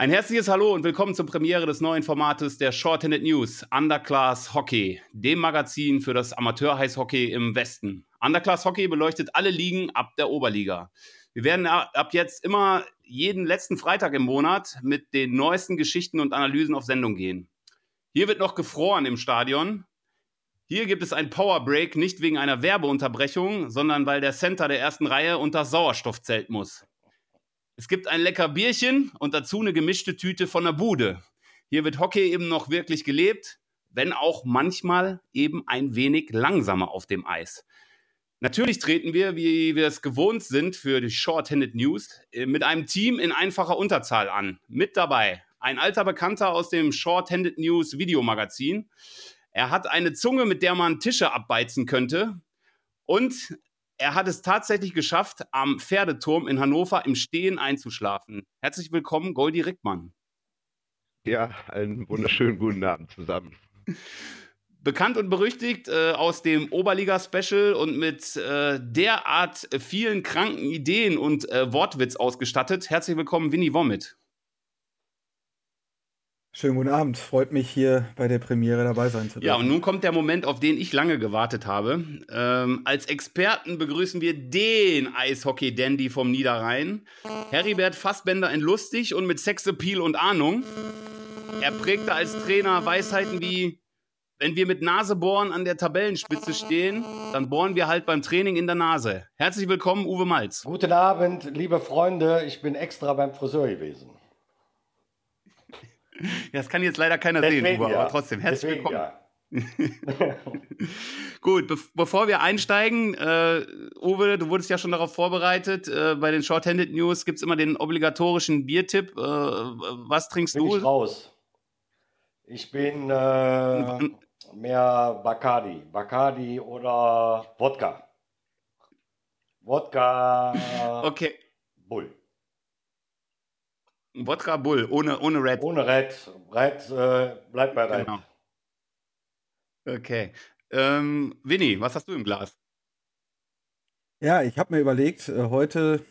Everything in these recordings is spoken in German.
Ein herzliches Hallo und willkommen zur Premiere des neuen Formates der Shorthanded News, Underclass Hockey, dem Magazin für das Amateur-Eishockey im Westen. Underclass Hockey beleuchtet alle Ligen ab der Oberliga. Wir werden ab jetzt immer jeden letzten Freitag im Monat mit den neuesten Geschichten und Analysen auf Sendung gehen. Hier wird noch gefroren im Stadion. Hier gibt es ein Power Break nicht wegen einer Werbeunterbrechung, sondern weil der Center der ersten Reihe unter Sauerstoffzelt muss. Es gibt ein lecker Bierchen und dazu eine gemischte Tüte von der Bude. Hier wird Hockey eben noch wirklich gelebt, wenn auch manchmal eben ein wenig langsamer auf dem Eis. Natürlich treten wir, wie wir es gewohnt sind für die Short-Handed News, äh, mit einem Team in einfacher Unterzahl an. Mit dabei ein alter Bekannter aus dem Short-Handed News Videomagazin. Er hat eine Zunge, mit der man Tische abbeizen könnte. Und er hat es tatsächlich geschafft, am Pferdeturm in Hannover im Stehen einzuschlafen. Herzlich willkommen, Goldi Rickmann. Ja, einen wunderschönen guten Abend zusammen. Bekannt und berüchtigt äh, aus dem Oberliga-Special und mit äh, derart vielen kranken Ideen und äh, Wortwitz ausgestattet. Herzlich willkommen, Winnie Womit. Schönen guten Abend. Freut mich, hier bei der Premiere dabei sein zu dürfen. Ja, und nun kommt der Moment, auf den ich lange gewartet habe. Ähm, als Experten begrüßen wir den Eishockey-Dandy vom Niederrhein. Heribert Fassbender in lustig und mit Sexappeal und Ahnung. Er prägte als Trainer Weisheiten wie, wenn wir mit Nasebohren an der Tabellenspitze stehen, dann bohren wir halt beim Training in der Nase. Herzlich willkommen, Uwe Malz. Guten Abend, liebe Freunde. Ich bin extra beim Friseur gewesen. Ja, das kann jetzt leider keiner Deswegen, sehen, Uwe, ja. aber trotzdem herzlich Deswegen, willkommen. Ja. Gut, be bevor wir einsteigen, äh, Uwe, du wurdest ja schon darauf vorbereitet. Äh, bei den Short-Handed News gibt es immer den obligatorischen Biertipp. Äh, was trinkst bin du? Ich raus. Ich bin äh, mehr Bacardi. Bacardi oder Wodka. Wodka. Okay. Bull. Wodka Bull, ohne, ohne Red. Ohne Red. Red äh, bleibt bei Red. Genau. Okay. Ähm, Winnie, was hast du im Glas? Ja, ich habe mir überlegt, äh, heute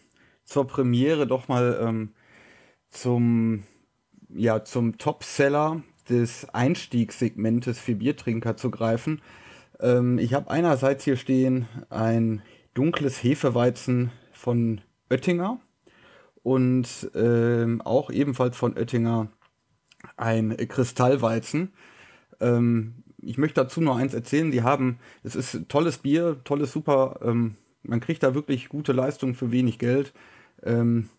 zur Premiere doch mal ähm, zum, ja, zum Topseller des Einstiegssegmentes für Biertrinker zu greifen. Ähm, ich habe einerseits hier stehen ein dunkles Hefeweizen von Oettinger und ähm, auch ebenfalls von Oettinger ein Kristallweizen. Ähm, ich möchte dazu nur eins erzählen. Die haben, es ist tolles Bier, tolles Super. Ähm, man kriegt da wirklich gute Leistung für wenig Geld. Ähm,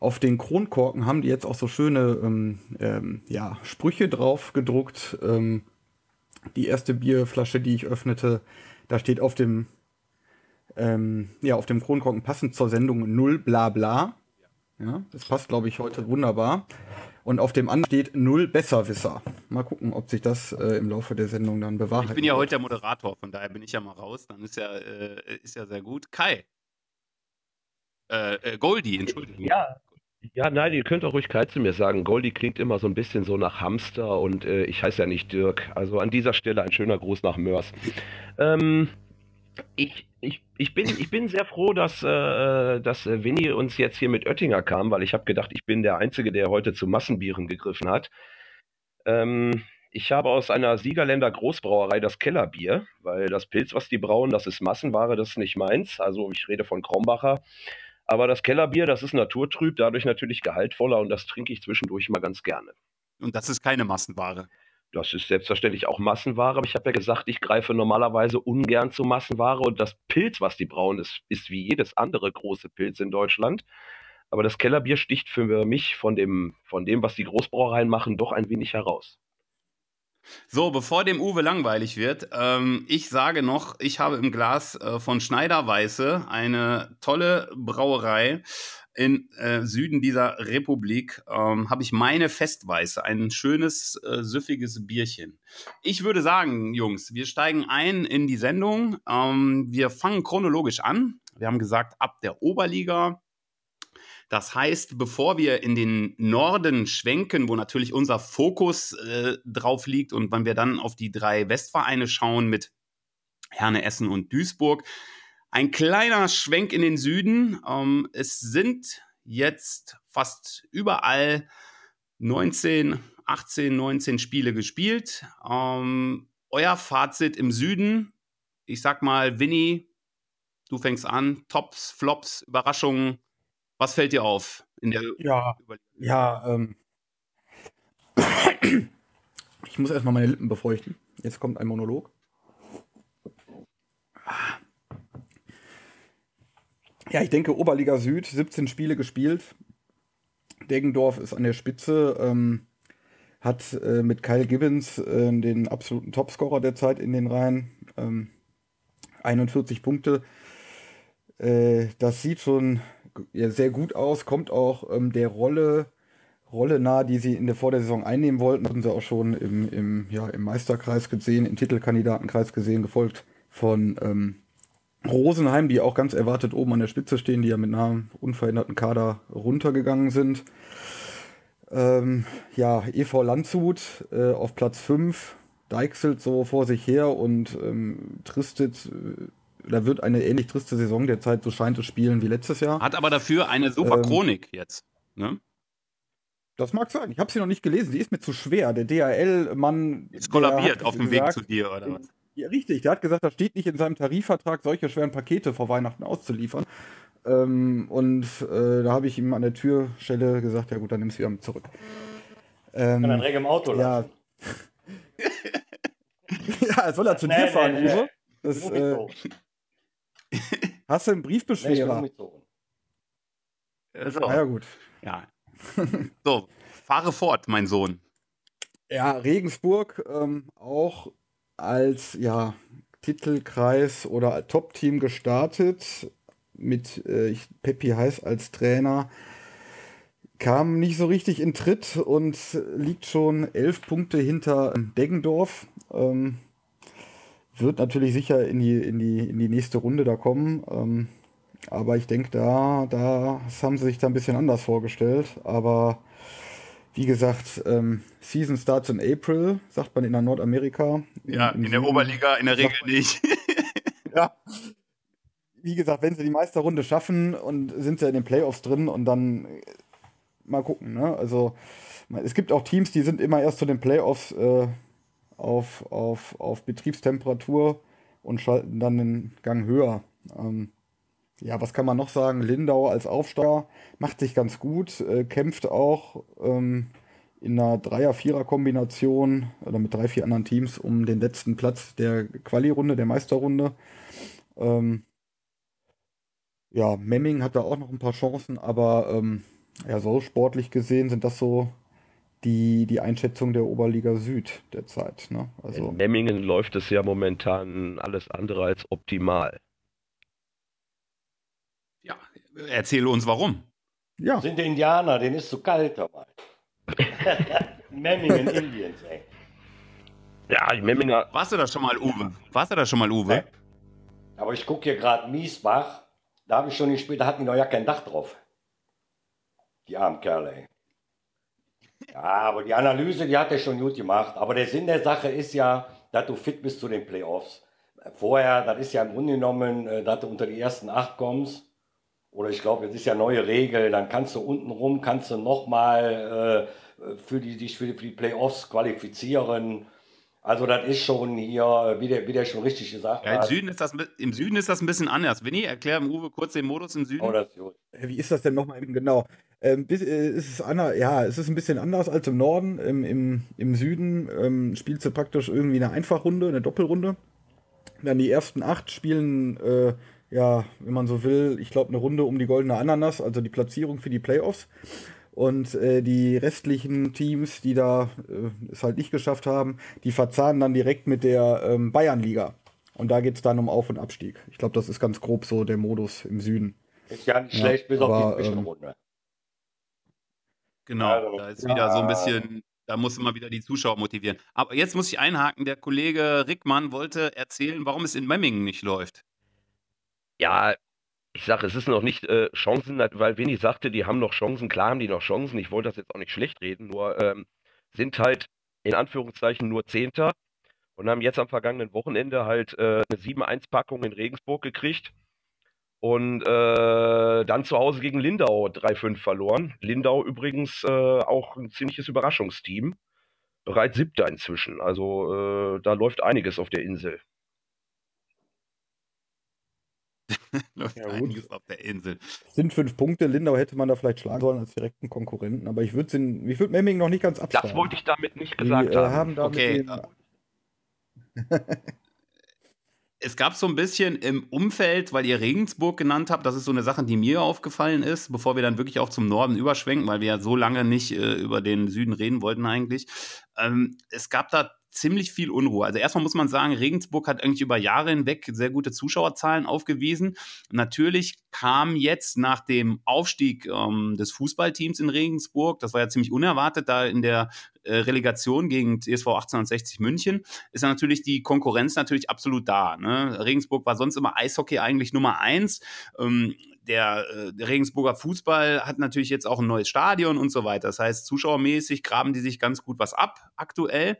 auf den Kronkorken haben die jetzt auch so schöne ähm, ähm, ja, Sprüche drauf gedruckt. Die erste Bierflasche, die ich öffnete, da steht auf dem, ähm, ja, auf dem Kronkorken passend zur Sendung null bla bla. Ja, das passt, glaube ich, heute wunderbar. Und auf dem anderen steht null Besserwisser. Mal gucken, ob sich das äh, im Laufe der Sendung dann bewahrheitet. Ich bin ja heute der Moderator, von daher bin ich ja mal raus. Dann ist ja, äh, ist ja sehr gut. Kai. Äh, äh, Goldie, Entschuldigung. Ja. Ja, nein, ihr könnt auch ruhig Kai zu mir sagen. Goldie klingt immer so ein bisschen so nach Hamster und äh, ich heiße ja nicht Dirk. Also an dieser Stelle ein schöner Gruß nach Mörs. Ähm, ich, ich, ich, bin, ich bin sehr froh, dass, äh, dass Winnie uns jetzt hier mit Oettinger kam, weil ich habe gedacht, ich bin der Einzige, der heute zu Massenbieren gegriffen hat. Ähm, ich habe aus einer Siegerländer Großbrauerei das Kellerbier, weil das Pilz, was die brauen, das ist Massenware, das ist nicht meins. Also ich rede von Krombacher. Aber das Kellerbier, das ist naturtrüb, dadurch natürlich gehaltvoller und das trinke ich zwischendurch mal ganz gerne. Und das ist keine Massenware. Das ist selbstverständlich auch Massenware, aber ich habe ja gesagt, ich greife normalerweise ungern zu Massenware und das Pilz, was die brauen, ist, ist wie jedes andere große Pilz in Deutschland. Aber das Kellerbier sticht für mich von dem, von dem, was die Großbrauereien machen, doch ein wenig heraus. So, bevor dem Uwe langweilig wird, ähm, ich sage noch, ich habe im Glas äh, von Schneider Weiße eine tolle Brauerei in äh, Süden dieser Republik ähm, habe ich meine Festweiße, ein schönes, äh, süffiges Bierchen. Ich würde sagen, Jungs, wir steigen ein in die Sendung. Ähm, wir fangen chronologisch an. Wir haben gesagt, ab der Oberliga. Das heißt, bevor wir in den Norden schwenken, wo natürlich unser Fokus äh, drauf liegt und wenn wir dann auf die drei Westvereine schauen mit Herne, Essen und Duisburg, ein kleiner Schwenk in den Süden. Ähm, es sind jetzt fast überall 19, 18, 19 Spiele gespielt. Ähm, euer Fazit im Süden, ich sag mal, Winnie, du fängst an. Tops, Flops, Überraschungen. Was fällt dir auf in der Ja, ja, ähm. Ich muss erstmal meine Lippen befeuchten. Jetzt kommt ein Monolog. Ja, ich denke, Oberliga Süd, 17 Spiele gespielt. Deggendorf ist an der Spitze, ähm, hat äh, mit Kyle Gibbons äh, den absoluten Topscorer der Zeit in den Reihen. Ähm, 41 Punkte. Äh, das sieht schon ja, sehr gut aus, kommt auch ähm, der Rolle, Rolle nahe, die sie in der, vor einnehmen wollten. Hatten sie auch schon im, im, ja, im Meisterkreis gesehen, im Titelkandidatenkreis gesehen, gefolgt von ähm, Rosenheim, die auch ganz erwartet oben an der Spitze stehen, die ja mit einem unveränderten Kader runtergegangen sind. Ähm, ja, EV Landshut äh, auf Platz 5, deichselt so vor sich her und ähm, tristet, äh, da wird eine ähnlich triste Saison derzeit, so scheint es spielen wie letztes Jahr. Hat aber dafür eine super ähm, Chronik jetzt. Ne? Das mag sein. Ich habe sie noch nicht gelesen. Die ist mir zu schwer. Der DHL-Mann. Ist kollabiert auf dem Weg zu dir, oder was? Ja, richtig. Der hat gesagt, das steht nicht in seinem Tarifvertrag, solche schweren Pakete vor Weihnachten auszuliefern. Ähm, und äh, da habe ich ihm an der Türstelle gesagt, ja gut, dann nimm es wieder mit zurück. Ähm, Kann er direkt im Auto ja. ja, soll er zu nee, dir fahren, nee, Uwe? Das, äh, hast du einen Briefbeschwerer? Nee, so. Na ja, gut. Ja. so, fahre fort, mein Sohn. Ja, Regensburg ähm, auch als ja, Titelkreis oder Top-Team gestartet mit äh, Peppi Heiß als Trainer. Kam nicht so richtig in Tritt und liegt schon elf Punkte hinter Deggendorf. Ähm, wird natürlich sicher in die, in die, in die nächste Runde da kommen. Ähm, aber ich denke, da, da haben sie sich da ein bisschen anders vorgestellt. Aber wie gesagt, ähm, Season starts in April, sagt man in der Nordamerika. Ja, in, in der Oberliga in der Regel nicht. ja. Wie gesagt, wenn sie die Meisterrunde schaffen und sind sie in den Playoffs drin und dann äh, mal gucken. Ne? Also es gibt auch Teams, die sind immer erst zu den Playoffs äh, auf, auf, auf Betriebstemperatur und schalten dann den Gang höher. Ähm, ja, was kann man noch sagen? Lindau als Aufsteiger macht sich ganz gut, äh, kämpft auch ähm, in einer Dreier-Vierer-Kombination oder mit drei, vier anderen Teams um den letzten Platz der Quali-Runde, der Meisterrunde. Ähm, ja, Memming hat da auch noch ein paar Chancen, aber ähm, ja, so sportlich gesehen sind das so die, die Einschätzung der Oberliga Süd derzeit. Ne? Also, In Memmingen läuft es ja momentan alles andere als optimal. Erzähle uns warum. Ja. Sind die Indianer, denen ist zu kalt dabei. Memmingen, Indiens, ey. Ja, die Memminger. Warst du da schon mal, Uwe? Warst du da schon mal, Uwe? Aber ich gucke hier gerade Miesbach. Da habe ich schon gespielt, da hatten die noch ja kein Dach drauf. Die armen Kerle, ey. Ja, aber die Analyse, die hat er schon gut gemacht. Aber der Sinn der Sache ist ja, dass du fit bist zu den Playoffs. Vorher, das ist ja im Grunde genommen, äh, dass du unter die ersten acht kommst oder ich glaube, jetzt ist ja neue Regel, dann kannst du unten rum, kannst du nochmal äh, für die, dich für die, für die Playoffs qualifizieren. Also das ist schon hier, wie der, wie der schon richtig gesagt ja, im hat. Süden ist das, Im Süden ist das ein bisschen anders. Winnie, erklär im Uwe kurz den Modus im Süden. Oh, das ist gut. Wie ist das denn nochmal genau? Ähm, bis, äh, ist es anders, ja, es ist ein bisschen anders als im Norden. Im, im, im Süden ähm, spielst du praktisch irgendwie eine Einfachrunde, eine Doppelrunde. Dann die ersten acht spielen äh, ja, wenn man so will, ich glaube, eine Runde um die goldene Ananas, also die Platzierung für die Playoffs. Und äh, die restlichen Teams, die da äh, es halt nicht geschafft haben, die verzahnen dann direkt mit der ähm, Bayernliga. Und da geht es dann um Auf- und Abstieg. Ich glaube, das ist ganz grob so der Modus im Süden. Ist ja nicht ja, schlecht, bis aber, auf die Zwischenrunde. Ähm, genau, also, da ist ja. wieder so ein bisschen, da muss man wieder die Zuschauer motivieren. Aber jetzt muss ich einhaken, der Kollege Rickmann wollte erzählen, warum es in Memmingen nicht läuft. Ja, ich sage, es ist noch nicht äh, Chancen, weil Winnie sagte, die haben noch Chancen. Klar haben die noch Chancen. Ich wollte das jetzt auch nicht schlecht reden, nur ähm, sind halt in Anführungszeichen nur Zehnter und haben jetzt am vergangenen Wochenende halt äh, eine 7-1-Packung in Regensburg gekriegt. Und äh, dann zu Hause gegen Lindau 3-5 verloren. Lindau übrigens äh, auch ein ziemliches Überraschungsteam. Bereits siebter inzwischen. Also äh, da läuft einiges auf der Insel. läuft ja, einiges auf der Insel. sind fünf Punkte. Lindau hätte man da vielleicht schlagen sollen als direkten Konkurrenten. Aber ich würde würd Memming noch nicht ganz abschlagen. Das wollte ich damit nicht gesagt Die, haben. Äh, haben damit Okay. den, Es gab so ein bisschen im Umfeld, weil ihr Regensburg genannt habt, das ist so eine Sache, die mir aufgefallen ist, bevor wir dann wirklich auch zum Norden überschwenken, weil wir ja so lange nicht äh, über den Süden reden wollten eigentlich. Ähm, es gab da ziemlich viel Unruhe. Also erstmal muss man sagen, Regensburg hat eigentlich über Jahre hinweg sehr gute Zuschauerzahlen aufgewiesen. Natürlich kam jetzt nach dem Aufstieg ähm, des Fußballteams in Regensburg, das war ja ziemlich unerwartet, da in der äh, Relegation gegen TSV 1860 München, ist ja natürlich die Konkurrenz natürlich absolut da. Ne? Regensburg war sonst immer Eishockey eigentlich Nummer eins. Ähm, der, äh, der Regensburger Fußball hat natürlich jetzt auch ein neues Stadion und so weiter. Das heißt, zuschauermäßig graben die sich ganz gut was ab aktuell.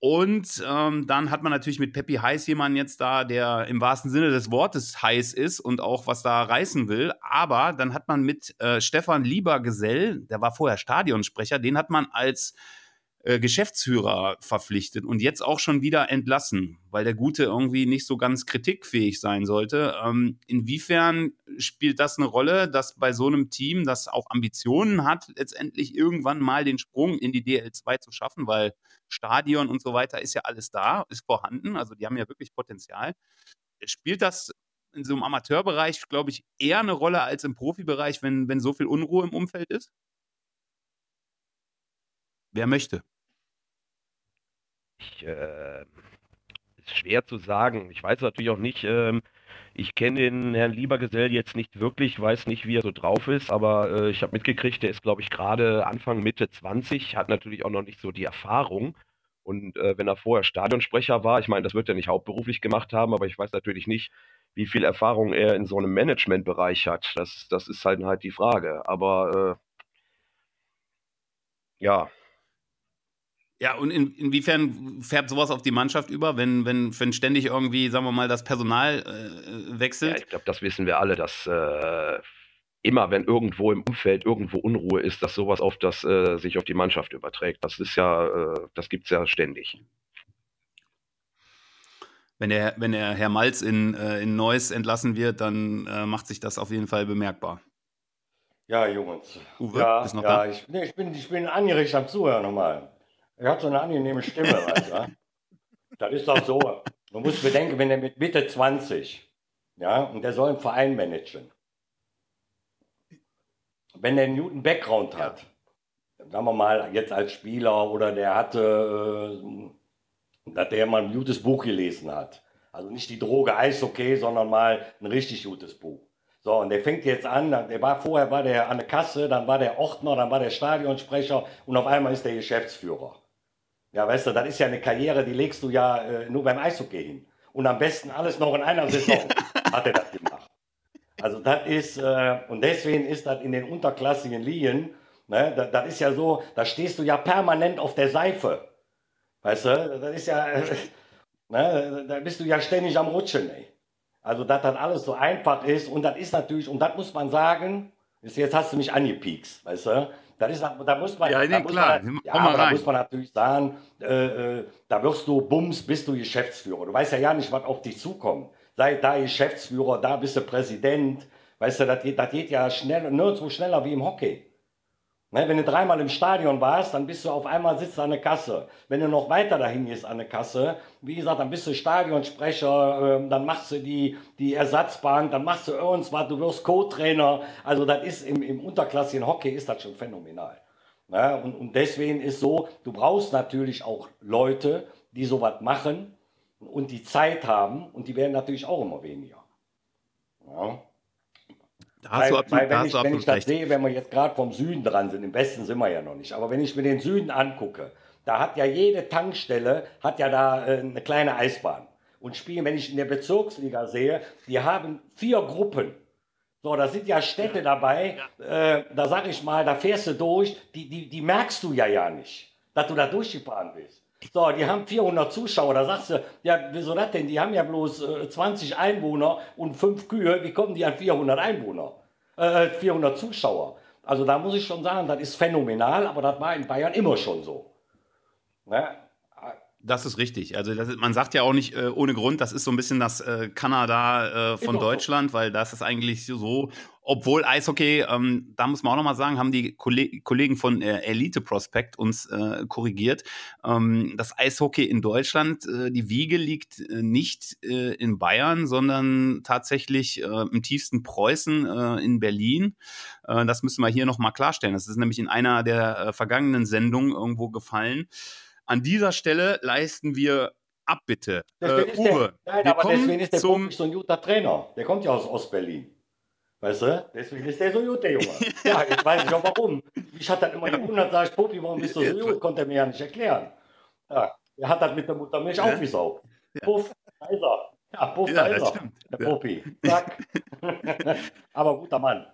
Und ähm, dann hat man natürlich mit Peppi Heiß jemanden jetzt da, der im wahrsten Sinne des Wortes heiß ist und auch was da reißen will. Aber dann hat man mit äh, Stefan Liebergesell, der war vorher Stadionsprecher, den hat man als äh, Geschäftsführer verpflichtet und jetzt auch schon wieder entlassen, weil der Gute irgendwie nicht so ganz kritikfähig sein sollte. Ähm, inwiefern spielt das eine Rolle, dass bei so einem Team, das auch Ambitionen hat, letztendlich irgendwann mal den Sprung in die DL2 zu schaffen, weil Stadion und so weiter ist ja alles da, ist vorhanden, also die haben ja wirklich Potenzial. Spielt das in so einem Amateurbereich, glaube ich, eher eine Rolle als im Profibereich, wenn, wenn so viel Unruhe im Umfeld ist? Wer möchte? Ich, äh, ist schwer zu sagen. Ich weiß natürlich auch nicht, ähm, ich kenne den Herrn Liebergesell jetzt nicht wirklich, weiß nicht, wie er so drauf ist, aber äh, ich habe mitgekriegt, der ist, glaube ich, gerade Anfang, Mitte 20, hat natürlich auch noch nicht so die Erfahrung. Und äh, wenn er vorher Stadionsprecher war, ich meine, das wird er nicht hauptberuflich gemacht haben, aber ich weiß natürlich nicht, wie viel Erfahrung er in so einem Managementbereich hat. Das, das ist halt halt die Frage. Aber äh, ja, Ja, und in, inwiefern färbt sowas auf die Mannschaft über, wenn, wenn, wenn ständig irgendwie, sagen wir mal, das Personal äh, Ja, wechselt? ich glaube, das wissen wir alle, dass äh, immer, wenn irgendwo im Umfeld irgendwo Unruhe ist, dass sowas auf das äh, sich auf die Mannschaft überträgt. Das ist ja, äh, das gibt's ja ständig. Wenn der, wenn der Herr Malz in, äh, in Neuss entlassen wird, dann äh, macht sich das auf jeden Fall bemerkbar. Ja, Jungs. Uwe, ja, bist noch ja, da? Ich, nee, ich, bin, ich bin angeregt am Zuhören nochmal. Er hat so eine angenehme Stimme, weißt du? Das ist doch so. Man muss bedenken, wenn er mit Mitte 20, ja, und der soll einen Verein managen. Wenn der einen guten Background hat, sagen wir mal jetzt als Spieler oder der hatte, äh, dass der mal ein gutes Buch gelesen hat. Also nicht die Droge Eishockey, sondern mal ein richtig gutes Buch. So, und der fängt jetzt an, der war vorher war der an der Kasse, dann war der Ordner, dann war der Stadionsprecher und auf einmal ist der Geschäftsführer. Ja, weißt du, das ist ja eine Karriere, die legst du ja äh, nur beim Eishockey hin. Und am besten alles noch in einer Saison hat er das gemacht. Also das ist, äh, und deswegen ist das in den unterklassigen Ligen, ne, das, das ist ja so, da stehst du ja permanent auf der Seife. Weißt du, das ist ja, ne, da bist du ja ständig am Rutschen, ey. Also, dass das alles so einfach ist und das ist natürlich, und das muss man sagen, ist- jetzt hast du mich angepiekst, weißt du? Das ist, da muss man, Ja, nee, da muss klar. man, ja, aber da muss man natürlich sagen, äh, äh, da wirst du bums, bist du Geschäftsführer. Du weißt ja ja nicht, was auf dich zukommt. Sei da Geschäftsführer, da bist du Präsident. Weißt du, das geht, das geht ja schnell, nirgendwo schneller wie im Hockey. Ne, wenn du dreimal im Stadion warst, dann bist du auf einmal sitzt an der Kasse. Wenn du noch weiter dahin gehst an der Kasse, wie gesagt, dann bist du Stadionsprecher, ähm, dann machst du die, die Ersatzbank, dann machst du irgendwas, du wirst Co-Trainer. Also das ist im, im unterklassigen Hockey ist das schon phänomenal. Ne, und, und deswegen ist so, du brauchst natürlich auch Leute, die sowas machen und die Zeit haben und die werden natürlich auch immer weniger. Ja. Hast du Weil- absolut, weil da wenn hast ich, du wenn ich absolut das recht. sehe, wenn wir jetzt gerade vom Süden dran sind, im Westen sind wir ja noch nicht, aber wenn ich mir den Süden angucke, da hat ja jede Tankstelle, hat ja da äh, eine kleine Eisbahn. Und spielen, wenn ich in der Bezirksliga sehe, die haben vier Gruppen. So, da sind ja Städte dabei, äh, da sag ich mal, da fährst du durch, die, die, die merkst du ja ja nicht, dass du da durchgefahren bist. So, die haben 400 Zuschauer. Da sagst du, ja, wieso das denn? Die haben ja bloß äh, 20 Einwohner und 5 Kühe. Wie kommen die an 400 Einwohner? Äh, 400 Zuschauer. Also da muss ich schon sagen, das ist phänomenal, aber das war in Bayern immer schon so. Ne? Das ist richtig. Also das, man sagt ja auch nicht äh, ohne Grund, das ist so ein bisschen das äh, Kanada äh, von Deutschland, weil das ist eigentlich so, obwohl Eishockey, ähm, da muss man auch nochmal sagen, haben die Kolleg Kollegen von äh, Elite Prospect uns äh, korrigiert. Ähm, das Eishockey in Deutschland, äh, die Wiege liegt nicht in Bayern, sondern tatsächlich im tiefsten Preußen in Berlin. das müssen wir hier nochmal klarstellen. Das ist nämlich in einer der vergangenen Sendungen irgendwo gefallen. An dieser Stelle leisten wir Abbitte. Äh, Uwe, der, nein, aber deswegen ist der zum, so ein guter Trainer. Der kommt ja aus Ostberlin. Weißt du? Deswegen ist der so gut, der Junge. ja, ich weiß nicht auch warum. Ich hatte dann immer ja. gewundert, sag ich, Popi, warum bist du so gut? Konnte er mir ja nicht erklären. Ja, er hat das mit der Muttermilch ja. aufgesaugt. Ja. Puff, da ist er. Ja, Puff, ja, da ist er. Der Popi. Zack. aber guter Mann.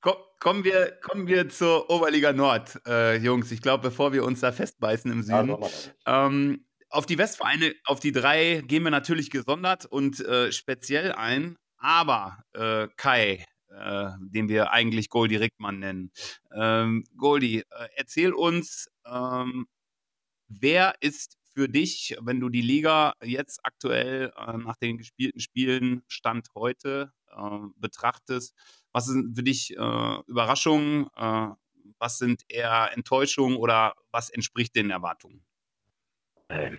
Kommen wir, kommen wir zur Oberliga Nord, äh, Jungs. Ich glaube, bevor wir uns da festbeißen im Süden. Ja, ähm, auf die Westvereine, auf die drei gehen wir natürlich gesondert und äh, speziell ein. Aber äh, Kai, äh, den wir eigentlich Goldi Rickmann nennen. Ähm, Goldi, äh, erzähl uns, ähm, wer ist für dich, wenn du die Liga jetzt aktuell äh, nach den gespielten Spielen Stand heute betrachtest, was sind für dich äh, Überraschungen? Äh, was sind eher Enttäuschungen oder was entspricht den Erwartungen? Ähm,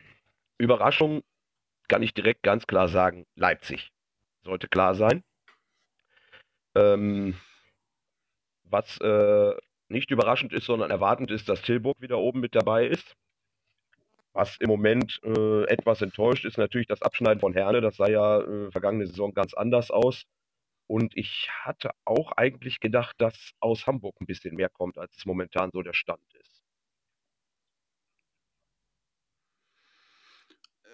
Überraschung kann ich direkt ganz klar sagen, Leipzig. Sollte klar sein. Ähm, was äh, nicht überraschend ist, sondern erwartend ist, dass Tilburg wieder oben mit dabei ist. Was im Moment äh, etwas enttäuscht ist, natürlich das Abschneiden von Herne. Das sah ja äh, vergangene Saison ganz anders aus. Und ich hatte auch eigentlich gedacht, dass aus Hamburg ein bisschen mehr kommt, als es momentan so der Stand ist. Ähm,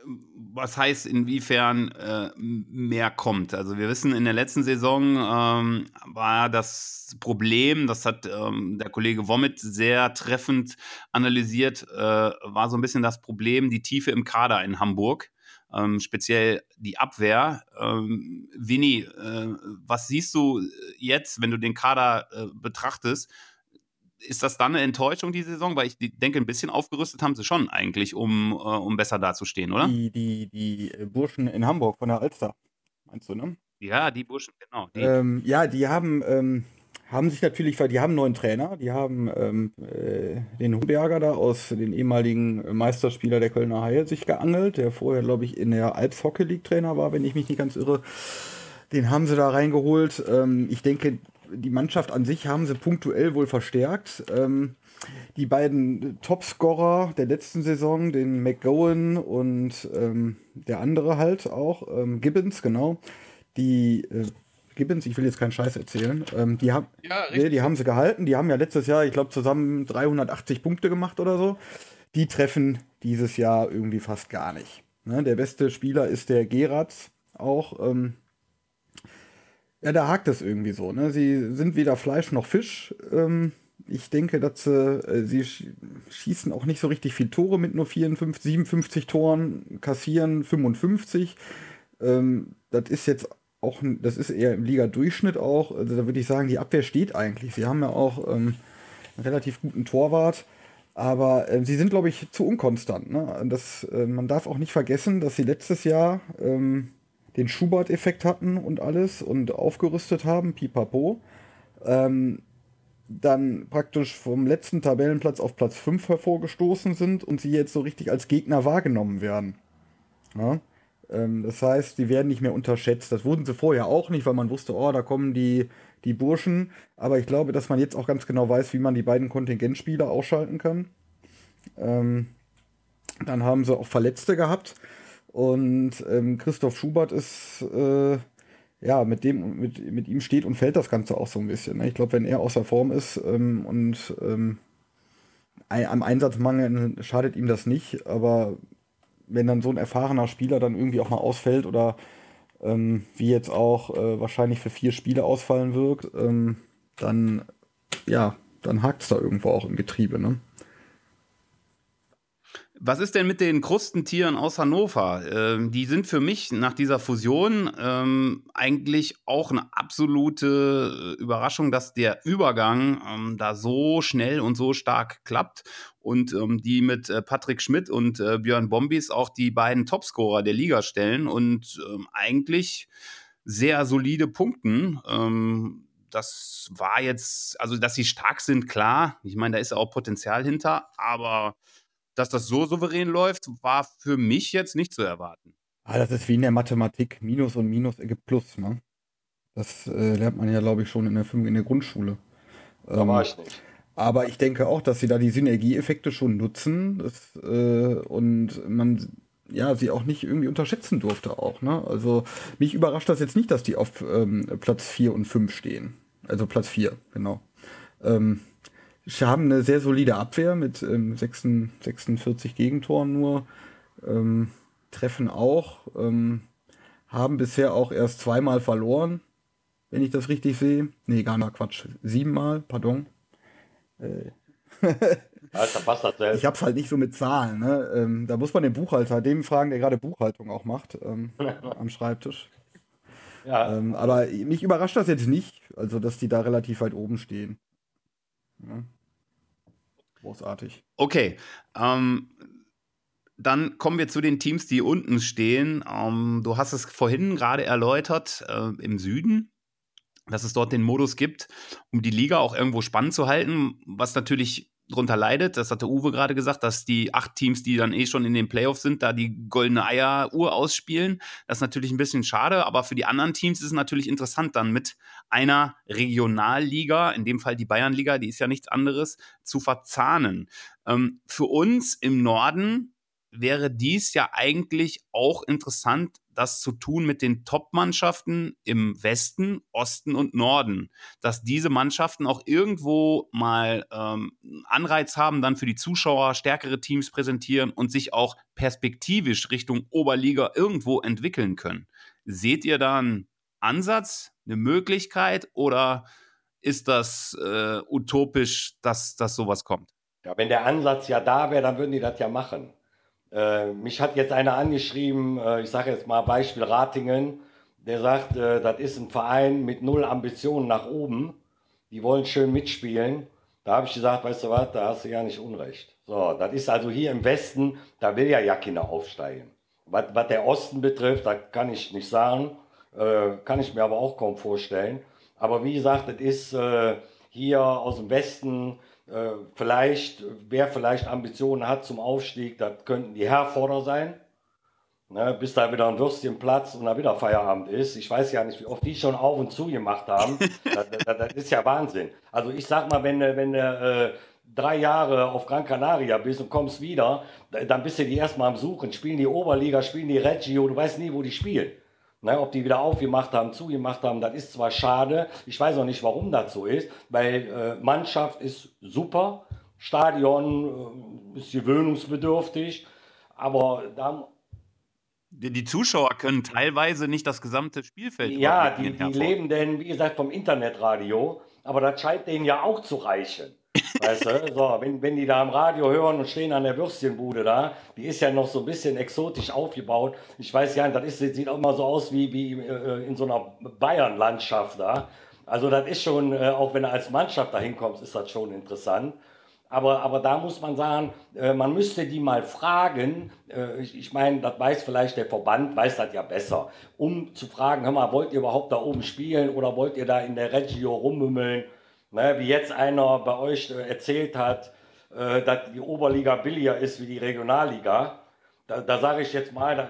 was heißt, inwiefern äh, mehr kommt? Also wir wissen, in der letzten Saison ähm, war das Problem, das hat ähm, der Kollege Womit sehr treffend analysiert, äh, war so ein bisschen das Problem, die Tiefe im Kader in Hamburg ähm, speziell die Abwehr. Ähm, Winnie, äh, was siehst du jetzt, wenn du den Kader äh, betrachtest? Ist das dann eine Enttäuschung, die Saison? Weil ich denke, ein bisschen aufgerüstet haben sie schon eigentlich, um, äh, um besser dazustehen, oder? Die, die, die Burschen in Hamburg von der Alster, meinst du, ne? Ja, die Burschen, genau. Die. Ähm, ja, die haben ähm, haben sich natürlich, die haben einen neuen Trainer, die haben ähm, äh, den Huberger da aus den ehemaligen Meisterspieler der Kölner Haie sich geangelt, der vorher, glaube ich, in der Alps Hockey League Trainer war, wenn ich mich nicht ganz irre. Den haben sie da reingeholt. Ähm, ich denke, die Mannschaft an sich haben sie punktuell wohl verstärkt. Ähm, die beiden Topscorer der letzten Saison, den McGowan und ähm, der andere halt auch, ähm, Gibbons, genau, die äh, Gibbons, ich will jetzt keinen Scheiß erzählen. Ähm, die, haben, ja, nee, die haben sie gehalten. Die haben ja letztes Jahr, ich glaube, zusammen 380 Punkte gemacht oder so. Die treffen dieses Jahr irgendwie fast gar nicht. Ne? Der beste Spieler ist der Geratz auch. Ähm, ja, da hakt es irgendwie so. Ne? Sie sind weder Fleisch noch Fisch. Ähm, ich denke, dass sie, äh, sie schießen auch nicht so richtig viel Tore mit nur 54, 57 Toren, kassieren 55. Ähm, das ist jetzt auch, das ist eher im Liga-Durchschnitt auch. Also da würde ich sagen, die Abwehr steht eigentlich. Sie haben ja auch ähm, einen relativ guten Torwart. Aber äh, sie sind, glaube ich, zu unkonstant. Ne? Das, äh, man darf auch nicht vergessen, dass sie letztes Jahr ähm, den Schubert-Effekt hatten und alles und aufgerüstet haben, pipapo. Ähm, dann praktisch vom letzten Tabellenplatz auf Platz 5 hervorgestoßen sind und sie jetzt so richtig als Gegner wahrgenommen werden. Ja? Ähm, das heißt, die werden nicht mehr unterschätzt. Das wurden sie vorher auch nicht, weil man wusste, oh, da kommen die, die Burschen. Aber ich glaube, dass man jetzt auch ganz genau weiß, wie man die beiden Kontingentspieler ausschalten kann. Ähm, dann haben sie auch Verletzte gehabt. Und ähm, Christoph Schubert ist, äh, ja, mit dem, mit, mit ihm steht und fällt das Ganze auch so ein bisschen. Ne? Ich glaube, wenn er außer Form ist ähm, und ähm, am Einsatzmangel schadet ihm das nicht, aber wenn dann so ein erfahrener Spieler dann irgendwie auch mal ausfällt oder ähm, wie jetzt auch äh, wahrscheinlich für vier Spiele ausfallen wird, ähm, dann ja, dann hakt es da irgendwo auch im Getriebe, ne? Was ist denn mit den Krustentieren aus Hannover? Ähm, die sind für mich nach dieser Fusion ähm, eigentlich auch eine absolute äh, Überraschung, dass der Übergang ähm, da so schnell und so stark klappt und ähm, die mit äh, Patrick Schmidt und äh, Björn Bombis auch die beiden Topscorer der Liga stellen und ähm, eigentlich sehr solide Punkten. Ähm, das war jetzt, also dass sie stark sind, klar. Ich meine, da ist auch Potenzial hinter, aber dass das so souverän läuft, war für mich jetzt nicht zu erwarten. Ah, das ist wie in der Mathematik. Minus und Minus ergibt Plus, ne? Das äh, lernt man ja, glaube ich, schon in der, in der Grundschule. Da ähm, war ich nicht. Aber ich denke auch, dass sie da die Synergieeffekte schon nutzen das, äh, und man ja, sie auch nicht irgendwie unterschätzen durfte auch. Ne? Also mich überrascht das jetzt nicht, dass die auf ähm, Platz 4 und 5 stehen. Also Platz 4, genau. Ähm, Sie haben eine sehr solide Abwehr mit ähm, 46 Gegentoren nur. Ähm, treffen auch. Ähm, haben bisher auch erst zweimal verloren, wenn ich das richtig sehe. Nee, gar nicht Quatsch. Siebenmal, pardon. Äh. Ich hab's halt nicht so mit Zahlen. Ne? Ähm, da muss man den Buchhalter, dem fragen, der gerade Buchhaltung auch macht, ähm, am Schreibtisch. Ja. Ähm, aber mich überrascht das jetzt nicht, also dass die da relativ weit oben stehen. Ja. Großartig. Okay. Ähm, dann kommen wir zu den Teams, die unten stehen. Ähm, du hast es vorhin gerade erläutert äh, im Süden, dass es dort den Modus gibt, um die Liga auch irgendwo spannend zu halten, was natürlich drunter leidet. Das hatte Uwe gerade gesagt, dass die acht Teams, die dann eh schon in den Playoffs sind, da die goldene Eieruhr ausspielen. Das ist natürlich ein bisschen schade, aber für die anderen Teams ist es natürlich interessant, dann mit einer Regionalliga, in dem Fall die Bayernliga, die ist ja nichts anderes, zu verzahnen. Ähm, für uns im Norden wäre dies ja eigentlich auch interessant, das zu tun mit den Top-Mannschaften im Westen, Osten und Norden. Dass diese Mannschaften auch irgendwo mal ähm, Anreiz haben, dann für die Zuschauer stärkere Teams präsentieren und sich auch perspektivisch Richtung Oberliga irgendwo entwickeln können. Seht ihr da einen Ansatz, eine Möglichkeit oder ist das äh, utopisch, dass, dass sowas kommt? Ja, wenn der Ansatz ja da wäre, dann würden die das ja machen. Äh, mich hat jetzt einer angeschrieben, äh, ich sage jetzt mal Beispiel Ratingen, der sagt, äh, das ist ein Verein mit null Ambitionen nach oben, die wollen schön mitspielen. Da habe ich gesagt, weißt du was, da hast du ja nicht Unrecht. So, das ist also hier im Westen, da will ja ja Kinder aufsteigen. Was, was der Osten betrifft, da kann ich nicht sagen, äh, kann ich mir aber auch kaum vorstellen. Aber wie gesagt, das ist äh, hier aus dem Westen, äh, vielleicht, wer vielleicht Ambitionen hat zum Aufstieg, das könnten die Herforder sein. Ne, bis da wieder ein Würstchen Platz und da wieder Feierabend ist. Ich weiß ja nicht, wie oft die schon auf und zu gemacht haben. das, das, das, ist ja Wahnsinn. Also ich sag mal, wenn, wenn du äh, drei Jahre auf Gran Canaria bist und kommst wieder, dann bist du die erstmal am Suchen. Spielen die Oberliga, spielen die Reggio, du weißt nie, wo die spielen. Ne, ob die wieder aufgemacht haben, zugemacht haben, das ist zwar schade. Ich weiß auch nicht, warum das so ist, weil äh, Mannschaft ist super, Stadion äh, ist gewöhnungsbedürftig, aber da. Die, die, Zuschauer können teilweise nicht das gesamte Spielfeld. Ja, die, die leben denn, wie gesagt, vom Internetradio, aber das scheint denen ja auch zu reichen. Weißt du, so, wenn, wenn die da im Radio hören und stehen an der Würstchenbude da, die ist ja noch so ein bisschen exotisch aufgebaut. Ich weiß ja, das ist, sieht auch immer so aus wie, wie äh, in so einer Bayern-Landschaft da. Also das ist schon, äh, auch wenn du als Mannschaft da hinkommst, ist das schon interessant. Aber, aber da muss man sagen, äh, man müsste die mal fragen, ich, ich meine, das weiß vielleicht der Verband, weiß das ja besser, um zu fragen, hör mal, wollt ihr überhaupt da oben spielen oder wollt ihr da in der Reggio rummümmeln? Ne, wie jetzt einer bei euch äh, erzählt hat, äh, dass die Oberliga billiger ist wie die Regionalliga. Da, da sage ich jetzt mal, da,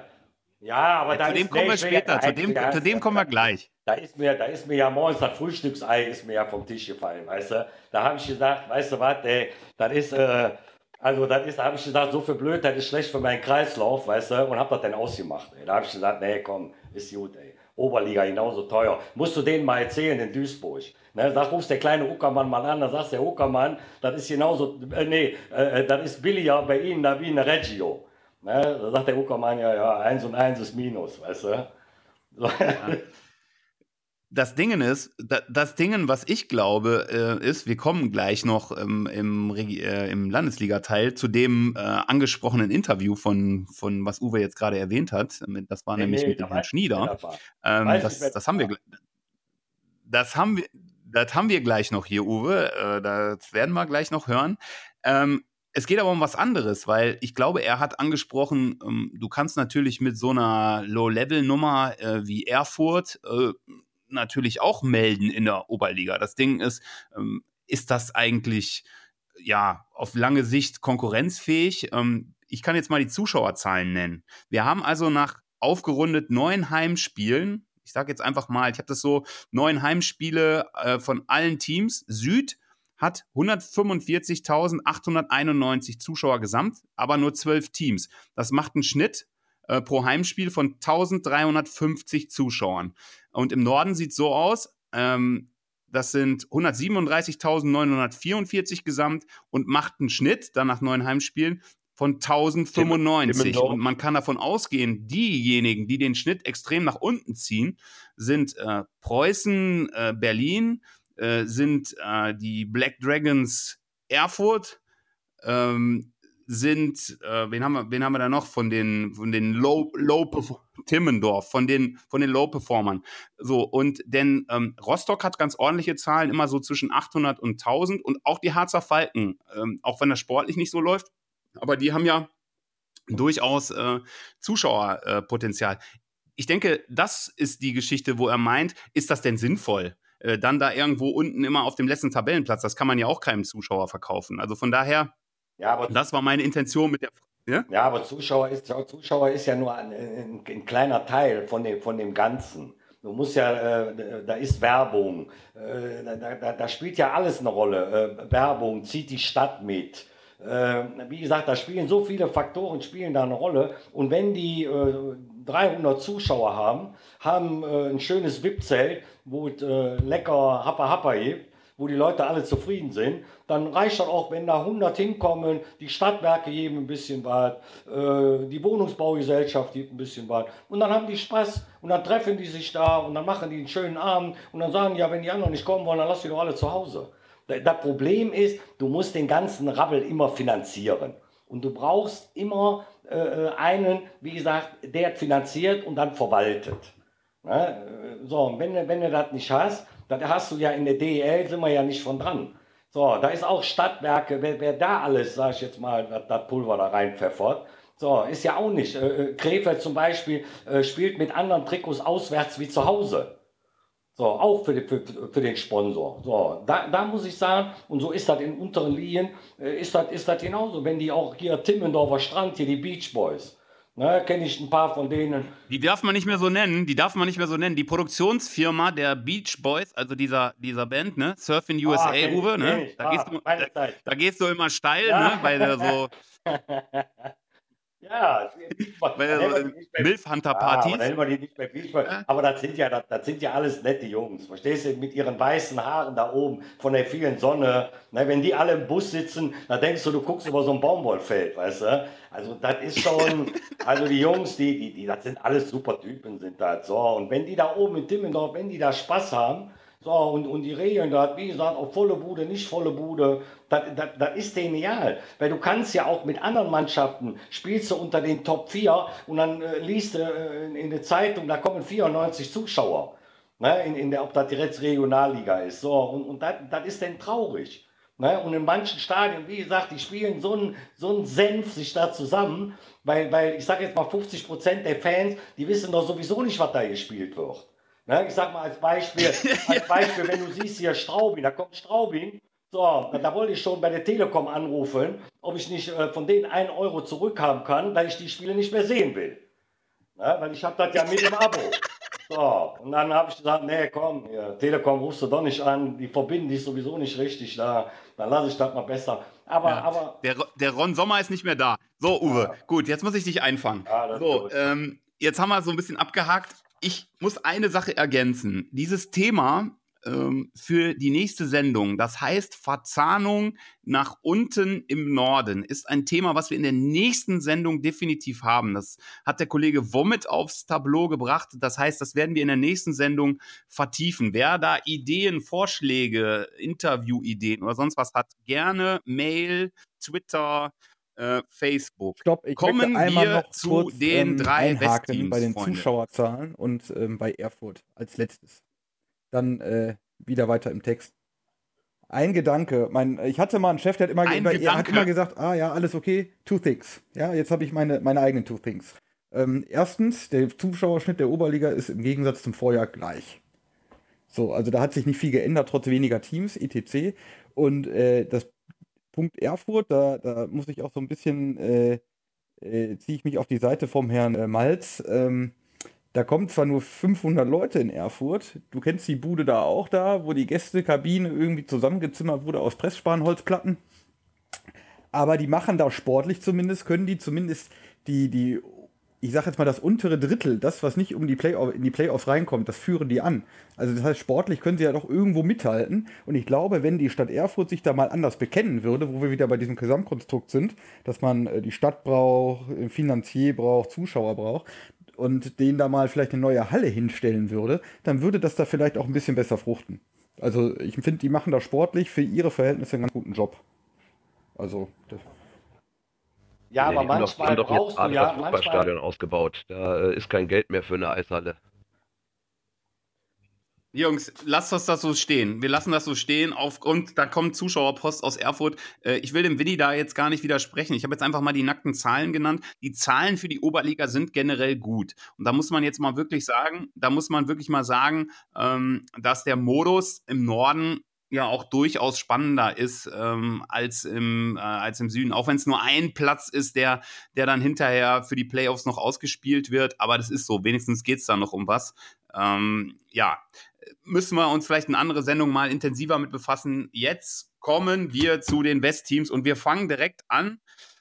ja, aber ja, da zu dem kommen wir später, zu dem, zu dem kommen wir gleich. Da ist mir, da ist mir ja morgens das Frühstücksei ist mir ja vom Tisch gefallen, weißt du. Da habe ich gesagt, weißt du was, ey, das ist, äh, also das ist, da habe ich gesagt, so viel blöd, das ist schlecht für meinen Kreislauf, weißt du, und habe das dann ausgemacht. Ey. Da habe ich gesagt, nee, komm, ist gut, ey. Oberliga genauso teuer. Musst du denen mal erzählen in Duisburg. Ne, sag, rufst der kleine Uckermann mal an, dann sagst der Uckermann, das ist genauso, äh, nee, äh, das ist billiger bei Ihnen da wie eine Reggio. Ne, da sagt der Uckermann, ja, ja, eins und eins ist Minus, weißt du. So. Ja. das Ding ist, das Ding, was ich glaube, äh, ist, wir kommen gleich noch ähm, im, äh, im Landesliga-Teil zu dem äh, angesprochenen Interview von, von, was Uwe jetzt gerade erwähnt hat. Das war nee, nämlich nee, mit dem Herrn Schnieder. Ähm, das, das haben wir, das haben wir, das haben wir gleich noch hier, Uwe. Das werden wir gleich noch hören. Ähm, es geht aber um was anderes, weil ich glaube, er hat angesprochen, ähm, du kannst natürlich mit so einer Low-Level-Nummer äh, wie Erfurt äh, natürlich auch melden in der Oberliga. Das Ding ist, ähm, ist das eigentlich ja auf lange Sicht konkurrenzfähig? Ähm, ich kann jetzt mal die Zuschauerzahlen nennen. Wir haben also nach aufgerundet neun Heimspielen, ich sage jetzt einfach mal, ich habe das so, neun Heimspiele äh, von allen Teams. Süd hat 145.891 Zuschauer gesamt, aber nur zwölf Teams. Das macht einen Schnitt äh, pro Heimspiel von 1350 Zuschauern. Und im Norden sieht es so aus, ähm, das sind 137.944 gesamt und macht einen Schnitt dann nach neun Heimspielen von 1095. Und man kann davon ausgehen, diejenigen, die den Schnitt extrem nach unten ziehen, sind äh, Preußen, äh, Berlin, äh, sind äh, die Black Dragons Erfurt, ähm, sind, äh, wen, haben wir, wen haben wir da noch von den, von den Low, Low Timmendorf, von den, von den Low-Performern. So, und denn ähm, Rostock hat ganz ordentliche Zahlen, immer so zwischen 800 und 1000 und auch die Harzer Falken, ähm, auch wenn das sportlich nicht so läuft, aber die haben ja durchaus äh, Zuschauerpotenzial. Ich denke, das ist die Geschichte, wo er meint, ist das denn sinnvoll? Äh, dann da irgendwo unten immer auf dem letzten Tabellenplatz, das kann man ja auch keinem Zuschauer verkaufen. Also von daher, ja, aber das war meine Intention mit der ja? ja, aber Zuschauer ist, Zuschauer ist ja nur ein, ein, ein, kleiner Teil von dem, von dem Ganzen. Du musst ja, äh, da ist Werbung, äh, da, da, da, spielt ja alles eine Rolle. Äh, Werbung zieht die Stadt mit. Äh, wie gesagt, da spielen so viele Faktoren, spielen da eine Rolle. Und wenn die 300 äh, Zuschauer haben, haben äh, ein schönes VIP-Zelt, wo es lecker Happa Happa gibt, wo die Leute alle zufrieden sind, dann reicht das auch, wenn da 100 hinkommen, die Stadtwerke geben ein bisschen was, äh, die Wohnungsbaugesellschaft gibt ein bisschen was und dann haben die Spaß und dann treffen die sich da und dann machen die einen schönen Abend und dann sagen ja, wenn die anderen nicht kommen wollen, dann lass die doch alle zu Hause. Das Problem ist, du musst den ganzen Rabbel immer finanzieren. Und du brauchst immer äh, äh einen, wie gesagt, der finanziert und dann verwaltet. Ne? So, und wenn, wenn du das nicht hast, dann hast du ja in der DEL, sind wir ja nicht von dran. So, da ist auch Stadtwerke, wer, wer da alles, sag ich jetzt mal, das, das Pulver da reinpfeffert. So, ist ja auch nicht. Äh, äh, Krefeld zum Beispiel äh, spielt mit anderen Trikots auswärts wie zu Hause. So, auch für, die, für, für, den Sponsor. So, da, da muss ich sagen, und so ist das in unteren Linien, äh, ist das, ist das genauso. Wenn die auch hier Timmendorfer Strand, hier die Beach Boys, Ne, Kenne ich ein paar von denen. Die darf man nicht mehr so nennen. Die darf man nicht mehr so nennen. Die Produktionsfirma der Beach Boys, also dieser, dieser Band, ne? Surfing USA, ah, Uwe, ne? Da, ah, gehst du, da, da, gehst du immer steil, ja. ne? Bei der so. Ja, weil, Milf-Hunter-Partys. Ja, aber das sind, ja, das, das, sind ja alles nette Jungs. Verstehst du? Mit ihren weißen Haaren da oben von der vielen Sonne. Ne, wenn die alle im Bus sitzen, dann denkst du, du guckst über so ein Baumwollfeld, weißt du? Also, das ist schon. also, die Jungs, die, die, die, das sind alles super Typen, sind das. So, und wenn die da oben in Timmendorf, wenn die da Spaß haben, so, und, und die Regeln da, wie gesagt, auf volle Bude, nicht volle Bude, das, das, das ist egal. Weil du kannst ja auch mit anderen Mannschaften, spielst du unter den Top 4 und dann äh, liest du äh, in, der Zeitung, da kommen 94 Zuschauer. Ne, in, in der, ob das direkt Regionalliga ist. So, und, und das, das ist dann traurig. Ne? Und in manchen Stadien, wie gesagt, die spielen so einen so Senf sich da zusammen, weil, weil ich sage jetzt mal 50 Prozent der Fans, die wissen doch sowieso nicht, was da gespielt wird. Ne, ich sag mal als Beispiel, als Beispiel, wenn du siehst hier Straubing, da kommt Straubing, so, da wollte ich schon bei der Telekom anrufen, ob ich nicht äh, von denen einen Euro zurückhaben kann, weil ich die Spiele nicht mehr sehen will. Ne, weil ich habe das ja mit im Abo. So, und dann habe ich gesagt, nee, komm, ja, Telekom rufst du doch nicht an, die verbinden dich sowieso nicht richtig da, dann lasse ich das mal besser. Aber, ja, aber. Der, der Ron Sommer ist nicht mehr da. So, Uwe, ja. gut, jetzt muss ich dich einfangen. so, ähm, jetzt haben wir so ein bisschen abgehakt ich muss eine Sache ergänzen. Dieses Thema ähm, für die nächste Sendung. Das heißt, Verzahnung nach unten im Norden ist ein Thema, was wir in der nächsten Sendung definitiv haben. Das hat der Kollege Womit aufs Tableau gebracht. Das heißt, das werden wir in der nächsten Sendung vertiefen. Wer da Ideen, Vorschläge, Interviewideen oder sonst was hat, gerne Mail, Twitter, äh, Facebook. Stopp, ich Kommen möchte einmal wir noch zu kurz, den ähm, drei Westteams, bei den Freunde. Zuschauerzahlen und ähm, bei Erfurt als letztes. Dann äh, wieder weiter im Text. Ein Gedanke, mein, ich hatte mal einen Chef, der hat immer, immer, er hat immer gesagt, ah ja, alles okay, two things. Ja, jetzt habe ich meine, meine eigenen two things. Ähm, erstens, der Zuschauerschnitt der Oberliga ist im Gegensatz zum Vorjahr gleich. So, also da hat sich nicht viel geändert, trotz weniger Teams, etc. Und äh, das Punkt Erfurt, da, da muss ich auch so ein bisschen, äh, äh, ziehe ich mich auf die Seite vom Herrn äh, Malz. Ähm, da kommen zwar nur 500 Leute in Erfurt, du kennst die Bude da auch da, wo die Gästekabine irgendwie zusammengezimmert wurde aus Pressspanholzplatten. Aber die machen da sportlich zumindest, können die zumindest die, die, ich sag jetzt mal das untere Drittel, das, was nicht um die Playoff, in die Playoffs reinkommt, das führen die an. Also das heißt, sportlich können sie ja doch irgendwo mithalten. Und ich glaube, wenn die Stadt Erfurt sich da mal anders bekennen würde, wo wir wieder bei diesem Gesamtkonstrukt sind, dass man äh, die Stadt braucht, äh, Finanzier braucht, Zuschauer braucht, und denen da mal vielleicht eine neue Halle hinstellen würde, dann würde das da vielleicht auch ein bisschen besser fruchten. Also ich finde, die machen da sportlich für ihre Verhältnisse einen ganz guten Job. Also, das, Ja, aber manchmal haben doch jetzt brauchst du gerade ja, das manchmal, Fußballstadion ausgebaut. Da äh, ist kein Geld mehr für eine Eishalle. Jungs, lasst uns das so stehen. Wir lassen das so stehen aufgrund, da kommt Zuschauerpost aus Erfurt. Äh, ich will dem Winnie da jetzt gar nicht widersprechen. Ich habe jetzt einfach mal die nackten Zahlen genannt. Die Zahlen für die Oberliga sind generell gut. Und da muss man jetzt mal wirklich sagen, da muss man wirklich mal sagen, ähm, dass der Modus im Norden ja auch durchaus spannender ist ähm, als, im, äh, als im Süden. Auch wenn es nur ein Platz ist, der, der dann hinterher für die Playoffs noch ausgespielt wird. Aber das ist so. Wenigstens geht es da noch um was. Ähm, ja, müssen wir uns vielleicht eine andere Sendung mal intensiver mit befassen. Jetzt kommen wir zu den Westteams und wir fangen direkt an.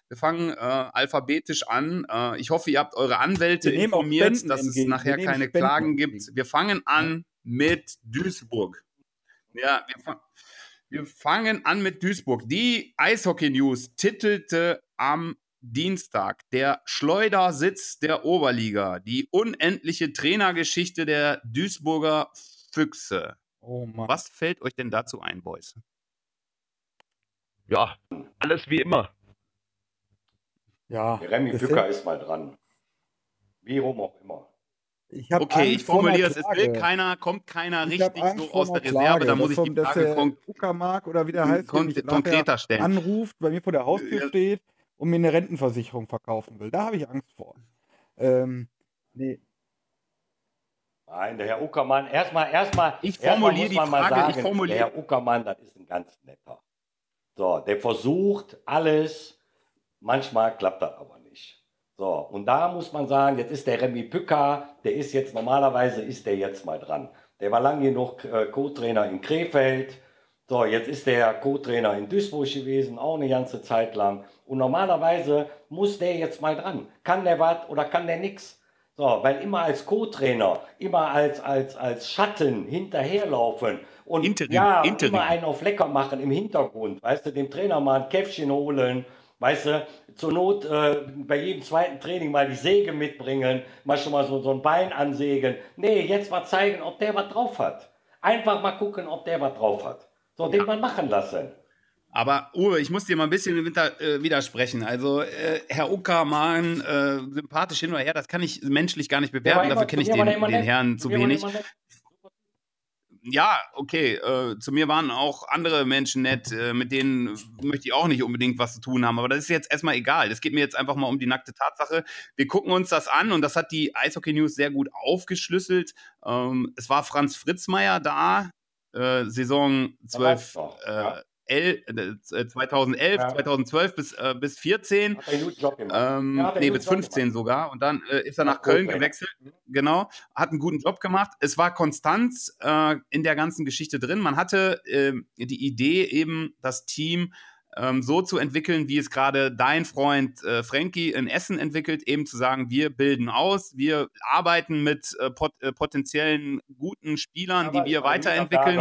Wir fangen äh, alphabetisch an. Äh, ich hoffe, ihr habt eure Anwälte informiert, dass es entgegen. nachher Wir nehmen keine Spenden Klagen gibt. entgegen. Wir fangen an mit Duisburg. Ja, wir, wir fangen an mit Duisburg. Die Eishockey News titelte am Dienstag der Schleudersitz der Oberliga, die unendliche Trainergeschichte der Duisburger Füchse. oh Mann. Was fällt euch denn dazu ein, Boys? Ja, alles wie immer. Ja, der Remy Bücker ist mal dran. Wie rum auch immer. Ich Okay, ich formuliere es. Es will keiner, kommt keiner Ich richtig so aus der Reserve. Klage, Da muss ich die Frage der kon Uckermark oder wie der heißt, kon konkreter stellen. anruft, bei mir vor der Haustür Ja. steht und mir eine Rentenversicherung verkaufen will. Da habe ich Angst vor. Ähm, nee. Nein, der Herr Uckermann, erstmal, erstmal, Ich erstmal formuliere muss die man mal Frage, ich sagen, formuliere- der Herr Uckermann, das ist ein ganz netter. So, der versucht alles, manchmal klappt das aber nicht. So, und da muss man sagen, jetzt ist der Remy Bücker, der ist jetzt, normalerweise ist der jetzt mal dran. Der war lange genug äh, Co-Trainer in Krefeld. So, jetzt ist der Co-Trainer in Duisburg gewesen, auch eine ganze Zeit lang. Und normalerweise muss der jetzt mal dran. Kann der was oder kann der nix? So, weil immer als Co-Trainer, immer als, als, als Schatten hinterherlaufen und Interim, ja, Interim. immer einen auf lecker machen im Hintergrund, weißt du, dem Trainer mal ein Käffchen holen, weißt du, zur Not äh, bei jedem zweiten Training mal die Säge mitbringen, mal schon mal so, so ein Bein ansägen. Nee, jetzt mal zeigen, ob der was drauf hat. Einfach mal gucken, ob der was drauf hat. So, den mal machen lassen. Aber Uwe, ich muss dir mal ein bisschen winter, äh, widersprechen. Also, äh, Herr Uckermann, äh, sympathisch hin oder her, das kann ich menschlich gar nicht bewerten. Dafür kenne ich den, den. Herrn Zu wenig. Ja, okay. Äh, zu mir waren auch andere Menschen nett, äh, mit denen möchte ich auch nicht unbedingt was zu tun haben. Aber das ist jetzt erstmal egal. Es geht mir jetzt einfach mal um die nackte Tatsache. Wir gucken uns das an und das hat die Eishockey News sehr gut aufgeschlüsselt. Ähm, es war Franz Fritzmeier da, äh, Saison 12, noch, äh, ja. El, äh, 2011, Ja. 2012 bis, äh, bis 14. Hat einen guten Job gemacht. Ähm, Ja, nee, bis 15 sogar. Und dann äh, ist er nach Ja, Köln gewechselt. Genau. Hat einen guten Job gemacht. Es war Konstanz äh, in der ganzen Geschichte drin. Man hatte ähm, die Idee, eben das Team ähm, so zu entwickeln, wie es gerade dein Freund äh, Frankie in Essen entwickelt, eben zu sagen, wir bilden aus, wir arbeiten mit äh, pot äh, potenziellen guten Spielern, die wir weiterentwickeln.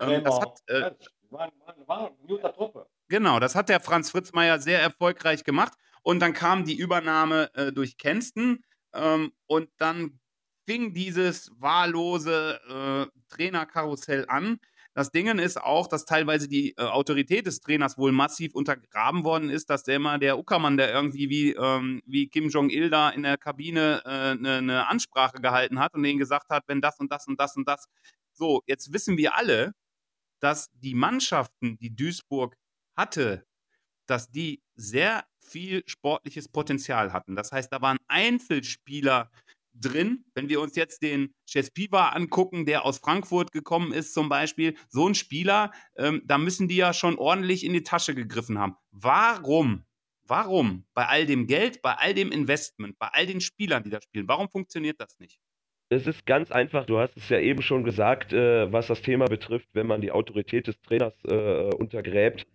Ähm, das hat, äh, war, war, war eine gute Truppe. Genau, das hat der Franz Fritzmeier sehr erfolgreich gemacht. Und dann kam die Übernahme äh, durch Kenston ähm, und dann fing dieses wahllose äh, Trainerkarussell an. Das Ding ist auch, dass teilweise die äh, Autorität des Trainers wohl massiv untergraben worden ist, dass der immer der Uckermann, der irgendwie wie, ähm, wie Kim Jong-il da in der Kabine eine äh, ne Ansprache gehalten hat und denen gesagt hat, wenn das und das und das und das. So, jetzt wissen wir alle, dass die Mannschaften, die Duisburg hatte, dass die sehr viel sportliches Potenzial hatten. Das heißt, da waren Einzelspieler drin. Wenn wir uns jetzt den Chespiva angucken, der aus Frankfurt gekommen ist zum Beispiel, so ein Spieler, ähm, da müssen die ja schon ordentlich in die Tasche gegriffen haben. Warum? Warum? Bei all dem Geld, bei all dem Investment, bei all den Spielern, die da spielen, warum funktioniert das nicht? Es ist ganz einfach, du hast es ja eben schon gesagt, äh, was das Thema betrifft, wenn man die Autorität des Trainers äh, untergräbt.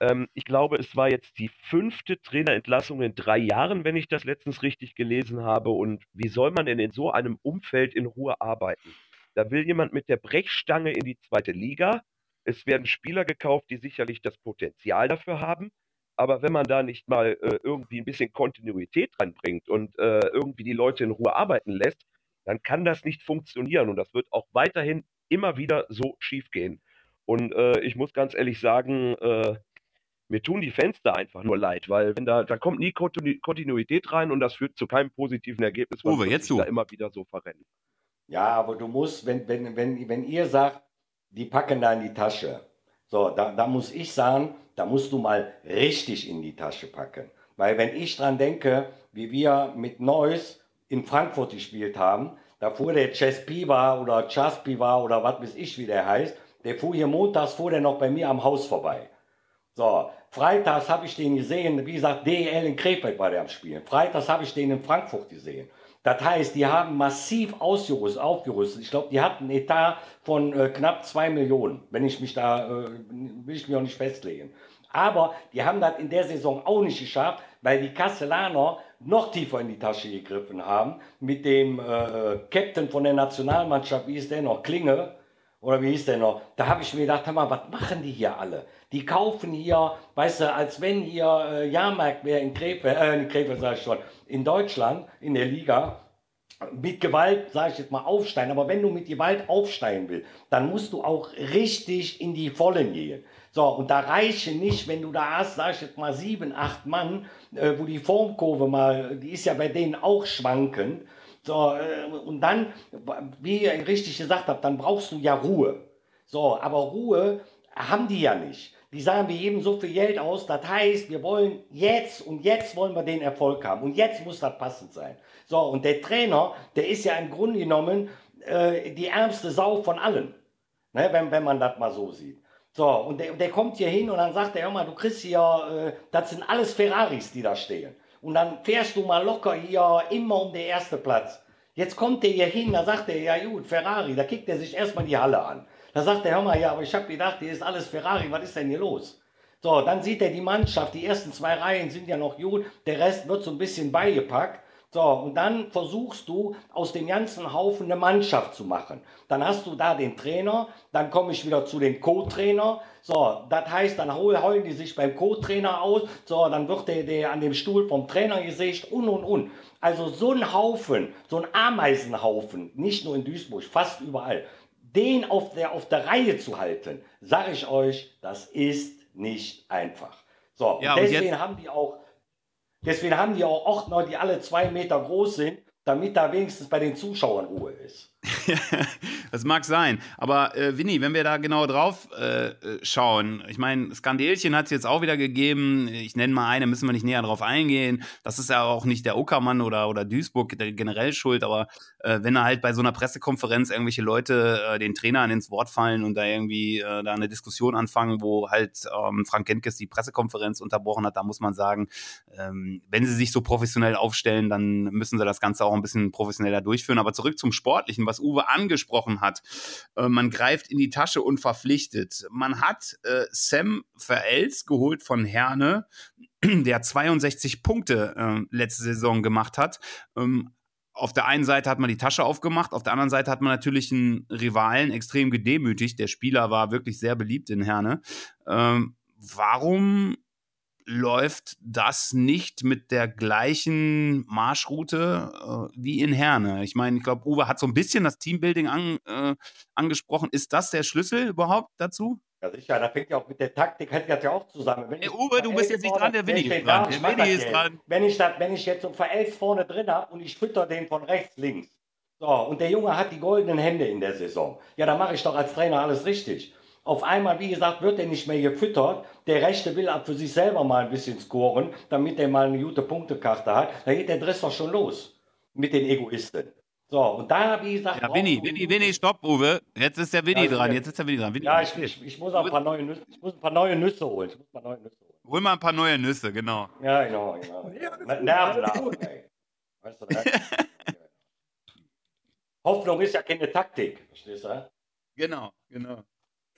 Ähm, ich glaube, es war jetzt die fünfte Trainerentlassung in drei Jahren, wenn ich das letztens richtig gelesen habe. Und wie soll man denn in so einem Umfeld in Ruhe arbeiten? Da will jemand mit der Brechstange in die zweite Liga. Es werden Spieler gekauft, die sicherlich das Potenzial dafür haben. Aber wenn man da nicht mal äh, irgendwie ein bisschen Kontinuität reinbringt und äh, irgendwie die Leute in Ruhe arbeiten lässt, dann kann das nicht funktionieren. Und das wird auch weiterhin immer wieder so schief gehen. Und äh, ich muss ganz ehrlich sagen, äh, mir tun die Fenster einfach nur leid, weil wenn da, da kommt nie Kontinuität rein und das führt zu keinem positiven Ergebnis, weil Uwe, jetzt da immer wieder so verrennen. Ja, aber du musst, wenn, wenn, wenn, wenn ihr sagt, die packen da in die Tasche, so, da, da muss ich sagen, da musst du mal richtig in die Tasche packen. Weil wenn ich dran denke, wie wir mit Neuss in Frankfurt gespielt haben, da fuhr der Chess Piva oder Chas Piva oder was weiß ich, wie der heißt, der fuhr hier montags, fuhr der noch bei mir am Haus vorbei. So, freitags habe ich den gesehen, wie gesagt, DEL in Krefeld war der am Spielen. Freitags habe ich den in Frankfurt gesehen. Das heißt, die haben massiv ausgerüstet, aufgerüstet. Ich glaube, die hatten einen Etat von äh, knapp 2 Millionen, wenn ich mich da, äh, will ich mich auch nicht festlegen. Aber die haben das in der Saison auch nicht geschafft, weil die Kastellaner noch tiefer in die Tasche gegriffen haben mit dem äh, Captain von der Nationalmannschaft, wie ist der noch, Klinge, oder wie hieß der noch? Da habe ich mir gedacht, mal, was machen die hier alle? Die kaufen hier, weißt du, als wenn hier äh, Jahrmarkt wäre in Krefeld, äh, in Krefeld sage ich schon, in Deutschland, in der Liga, mit Gewalt, sage ich jetzt mal, aufsteigen. Aber wenn du mit Gewalt aufsteigen willst, dann musst du auch richtig in die Vollen gehen. So, und da reichen nicht, wenn du da hast, sag ich jetzt mal, sieben, acht Mann, äh, wo die Formkurve mal, die ist ja bei denen auch schwankend. So, äh, und dann, wie ihr richtig gesagt habt, dann brauchst du ja Ruhe. So, aber Ruhe haben die ja nicht. Die sagen, wir geben so viel Geld aus, das heißt, wir wollen jetzt und jetzt wollen wir den Erfolg haben und jetzt muss das passend sein. So, und der Trainer, der ist ja im Grunde genommen äh, die ärmste Sau von allen, ne, wenn, wenn man das mal so sieht. So, und der, der kommt hier hin und dann sagt er, hör mal, du kriegst hier, äh, das sind alles Ferraris, die da stehen. Und dann fährst du mal locker hier immer um den ersten Platz. Jetzt kommt der hier hin, da sagt er, ja gut, Ferrari, da kickt er sich erstmal die Halle an. Da sagt er, hör mal, ja, aber ich habe gedacht, hier ist alles Ferrari, was ist denn hier los? So, dann sieht er die Mannschaft, die ersten zwei Reihen sind ja noch gut, der Rest wird so ein bisschen beigepackt. So, und dann versuchst du aus dem ganzen Haufen eine Mannschaft zu machen. Dann hast du da den Trainer, dann komme ich wieder zu den Co-Trainer. So, das heißt, dann heulen die sich beim Co-Trainer aus. So, dann wird der, der an dem Stuhl vom Trainer gesägt und und und. Also so ein Haufen, so ein Ameisenhaufen, nicht nur in Duisburg, fast überall, den auf der, auf der Reihe zu halten, sage ich euch, das ist nicht einfach. So, ja, und deswegen und haben die auch Deswegen haben die auch Ordner, die alle zwei Meter groß sind, damit da wenigstens bei den Zuschauern Ruhe ist. das mag sein. Aber äh, Winnie, wenn wir da genau drauf äh, schauen, ich meine, Skandelchen hat es jetzt auch wieder gegeben. Ich nenne mal eine, müssen wir nicht näher drauf eingehen. Das ist ja auch nicht der Uckermann oder, oder Duisburg generell schuld, aber äh, wenn da halt bei so einer Pressekonferenz irgendwelche Leute äh, den Trainern ins Wort fallen und da irgendwie äh, da eine Diskussion anfangen, wo halt ähm, Frank Genkes die Pressekonferenz unterbrochen hat, da muss man sagen, ähm, wenn sie sich so professionell aufstellen, dann müssen sie das Ganze auch ein bisschen professioneller durchführen. Aber zurück zum Sportlichen, was was Uwe angesprochen hat. Äh, man greift in die Tasche und verpflichtet. Man hat äh, Sam Verels geholt von Herne, der 62 Punkte äh, letzte Saison gemacht hat. Ähm, auf der einen Seite hat man die Tasche aufgemacht, auf der anderen Seite hat man natürlich einen Rivalen extrem gedemütigt. Der Spieler war wirklich sehr beliebt in Herne. Ähm, warum läuft das nicht mit der gleichen Marschroute äh, wie in Herne. Ich meine, ich glaube, Uwe hat so ein bisschen das Teambuilding an, äh, angesprochen. Ist das der Schlüssel überhaupt dazu? Ja, sicher, da fängt ja auch mit der Taktik, hängt das ja auch zusammen. Wenn hey, Uwe, du bist jetzt nicht dran, der Winnie ist dran. Der Winnie ist dran. Wenn ich, das, wenn ich jetzt so ein Verelf vorne drin habe und ich fütter den von rechts, links, so, und der Junge hat die goldenen Hände in der Saison, ja, dann mache ich doch als Trainer alles richtig. Auf einmal, wie gesagt, wird er nicht mehr gefüttert. Der Rechte will ab für sich selber mal ein bisschen scoren, damit er mal eine gute Punktekarte hat. Da geht der Dress doch schon los mit den Egoisten. So, und da, wie gesagt. Ja, Winnie, Winnie, Winnie, stopp, Uwe. Jetzt ist der Winnie ja, dran. Jetzt ist der Winnie dran. Winnie, ja, ich, ich, ich, muss auch ein paar neue Nüsse, ich muss ein paar neue Nüsse holen. Ich muss ein paar neue Nüsse holen. Hol mal ein paar neue Nüsse, genau. Ja, genau, genau. Ja, Nervenladen, ey. Weißt du, das? Hoffnung ist ja keine Taktik, verstehst du? Genau, genau.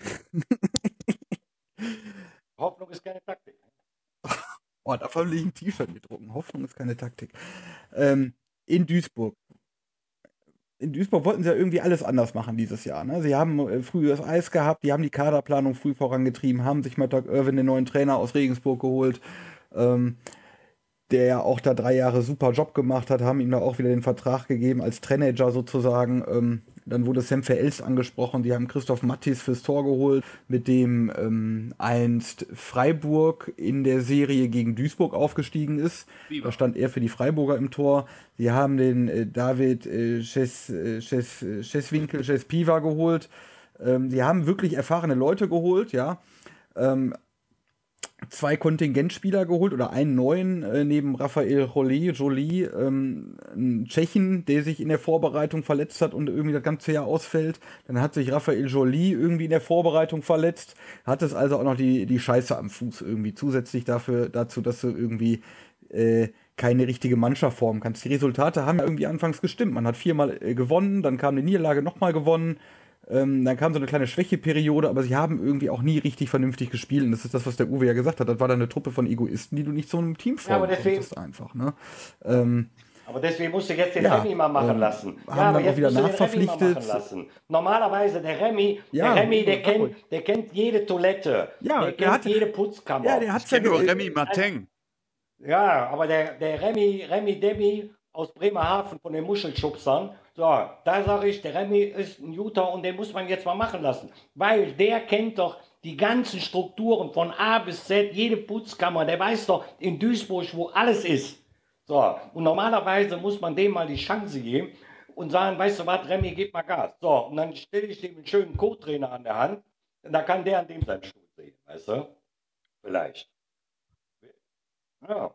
Hoffnung ist keine Taktik. Oh, davon ein T-Shirt gedrucken. Hoffnung ist keine Taktik. Ähm, in Duisburg. In Duisburg wollten sie ja irgendwie alles anders machen dieses Jahr. Ne? Sie haben äh, früh das Eis gehabt, die haben die Kaderplanung früh vorangetrieben, haben sich mit Doug Irwin den neuen Trainer aus Regensburg geholt, ähm, der ja auch da drei Jahre super Job gemacht hat, haben ihm da auch wieder den Vertrag gegeben als Teenager sozusagen. Ähm, dann wurde Sam Verelst angesprochen, die haben Christoph Mattis fürs Tor geholt, mit dem ähm, einst Freiburg in der Serie gegen Duisburg aufgestiegen ist. Da stand er für die Freiburger im Tor. Sie haben den äh, David äh, Ches, äh, Ches, Cheswinkel, Chespiva geholt. Ähm, sie haben wirklich erfahrene Leute geholt, ja. Ähm, zwei Kontingentspieler geholt oder einen neuen äh, neben Raphael Jolie, Jolie ähm, einen Tschechen, der sich in der Vorbereitung verletzt hat und irgendwie das ganze Jahr ausfällt. Dann hat sich Raphael Jolie irgendwie in der Vorbereitung verletzt. Hat es also auch noch die, die Scheiße am Fuß irgendwie zusätzlich dafür, dazu, dass du irgendwie äh, keine richtige Mannschaft formen kannst. Die Resultate haben ja irgendwie anfangs gestimmt. Man hat viermal äh, gewonnen, dann kam die Niederlage nochmal gewonnen. Ähm, dann kam so eine kleine Schwächeperiode, aber sie haben irgendwie auch nie richtig vernünftig gespielt. Und das ist das, was der Uwe ja gesagt hat. Das war dann eine Truppe von Egoisten, die du nicht zu einem Team formen ja, konntest einfach. Ne? Ähm, aber deswegen musst du jetzt den ja, Remy mal machen ähm, lassen. Haben ja, aber jetzt wieder nachverpflichtet. Normalerweise der Remy, ja, der Remy, der kennt, der kennt jede Toilette, ja, der, der kennt hat, jede Putzkammer. Ja, der hat ja nur Remy Martin. Ja, aber der, der Remy, Remy Demi aus Bremerhaven von den Muschelschubsern, so, da sage ich, der Remy ist ein Juter und den muss man jetzt mal machen lassen. Weil der kennt doch die ganzen Strukturen von A bis Z, jede Putzkammer, der weiß doch in Duisburg, wo alles ist. So, und normalerweise muss man dem mal die Chance geben und sagen, weißt du was, Remy, gib mal Gas. So, und dann stelle ich dem einen schönen Co-Trainer an der Hand, und da kann der an dem seinen Stuhl sehen, weißt du? Vielleicht. Ja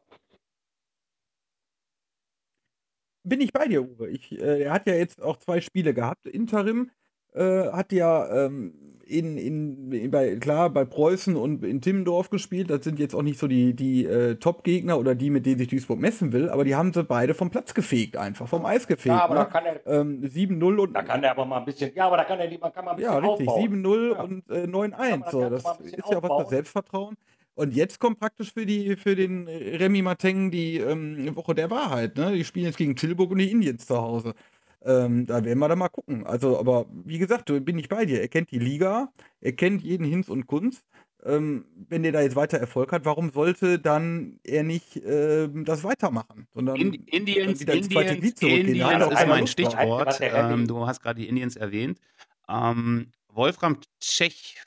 bin ich bei dir, Uwe. Ich, äh, er hat ja jetzt auch zwei Spiele gehabt. Interim äh, hat ja ähm, in, in, in, bei, klar bei Preußen und in Timmendorf gespielt. Das sind jetzt auch nicht so die, die äh, Top-Gegner oder die, mit denen sich Duisburg messen will, aber die haben sie beide vom Platz gefegt, einfach vom Eis gefegt. Ja, aber ne? da kann er. Ähm, 7-0 und. Da kann er aber mal ein bisschen. Ja, aber da kann er lieber kann man ein bisschen. Ja, richtig. 7-0 ja. und äh, 9-1. So, das ist ja auch was für Selbstvertrauen. Und jetzt kommt praktisch für, die, für den Remy Mateng die ähm, Woche der Wahrheit. Ne? Die spielen jetzt gegen Tilburg und die Indiens zu Hause. Ähm, da werden wir dann mal gucken. Also, aber wie gesagt, bin ich bei dir. Er kennt die Liga, er kennt jeden Hinz und Kunst. Ähm, wenn der da jetzt weiter Erfolg hat, warum sollte dann er nicht äh, das weitermachen? Sondern In, Indians, Indians, Indians ist mein Stichwort. Ähm, du hast gerade die Indians erwähnt. Ähm, Wolfram Tschech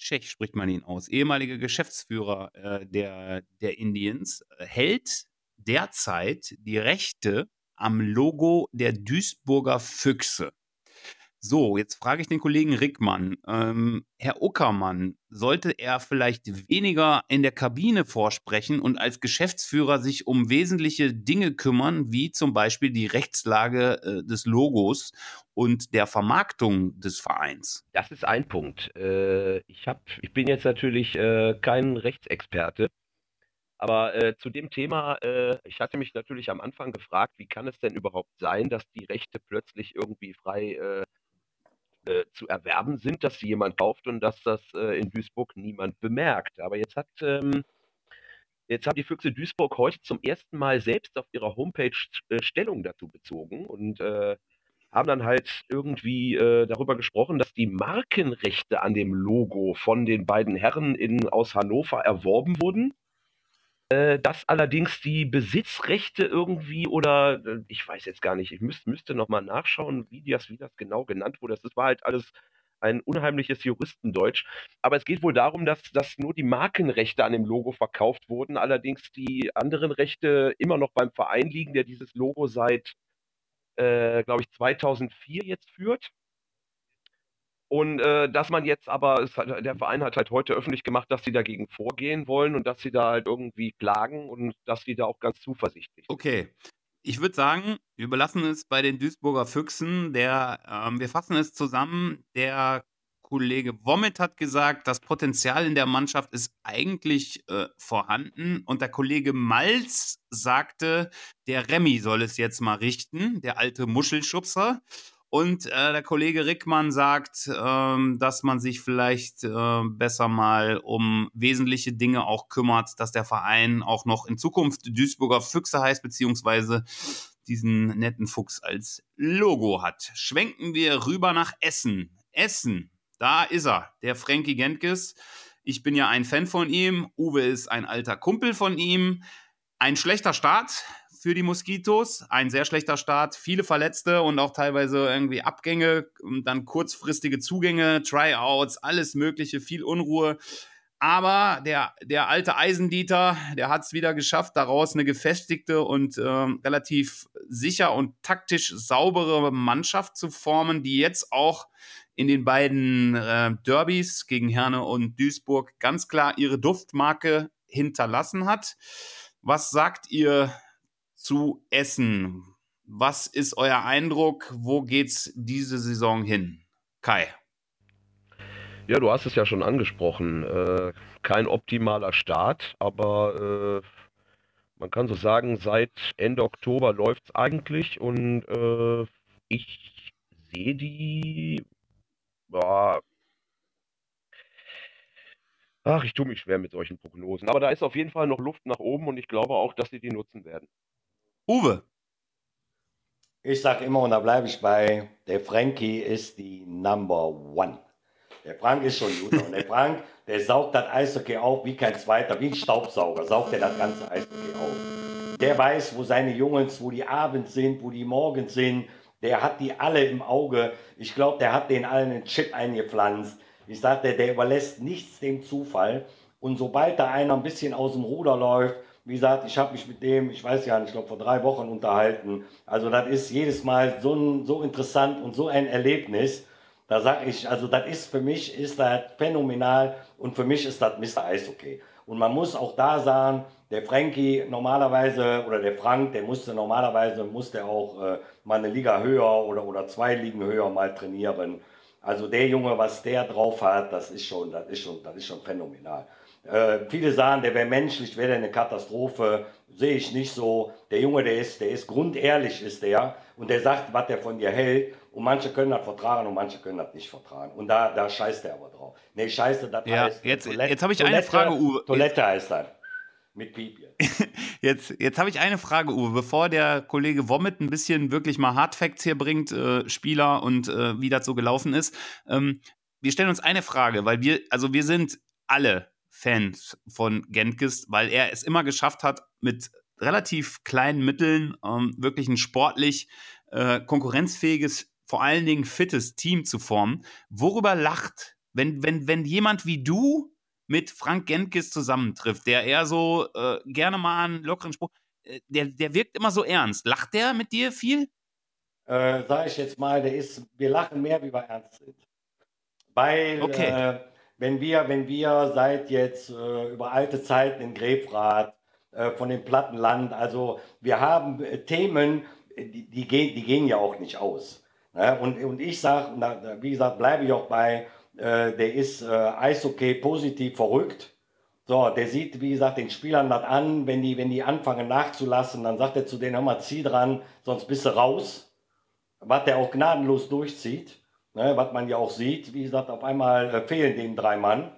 Tschech spricht man ihn aus, ehemaliger Geschäftsführer äh, der, der Indians, äh, hält derzeit die Rechte am Logo der Duisburger Füchse. So, jetzt frage ich den Kollegen Rickmann. Ähm, Herr Uckermann, sollte er vielleicht weniger in der Kabine vorsprechen und als Geschäftsführer sich um wesentliche Dinge kümmern, wie zum Beispiel die Rechtslage äh, des Logos und der Vermarktung des Vereins? Das ist ein Punkt. Äh, ich, hab, ich bin jetzt natürlich äh, kein Rechtsexperte, Aber äh, zu dem Thema, äh, ich hatte mich natürlich am Anfang gefragt, wie kann es denn überhaupt sein, dass die Rechte plötzlich irgendwie frei äh, äh, zu erwerben sind, dass sie jemand kauft und dass das äh, in Duisburg niemand bemerkt. Aber jetzt hat ähm, jetzt haben die Füchse Duisburg heute zum ersten Mal selbst auf ihrer Homepage äh, Stellung dazu bezogen und äh, haben dann halt irgendwie äh, darüber gesprochen, dass die Markenrechte an dem Logo von den beiden Herren in, aus Hannover erworben wurden dass allerdings die Besitzrechte irgendwie oder äh, ich weiß jetzt gar nicht, ich müsst, müsste noch mal nachschauen, wie das, wie das genau genannt wurde. Das war halt alles ein unheimliches Juristendeutsch. Aber es geht wohl darum, dass, dass nur die Markenrechte an dem Logo verkauft wurden, allerdings die anderen Rechte immer noch beim Verein liegen, der dieses Logo seit, äh, glaube ich, 2004 jetzt führt. Und äh, dass man jetzt aber, hat, der Verein hat halt heute öffentlich gemacht, dass sie dagegen vorgehen wollen und dass sie da halt irgendwie klagen und dass sie da auch ganz zuversichtlich sind. Okay. Ich würde sagen, wir belassen es bei den Duisburger Füchsen. Der, ähm, wir fassen es zusammen. Der Kollege Wommet hat gesagt, das Potenzial in der Mannschaft ist eigentlich äh, vorhanden. Und der Kollege Malz sagte, der Remy soll es jetzt mal richten, der alte Muschelschubser. Und äh, der Kollege Rickmann sagt, ähm, dass man sich vielleicht äh, besser mal um wesentliche Dinge auch kümmert, dass der Verein auch noch in Zukunft Duisburger Füchse heißt, beziehungsweise diesen netten Fuchs als Logo hat. Schwenken wir rüber nach Essen. Essen, da ist er, der Frankie Gentges. Ich bin ja ein Fan von ihm. Uwe ist ein alter Kumpel von ihm. Ein schlechter Start für die Moskitos. Ein sehr schlechter Start, viele Verletzte und auch teilweise irgendwie Abgänge und dann kurzfristige Zugänge, Tryouts, alles Mögliche, viel Unruhe. Aber der, der alte Eisendieter, der hat es wieder geschafft, daraus eine gefestigte und äh, relativ sicher und taktisch saubere Mannschaft zu formen, die jetzt auch in den beiden äh, Derbys gegen Herne und Duisburg ganz klar ihre Duftmarke hinterlassen hat. Was sagt ihr zu Essen. Was ist euer Eindruck? Wo geht's diese Saison hin? Kai. Ja, du hast es ja schon angesprochen. Äh, kein optimaler Start, aber äh, man kann so sagen, seit Ende Oktober läuft es eigentlich und äh, ich sehe die. Ja, ach, ich tue mich schwer mit solchen Prognosen. Aber da ist auf jeden Fall noch Luft nach oben und ich glaube auch, dass sie die nutzen werden. Uwe. Ich sage immer, und da bleibe ich bei, der Frankie ist die Number One. Der Frank ist schon gut. Und der Frank, der saugt das Eishockey auf wie kein zweiter, wie ein Staubsauger, saugt er das ganze Eishockey auf. Der weiß, wo seine Jungs, wo die abends sind, wo die morgens sind. Der hat die alle im Auge. Ich glaube, der hat den allen einen Chip eingepflanzt. Ich sagte, der überlässt nichts dem Zufall. Und sobald da einer ein bisschen aus dem Ruder läuft, wie gesagt, ich habe mich mit dem, ich weiß ja nicht, ich glaube vor drei Wochen unterhalten. Also das ist jedes Mal so, ein, so interessant und so ein Erlebnis. Da sage ich, also das ist für mich ist das phänomenal und für mich ist das Mr. Eishockey. Und man muss auch da sagen, der Frankie normalerweise oder der Frank, der musste normalerweise musste auch äh, mal eine Liga höher oder, oder zwei Ligen höher mal trainieren. Also der Junge, was der drauf hat, das ist schon, das ist schon, das ist schon phänomenal. Äh, viele sagen, der wäre menschlich, wäre eine Katastrophe. Sehe ich nicht so. Der Junge, der ist, der ist grundehrlich, ist der. Und der sagt, was der von dir hält. Und manche können das vertragen und manche können das nicht vertragen. Und da, da scheißt er aber drauf. Nee, scheiße, das ja, heißt. Jetzt, Toilette, jetzt habe ich Toilette, eine Frage, Uwe. Toilette heißt das. Mit Piep jetzt. jetzt habe ich eine Frage, Uwe. Bevor der Kollege Womit ein bisschen wirklich mal Hardfacts hier bringt, äh, Spieler und äh, wie das so gelaufen ist. Ähm, wir stellen uns eine Frage, weil wir, also wir sind alle Fans von Gentgist, weil er es immer geschafft hat, mit relativ kleinen Mitteln ähm, wirklich ein sportlich äh, konkurrenzfähiges, vor allen Dingen fittes Team zu formen. Worüber lacht, wenn, wenn, wenn jemand wie du mit Frank Gentgist zusammentrifft, der eher so äh, gerne mal einen lockeren Spruch, äh, der, der wirkt immer so ernst. Lacht der mit dir viel? Äh, sag ich jetzt mal, der ist, wir lachen mehr, wie wir ernst sind. Weil okay. Äh, wenn wir, wenn wir seit jetzt äh, über alte Zeiten in Grefrath, äh, von dem Plattenland, also wir haben äh, Themen, die, die, gehen, die gehen ja auch nicht aus. Ne? Und, und ich sage, wie gesagt, bleibe ich auch bei, äh, der ist äh, Eishockey positiv verrückt. So, der sieht, wie gesagt, den Spielern das an, wenn die, wenn die anfangen nachzulassen, dann sagt er zu denen, hör mal, zieh dran, sonst bist du raus. Was der auch gnadenlos durchzieht, ne, was man ja auch sieht, wie gesagt, auf einmal äh, fehlen dem drei Mann.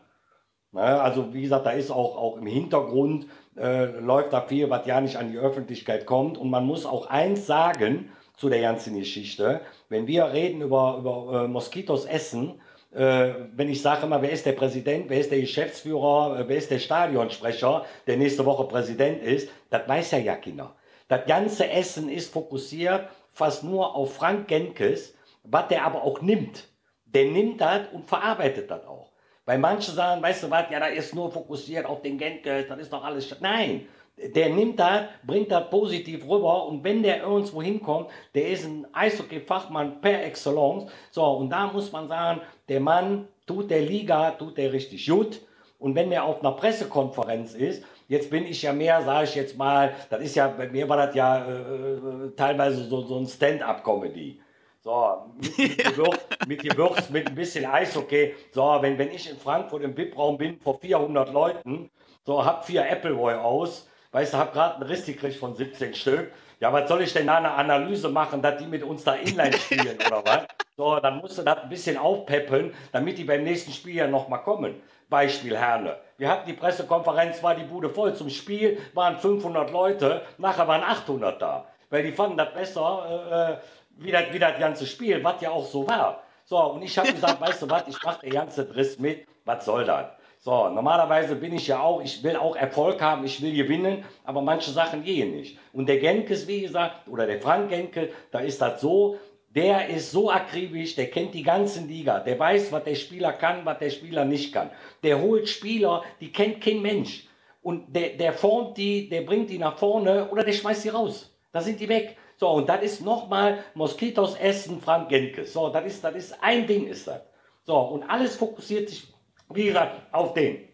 Ne, also, wie gesagt, da ist auch, auch im Hintergrund, äh, läuft da viel, was ja nicht an die Öffentlichkeit kommt. Und man muss auch eins sagen zu der ganzen Geschichte. Wenn wir reden über, über äh, Moskitos Essen, äh, wenn ich sage immer, wer ist der Präsident, wer ist der Geschäftsführer, äh, wer ist der Stadionsprecher, der nächste Woche Präsident ist, das weiß ja ja keiner. Das ganze Essen ist fokussiert fast nur auf Frank Genkes, was der aber auch nimmt. Der nimmt das und verarbeitet das auch. Weil manche sagen, weißt du was, ja, da ist nur fokussiert auf den Genkes, das ist doch alles. Nein, der nimmt das, bringt das positiv rüber und wenn der irgendwo hinkommt, der ist ein Eishockey-Fachmann per Excellence. So, und da muss man sagen, der Mann tut der Liga, tut der richtig gut. Und wenn der auf einer Pressekonferenz ist, jetzt bin ich ja mehr, sage ich jetzt mal, das ist ja, bei mir war das ja äh, äh teilweise so, so ein Stand-up-Comedy. So, mit, mit, Gewürz, mit Gewürz, mit ein bisschen Eishockey. So, wenn, wenn ich in Frankfurt im VIP-Raum bin vor 400 Leuten, so, hab vier Appleboy aus, weißt du, hab gerade einen Riss gekriegt von 17 Stück. Ja, was soll ich denn da eine Analyse machen, dass die mit uns da Inline spielen oder was? So, dann musst du das ein bisschen aufpeppeln, damit die beim nächsten Spiel ja nochmal kommen. Beispiel Herne. Wir hatten die Pressekonferenz, war die Bude voll. Zum Spiel waren 500 Leute, nachher waren 800 da. Weil die fanden das besser, äh, wie, das, wie das ganze Spiel, was ja auch so war. So, und ich habe gesagt, weißt du was, ich mache den ganzen Driss mit, was soll das? So, normalerweise bin ich ja auch, ich will auch Erfolg haben, ich will gewinnen, aber manche Sachen gehen nicht. Und der Genkes, wie gesagt, oder der Frank Genke, da ist das so, der ist so akribisch, der kennt die ganzen Liga, der weiß, was der Spieler kann, was der Spieler nicht kann. Der holt Spieler, die kennt kein Mensch. Und der, der formt die, der bringt die nach vorne oder der schmeißt sie raus. Da sind die weg. So, und das ist nochmal Moskitos Essen, Frank Genkes. So, das ist, das ist ein Ding ist das. So, und alles fokussiert sich wie gesagt, auf den.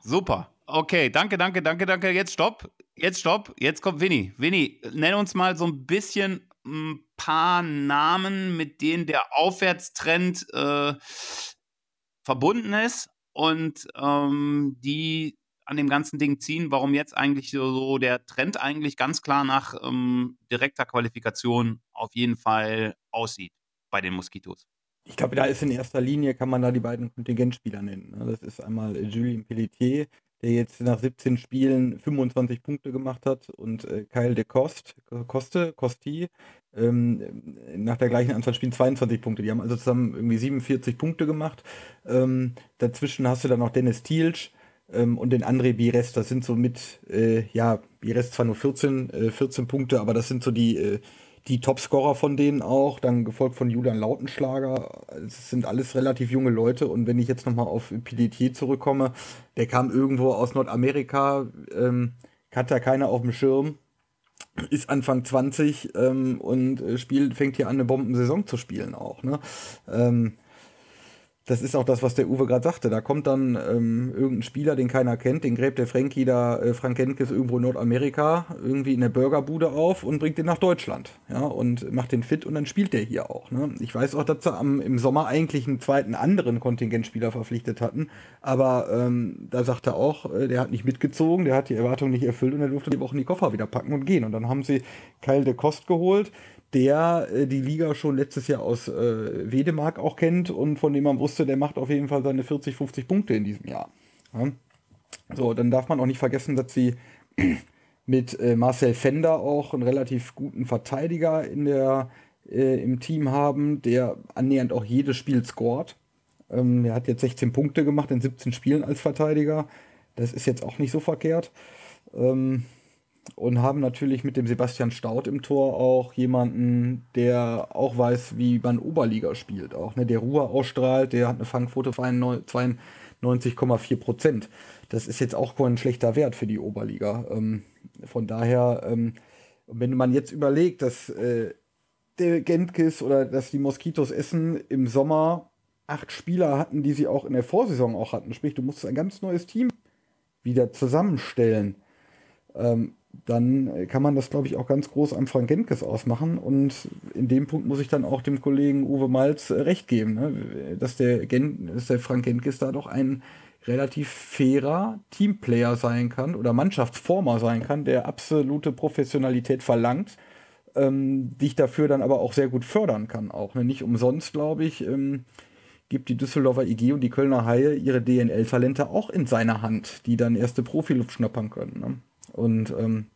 Super. Okay, danke, danke, danke, danke. Jetzt stopp. Jetzt stopp. Jetzt kommt Winnie. Winnie, nenn uns mal so ein bisschen ein paar Namen, mit denen der Aufwärtstrend äh, verbunden ist und ähm, die an dem ganzen Ding ziehen, warum jetzt eigentlich so, so der Trend eigentlich ganz klar nach ähm, direkter Qualifikation auf jeden Fall aussieht bei den Moskitos. Ich glaube, da ist in erster Linie, kann man da die beiden Kontingentspieler nennen. Ne? Das ist einmal Julien Pelletier, der jetzt nach 17 Spielen 25 Punkte gemacht hat und äh, Kyle de Cost, Coste, Costi, ähm, nach der gleichen Anzahl Spielen 22 Punkte. Die haben also zusammen irgendwie 47 Punkte gemacht. Ähm, dazwischen hast du dann noch Dennis Thielsch ähm, und den André Bires. Das sind so mit, äh, ja, Bires zwar nur 14, äh, 14 Punkte, aber das sind so die äh, die Topscorer von denen auch, dann gefolgt von Julian Lautenschlager. Es sind alles relativ junge Leute und wenn ich jetzt nochmal auf Pelletier zurückkomme, der kam irgendwo aus Nordamerika, ähm, hat da keiner auf dem Schirm, ist Anfang 20 ähm, und äh, spielt, fängt hier an, eine Bombensaison zu spielen auch. Ne? Ähm, das ist auch das, was der Uwe gerade sagte. Da kommt dann ähm, irgendein Spieler, den keiner kennt, den gräbt der Frankie da, äh, Frank Henkes irgendwo in Nordamerika, irgendwie in der Burgerbude auf und bringt den nach Deutschland. Ja, und macht den fit und dann spielt der hier auch. Ne? Ich weiß auch, dass sie am, im Sommer eigentlich einen zweiten anderen Kontingentspieler verpflichtet hatten, aber ähm, da sagt er auch, äh, der hat nicht mitgezogen, der hat die Erwartung nicht erfüllt und er durfte die Wochen die Koffer wieder packen und gehen. Und dann haben sie Kyle de Kost geholt, der äh, die Liga schon letztes Jahr aus äh, Wedemark auch kennt und von dem man wusste, der macht auf jeden Fall seine 40, 50 Punkte in diesem Jahr. Ja. So, dann darf man auch nicht vergessen, dass sie mit äh, Marcel Fender auch einen relativ guten Verteidiger in der, äh, im Team haben, der annähernd auch jedes Spiel scored. Ähm, er hat jetzt 16 Punkte gemacht in 17 Spielen als Verteidiger. Das ist jetzt auch nicht so verkehrt. Ähm, und haben natürlich mit dem Sebastian Staud im Tor auch jemanden, der auch weiß, wie man Oberliga spielt. Auch ne, der Ruhe ausstrahlt, der hat eine Fangquote von 92,4 Prozent. Das ist jetzt auch kein schlechter Wert für die Oberliga. Ähm, von daher, ähm, wenn man jetzt überlegt, dass äh, der Gentkis oder dass die Moskitos Essen im Sommer acht Spieler hatten, die sie auch in der Vorsaison auch hatten. Sprich, du musst ein ganz neues Team wieder zusammenstellen. Ähm, dann kann man das, glaube ich, auch ganz groß am Frank Genkes ausmachen. Und in dem Punkt muss ich dann auch dem Kollegen Uwe Malz äh, recht geben, ne? dass, der Gen dass der Frank Genkes da doch ein relativ fairer Teamplayer sein kann oder Mannschaftsformer sein kann, der absolute Professionalität verlangt, ähm, dich dafür dann aber auch sehr gut fördern kann. Auch ne? nicht umsonst, glaube ich, ähm, gibt die Düsseldorfer IG und die Kölner Haie ihre DNL-Talente auch in seiner Hand, die dann erste Profiluft schnappern können. Ne? Und ähm,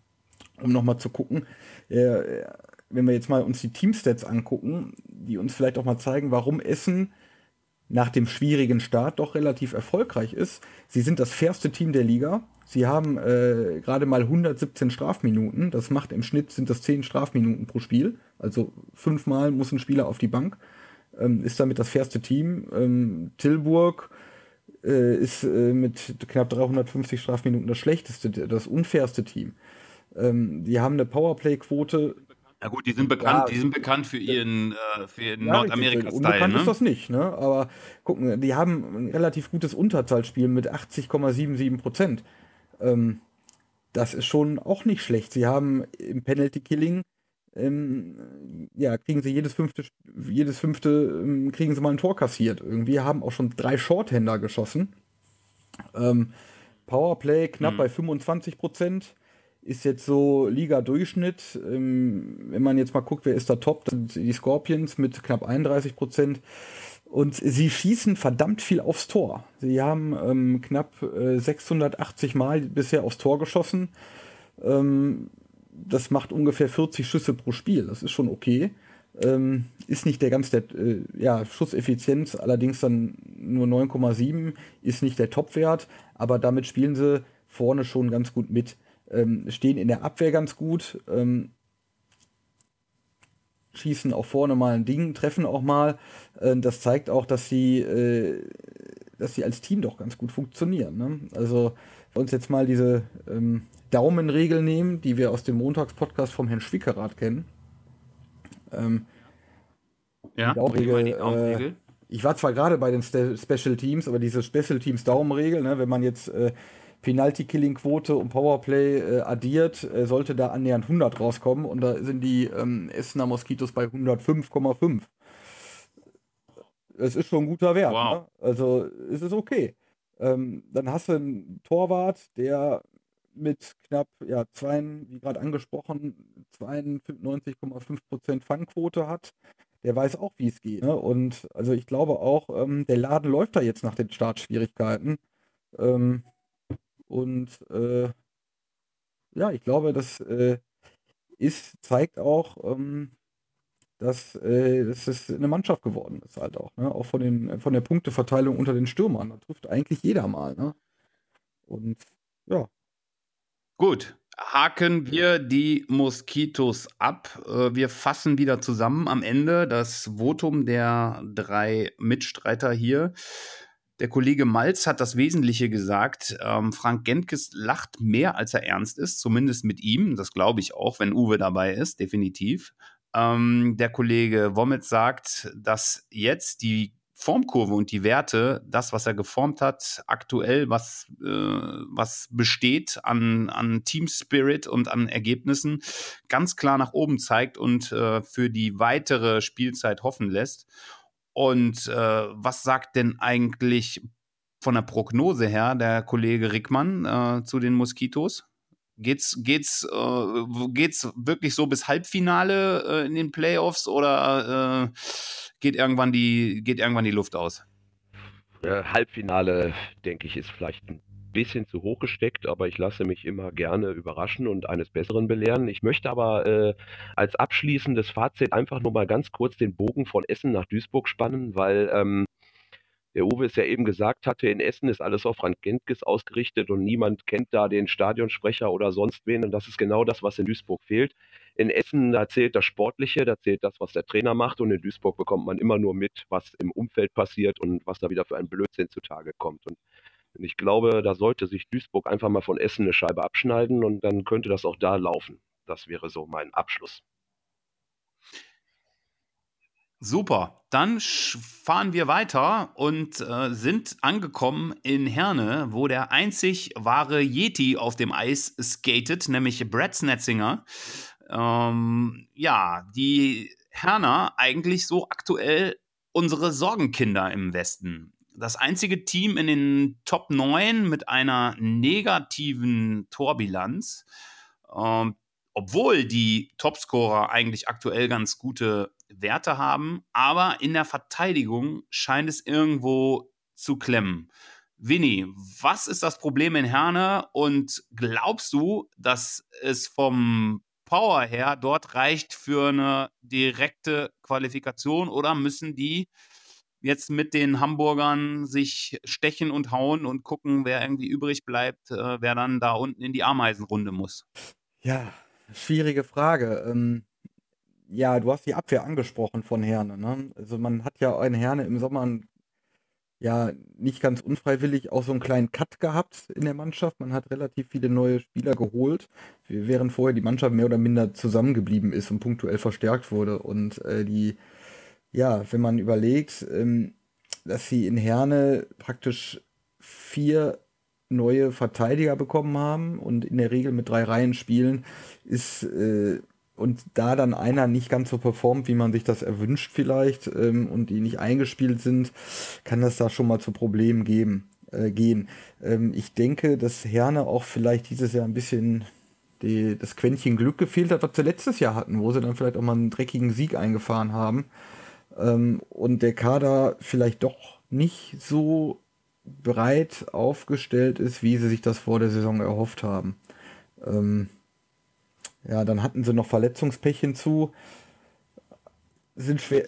um nochmal zu gucken, äh, wenn wir jetzt mal uns die Teamstats angucken, die uns vielleicht auch mal zeigen, warum Essen nach dem schwierigen Start doch relativ erfolgreich ist. Sie sind das fairste Team der Liga. Sie haben äh, gerade mal 117 Strafminuten. Das macht im Schnitt sind das 10 Strafminuten pro Spiel. Also fünfmal muss ein Spieler auf die Bank. Ähm, ist damit das fairste Team. Ähm, Tilburg äh, ist äh, mit knapp 350 Strafminuten das schlechteste, das unfairste Team. Ähm, die haben eine Powerplay-Quote ja gut, die sind bekannt, ja, die sind bekannt für ihren, äh, für ihren ja, Nordamerika-Style. Unbekannt ne? ist das nicht, ne? Aber gucken, die haben ein relativ gutes Unterzahlspiel mit 80,77 Prozent. Ähm, das ist schon auch nicht schlecht. Sie haben im Penalty Killing, ähm, ja, kriegen sie jedes fünfte, jedes fünfte ähm, kriegen sie mal ein Tor kassiert. Irgendwie haben auch schon drei Shorthänder geschossen. Ähm, Powerplay knapp mhm. bei 25 Prozent ist jetzt so Liga-Durchschnitt. Ähm, wenn man jetzt mal guckt, wer ist da top, dann sind die Scorpions mit knapp 31 Prozent. Und sie schießen verdammt viel aufs Tor. Sie haben ähm, knapp äh, 680 Mal bisher aufs Tor geschossen. Ähm, das macht ungefähr 40 Schüsse pro Spiel. Das ist schon okay. Ähm, ist nicht der ganz der, äh, ja, Schusseffizienz, allerdings dann nur 9,7, ist nicht der Topwert, aber damit spielen sie vorne schon ganz gut mit ähm, stehen in der Abwehr ganz gut, ähm, schießen auch vorne mal ein Ding, treffen auch mal. Äh, das zeigt auch, dass sie, äh, dass sie als Team doch ganz gut funktionieren. Ne? Also, wenn wir uns jetzt mal diese ähm, Daumenregel nehmen, die wir aus dem Montagspodcast vom Herrn Schwickerath kennen. Ähm, ja, Daumenregel, die Daumenregel? Äh, ich war zwar gerade bei den Special Teams, aber diese Special Teams Daumenregel, ne, wenn man jetzt äh, Penalty-Killing-Quote und Powerplay äh, addiert, äh, sollte da annähernd 100 rauskommen und da sind die ähm, Essener Moskitos bei 105,5. Es ist schon ein guter Wert. Wow. Ne? Also es ist okay. Ähm, dann hast du einen Torwart, der mit knapp, ja, zwei, wie gerade angesprochen, 92,5% Fangquote hat. Der weiß auch, wie es geht. Ne? Und also ich glaube auch, ähm, der Laden läuft da jetzt nach den Startschwierigkeiten. Ähm, und äh, ja, ich glaube, das äh, ist, zeigt auch, ähm, dass, äh, dass es eine Mannschaft geworden ist halt auch. Ne? Auch von, den, von der Punkteverteilung unter den Stürmern. Da trifft eigentlich jeder mal. Ne? Und ja. Gut, haken wir die Moskitos ab. Äh, wir fassen wieder zusammen am Ende das Votum der drei Mitstreiter hier. Der Kollege Malz hat das Wesentliche gesagt. Ähm, Frank Gentges lacht mehr, als er ernst ist, zumindest mit ihm. Das glaube ich auch, wenn Uwe dabei ist, definitiv. Ähm, der Kollege Wommet sagt, dass jetzt die Formkurve und die Werte, das, was er geformt hat, aktuell, was, äh, was besteht an, an Team Spirit und an Ergebnissen, ganz klar nach oben zeigt und äh, für die weitere Spielzeit hoffen lässt. Und äh, was sagt denn eigentlich von der Prognose her der Kollege Rickmann äh, zu den Moskitos? Geht's, geht's, äh, geht's wirklich so bis Halbfinale äh, in den Playoffs oder äh, geht, irgendwann die, geht irgendwann die Luft aus? Äh, Halbfinale, denke ich, ist vielleicht ein bisschen zu hoch gesteckt, aber ich lasse mich immer gerne überraschen und eines Besseren belehren. Ich möchte aber äh, als abschließendes Fazit einfach nur mal ganz kurz den Bogen von Essen nach Duisburg spannen, weil ähm, der Uwe es ja eben gesagt hatte, in Essen ist alles auf Frank Gentges ausgerichtet und niemand kennt da den Stadionsprecher oder sonst wen und das ist genau das, was in Duisburg fehlt. In Essen, da zählt das Sportliche, da zählt das, was der Trainer macht und in Duisburg bekommt man immer nur mit, was im Umfeld passiert und was da wieder für ein Blödsinn zutage kommt. Und und ich glaube, da sollte sich Duisburg einfach mal von Essen eine Scheibe abschneiden und dann könnte das auch da laufen. Das wäre so mein Abschluss. Super, dann fahren wir weiter und äh, sind angekommen in Herne, wo der einzig wahre Yeti auf dem Eis skatet, nämlich Brad Snetzinger. Ähm, ja, die Herner eigentlich so aktuell unsere Sorgenkinder im Westen das einzige Team in den Top 9 mit einer negativen Torbilanz. Ähm, obwohl die Topscorer eigentlich aktuell ganz gute Werte haben, aber in der Verteidigung scheint es irgendwo zu klemmen. Winnie, was ist das Problem in Herne und glaubst du, dass es vom Power her dort reicht für eine direkte Qualifikation oder müssen die jetzt mit den Hamburgern sich stechen und hauen und gucken, wer irgendwie übrig bleibt, äh, wer dann da unten in die Ameisenrunde muss? Ja, schwierige Frage. Ähm, ja, du hast die Abwehr angesprochen von Herne. Ne? Also man hat ja in Herne im Sommer ja, nicht ganz unfreiwillig auch so einen kleinen Cut gehabt in der Mannschaft. Man hat relativ viele neue Spieler geholt, während vorher die Mannschaft mehr oder minder zusammengeblieben ist und punktuell verstärkt wurde. Und äh, die, ja, wenn man überlegt, ähm, dass sie in Herne praktisch vier neue Verteidiger bekommen haben und in der Regel mit drei Reihen spielen, ist äh, und da dann einer nicht ganz so performt, wie man sich das erwünscht vielleicht ähm, und die nicht eingespielt sind, kann das da schon mal zu Problemen geben, äh, gehen. Ähm, ich denke, dass Herne auch vielleicht dieses Jahr ein bisschen die, das Quäntchen Glück gefehlt hat, was sie letztes Jahr hatten, wo sie dann vielleicht auch mal einen dreckigen Sieg eingefahren haben ähm, und der Kader vielleicht doch nicht so breit aufgestellt ist, wie sie sich das vor der Saison erhofft haben. Ähm, ja, dann hatten sie noch Verletzungspech hinzu. Sind schwer.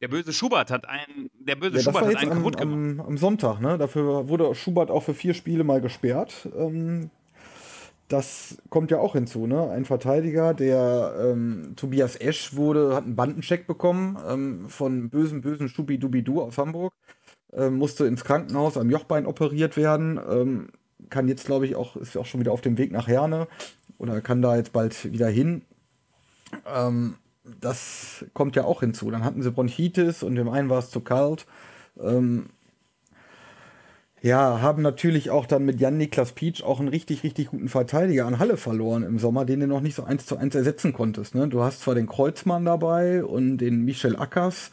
Der böse Schubert hat einen, der böse ja, Schubert hat einen am, kaputt gemacht. Am, am, Sonntag, ne? Dafür wurde Schubert auch für vier Spiele mal gesperrt. Ähm, das kommt ja auch hinzu, ne? Ein Verteidiger, der ähm, Tobias Esch wurde, hat einen Bandencheck bekommen ähm, von bösen, bösen Schubidubidu aus Hamburg. Ähm, musste ins Krankenhaus am Jochbein operiert werden. Ähm, kann jetzt, glaube ich, auch, ist auch schon wieder auf dem Weg nach Herne oder kann da jetzt bald wieder hin. Ähm, das kommt ja auch hinzu. Dann hatten sie Bronchitis und dem einen war es zu kalt. Ähm, ja, haben natürlich auch dann mit Jan-Niklas Pietsch auch einen richtig, richtig guten Verteidiger an Halle verloren im Sommer, den du noch nicht so eins zu eins ersetzen konntest. Ne? Du hast zwar den Kreuzmann dabei und den Michel Ackers,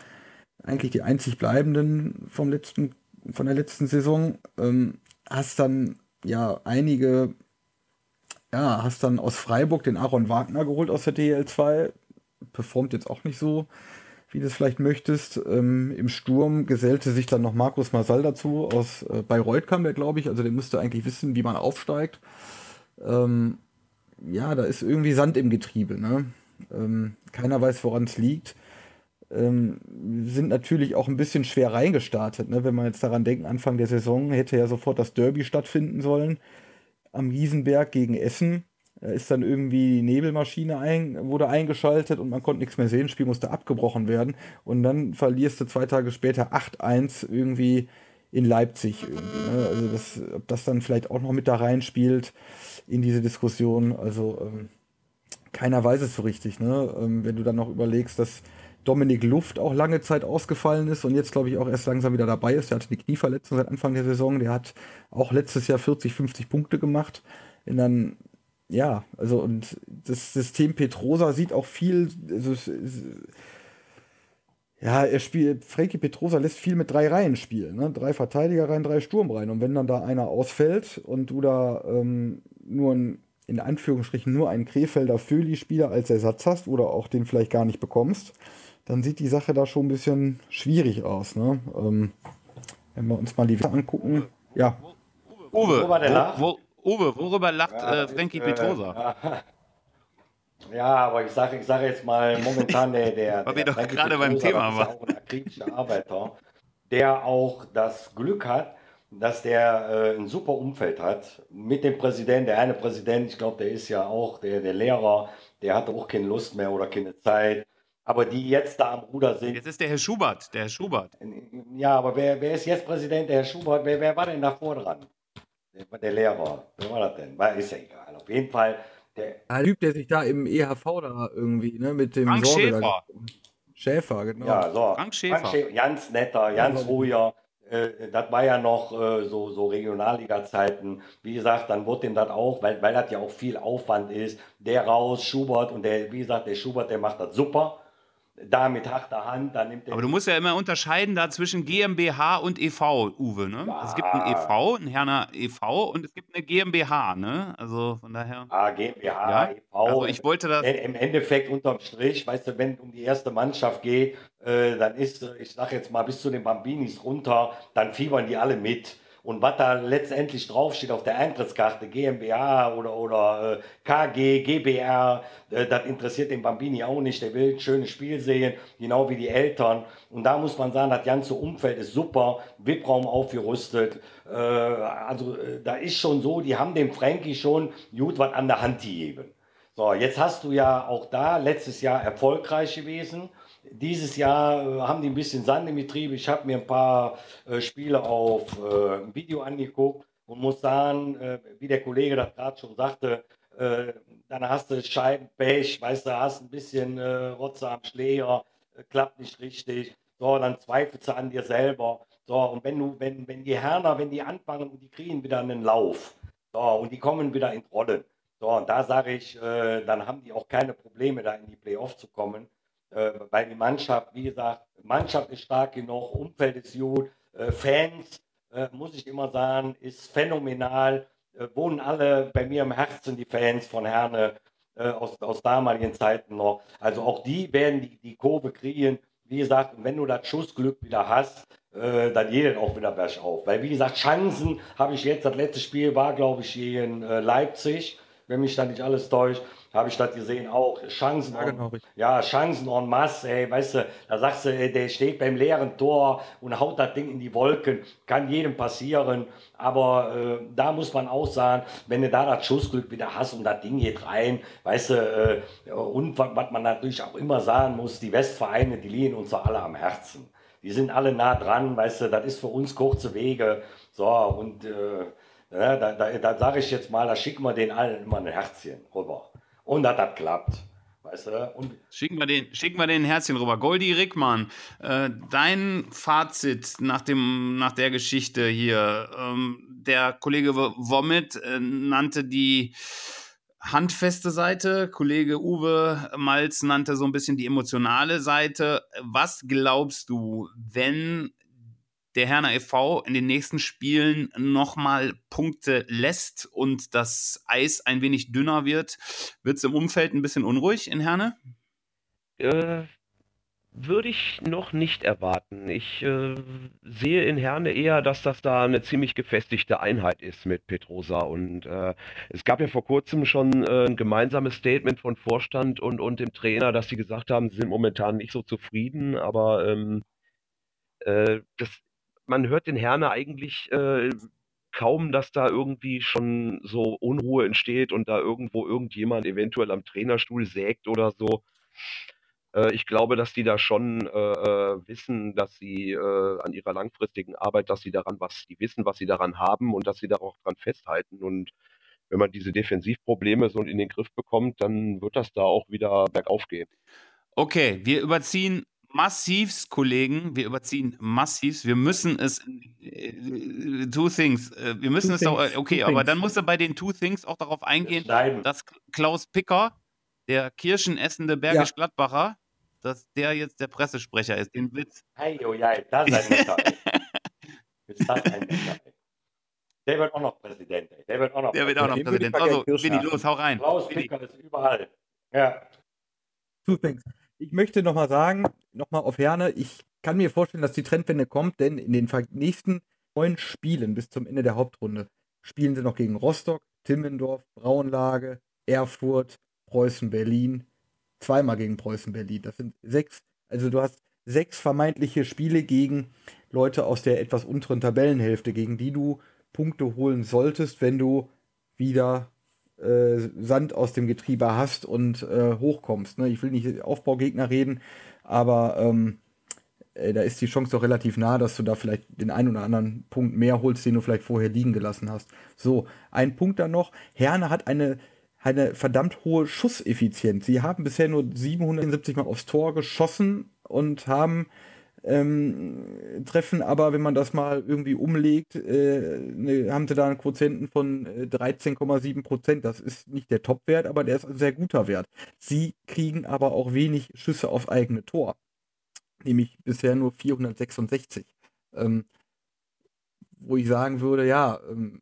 eigentlich die einzig bleibenden vom letzten, von der letzten Saison, ähm, hast dann ja einige ja, hast dann aus Freiburg den Aaron Wagner geholt aus der DL2. Performt jetzt auch nicht so, wie du es vielleicht möchtest. Ähm, Im Sturm gesellte sich dann noch Markus Masal dazu. Aus äh, Bayreuth kam der, glaube ich. Also der müsste eigentlich wissen, wie man aufsteigt. Ähm, ja, da ist irgendwie Sand im Getriebe. Ne? Ähm, keiner weiß, woran es liegt. Ähm, sind natürlich auch ein bisschen schwer reingestartet. Ne? Wenn man jetzt daran denkt, Anfang der Saison hätte ja sofort das Derby stattfinden sollen am Riesenberg gegen Essen. Ist dann irgendwie die Nebelmaschine ein, wurde eingeschaltet und man konnte nichts mehr sehen. Das Spiel musste abgebrochen werden. Und dann verlierst du zwei Tage später 8-1 irgendwie in Leipzig. Ne? Also das, ob das dann vielleicht auch noch mit da reinspielt in diese Diskussion. Also ähm, keiner weiß es so richtig. Ne? Ähm, wenn du dann noch überlegst, dass Dominik Luft auch lange Zeit ausgefallen ist und jetzt, glaube ich, auch erst langsam wieder dabei ist. Der hatte die Knieverletzung seit Anfang der Saison. Der hat auch letztes Jahr 40, 50 Punkte gemacht. Und dann, ja, also und das System Petrosa sieht auch viel, also, ja, er spielt, Frankie Petrosa lässt viel mit drei Reihen spielen. Ne? Drei Verteidiger rein, drei Sturm rein. Und wenn dann da einer ausfällt und du da ähm, nur ein, in Anführungsstrichen nur einen Krefelder Föhli-Spieler als Ersatz hast oder auch den vielleicht gar nicht bekommst, dann sieht die Sache da schon ein bisschen schwierig aus. Ne? Ähm, wenn wir uns mal die Werte angucken. Ja. Uwe, wo, wo, Uwe worüber lacht ja, äh, Frankie Petrosa? Ja. ja. aber ich sage ich sag jetzt mal momentan der, der, Weil wir doch gerade beim Thema waren. auch ein akribischer Arbeiter, der auch das Glück hat, dass der äh, ein super Umfeld hat mit dem Präsidenten. Der eine Präsident, ich glaube, der ist ja auch der, der Lehrer, der hatte auch keine Lust mehr oder keine Zeit aber die jetzt da am Ruder sind. Jetzt ist der Herr Schubert, der Herr Schubert. Ja, aber wer, wer ist jetzt Präsident? Der Herr Schubert, wer, wer war denn davor dran? Der, der Lehrer. Wer war das denn? War, ist ja egal. Auf jeden Fall. Der, der Typ, der sich da im EHV da irgendwie, ne, mit dem Frank Sorge Schäfer. Da, Schäfer, genau. Ja, so. Frank Schäfer. Frank Schäfer. Ganz netter, ganz ja, ruhiger. Äh, das war ja noch äh, so, so Regionalliga-Zeiten. Wie gesagt, dann wird dem das auch, weil, weil das ja auch viel Aufwand ist, der raus, Schubert und der, wie gesagt, der Schubert, der macht das super da mit harter Hand, dann nimmt er. Aber du musst ja immer unterscheiden da zwischen GmbH und e.V., Uwe, ne? Ja. Es gibt ein e.V., ein Herner e.V. und es gibt eine GmbH, ne? Also von daher. Ah, GmbH, ja? e.V. Also ich wollte das. Im Endeffekt unterm Strich, weißt du, wenn es um die erste Mannschaft geht, äh, dann ist, ich sag jetzt mal, bis zu den Bambinis runter, dann fiebern die alle mit. Und was da letztendlich draufsteht auf der Eintrittskarte, GmbH oder, oder äh, KG, GBR, äh, das interessiert den Bambini auch nicht. Der will ein schönes Spiel sehen, genau wie die Eltern. Und da muss man sagen, das ganze Umfeld ist super, VIP-Raum aufgerüstet. Äh, also da ist schon so, die haben dem Frankie schon gut was an der Hand gegeben. So, jetzt hast du ja auch da letztes Jahr erfolgreich gewesen. Dieses Jahr äh, haben die ein bisschen Sand im Betrieb. Ich habe mir ein paar äh, Spiele auf äh, Video angeguckt und muss sagen, äh, wie der Kollege das gerade schon sagte, äh, dann hast du Scheibenpech, weißt du, hast ein bisschen äh, Rotze am Schläger, klappt nicht richtig. So, dann zweifelst du an dir selber. So, und wenn du, wenn, wenn die Herner, wenn die anfangen und die kriegen wieder einen Lauf, so, und die kommen wieder in Rollen. So, und da sage ich, dann haben die auch keine Probleme, da in die Playoffs zu kommen äh, weil die Mannschaft, wie gesagt, Mannschaft ist stark genug, Umfeld ist gut, äh, Fans, äh, muss ich immer sagen, ist phänomenal, äh, wohnen alle bei mir im Herzen, die Fans von Herne äh, aus, aus damaligen Zeiten noch. Also auch die werden die, die Kurve kriegen. Wie gesagt, wenn du das Schussglück wieder hast, äh, dann geht auch wieder bergauf. Weil, wie gesagt, Chancen habe ich jetzt, das letzte Spiel war, glaube ich, gegen Leipzig, wenn mich da nicht alles täuscht habe ich das gesehen auch. Chancen, ja, genau, en, ja, Chancen en masse, ey, weißt du, da sagst du, ey, der steht beim leeren Tor und haut das Ding in die Wolken. Kann jedem passieren, aber äh, da muss man auch sagen, wenn du da das Schussglück wieder hast und das Ding geht rein, weißt du, äh, und was man natürlich auch immer sagen muss, die Westvereine, die liegen uns alle am Herzen. Die sind alle nah dran, weißt du, das ist für uns kurze Wege. So, und äh, ja, da, da, da sage ich jetzt mal, da schicken wir den allen immer ein Herzchen rüber. Und das hat klappt. Weißt du? Und schicken, wir den, schicken wir den Herzchen rüber. Goldi Rickmann, äh, dein Fazit nach, dem, nach der Geschichte hier. Ähm, der Kollege Womit äh, nannte die handfeste Seite, Kollege Uwe Malz nannte so ein bisschen die emotionale Seite. Was glaubst du, wenn der Herner e.V. in den nächsten Spielen nochmal Punkte lässt und das Eis ein wenig dünner wird, wird es im Umfeld ein bisschen unruhig in Herne? Äh, würde ich noch nicht erwarten. Ich äh, sehe in Herne eher, dass das da eine ziemlich gefestigte Einheit ist mit Petrosa. Und äh, es gab ja vor kurzem schon äh, ein gemeinsames Statement von Vorstand und, und dem Trainer, dass sie gesagt haben, sie sind momentan nicht so zufrieden, aber ähm, äh, das man hört den Herne eigentlich äh, kaum, dass da irgendwie schon so Unruhe entsteht und da irgendwo irgendjemand eventuell am Trainerstuhl sägt oder so. Äh, ich glaube, dass die da schon äh, äh wissen, dass sie äh, an ihrer langfristigen Arbeit, dass sie daran was, die wissen, was sie daran haben und dass sie da auch dran festhalten. Und wenn man diese Defensivprobleme so in den Griff bekommt, dann wird das da auch wieder bergauf gehen. Okay, wir überziehen massivst, Kollegen. Wir überziehen massivst. Wir müssen es. Äh, two Things. Äh, wir müssen two es things, auch. Okay, aber dann musst du bei den Two Things auch darauf eingehen, dass Klaus Picker, der kirschenessende Bergisch Gladbacher, dass der jetzt der Pressesprecher ist. Den Witz. Hey, oh ja, das ist ist das ein. Der wird auch noch Präsident. Ey. Der wird auch noch der Präsident. Wird auch noch Präsident. Also, Winnie, los, hau rein. Klaus Picker ist überall. Ja. Two Things. Ich möchte nochmal sagen, nochmal auf Herne, ich kann mir vorstellen, dass die Trendwende kommt, denn in den nächsten neun Spielen bis zum Ende der Hauptrunde spielen sie noch gegen Rostock, Timmendorf, Braunlage, Erfurt, Preußen, Berlin, zweimal gegen Preußen, Berlin. Das sind sechs, also du hast sechs vermeintliche Spiele gegen Leute aus der etwas unteren Tabellenhälfte, gegen die du Punkte holen solltest, wenn du wieder äh, Sand aus dem Getriebe hast und äh, hochkommst. Ne? Ich will nicht Aufbaugegner reden, aber ähm, äh, da ist die Chance doch relativ nah, dass du da vielleicht den einen oder anderen Punkt mehr holst, den du vielleicht vorher liegen gelassen hast. So, ein Punkt dann noch. Herne hat eine, eine verdammt hohe Schusseffizienz. Sie haben bisher nur 770 Mal aufs Tor geschossen und haben ähm, treffen aber, wenn man das mal irgendwie umlegt, äh, ne, haben sie da einen Quotienten von äh, 13,7 Prozent. Das ist nicht der Topwert, aber der ist ein sehr guter Wert. Sie kriegen aber auch wenig Schüsse aufs eigene Tor, nämlich bisher nur 466. Ähm, wo ich sagen würde, ja, ähm,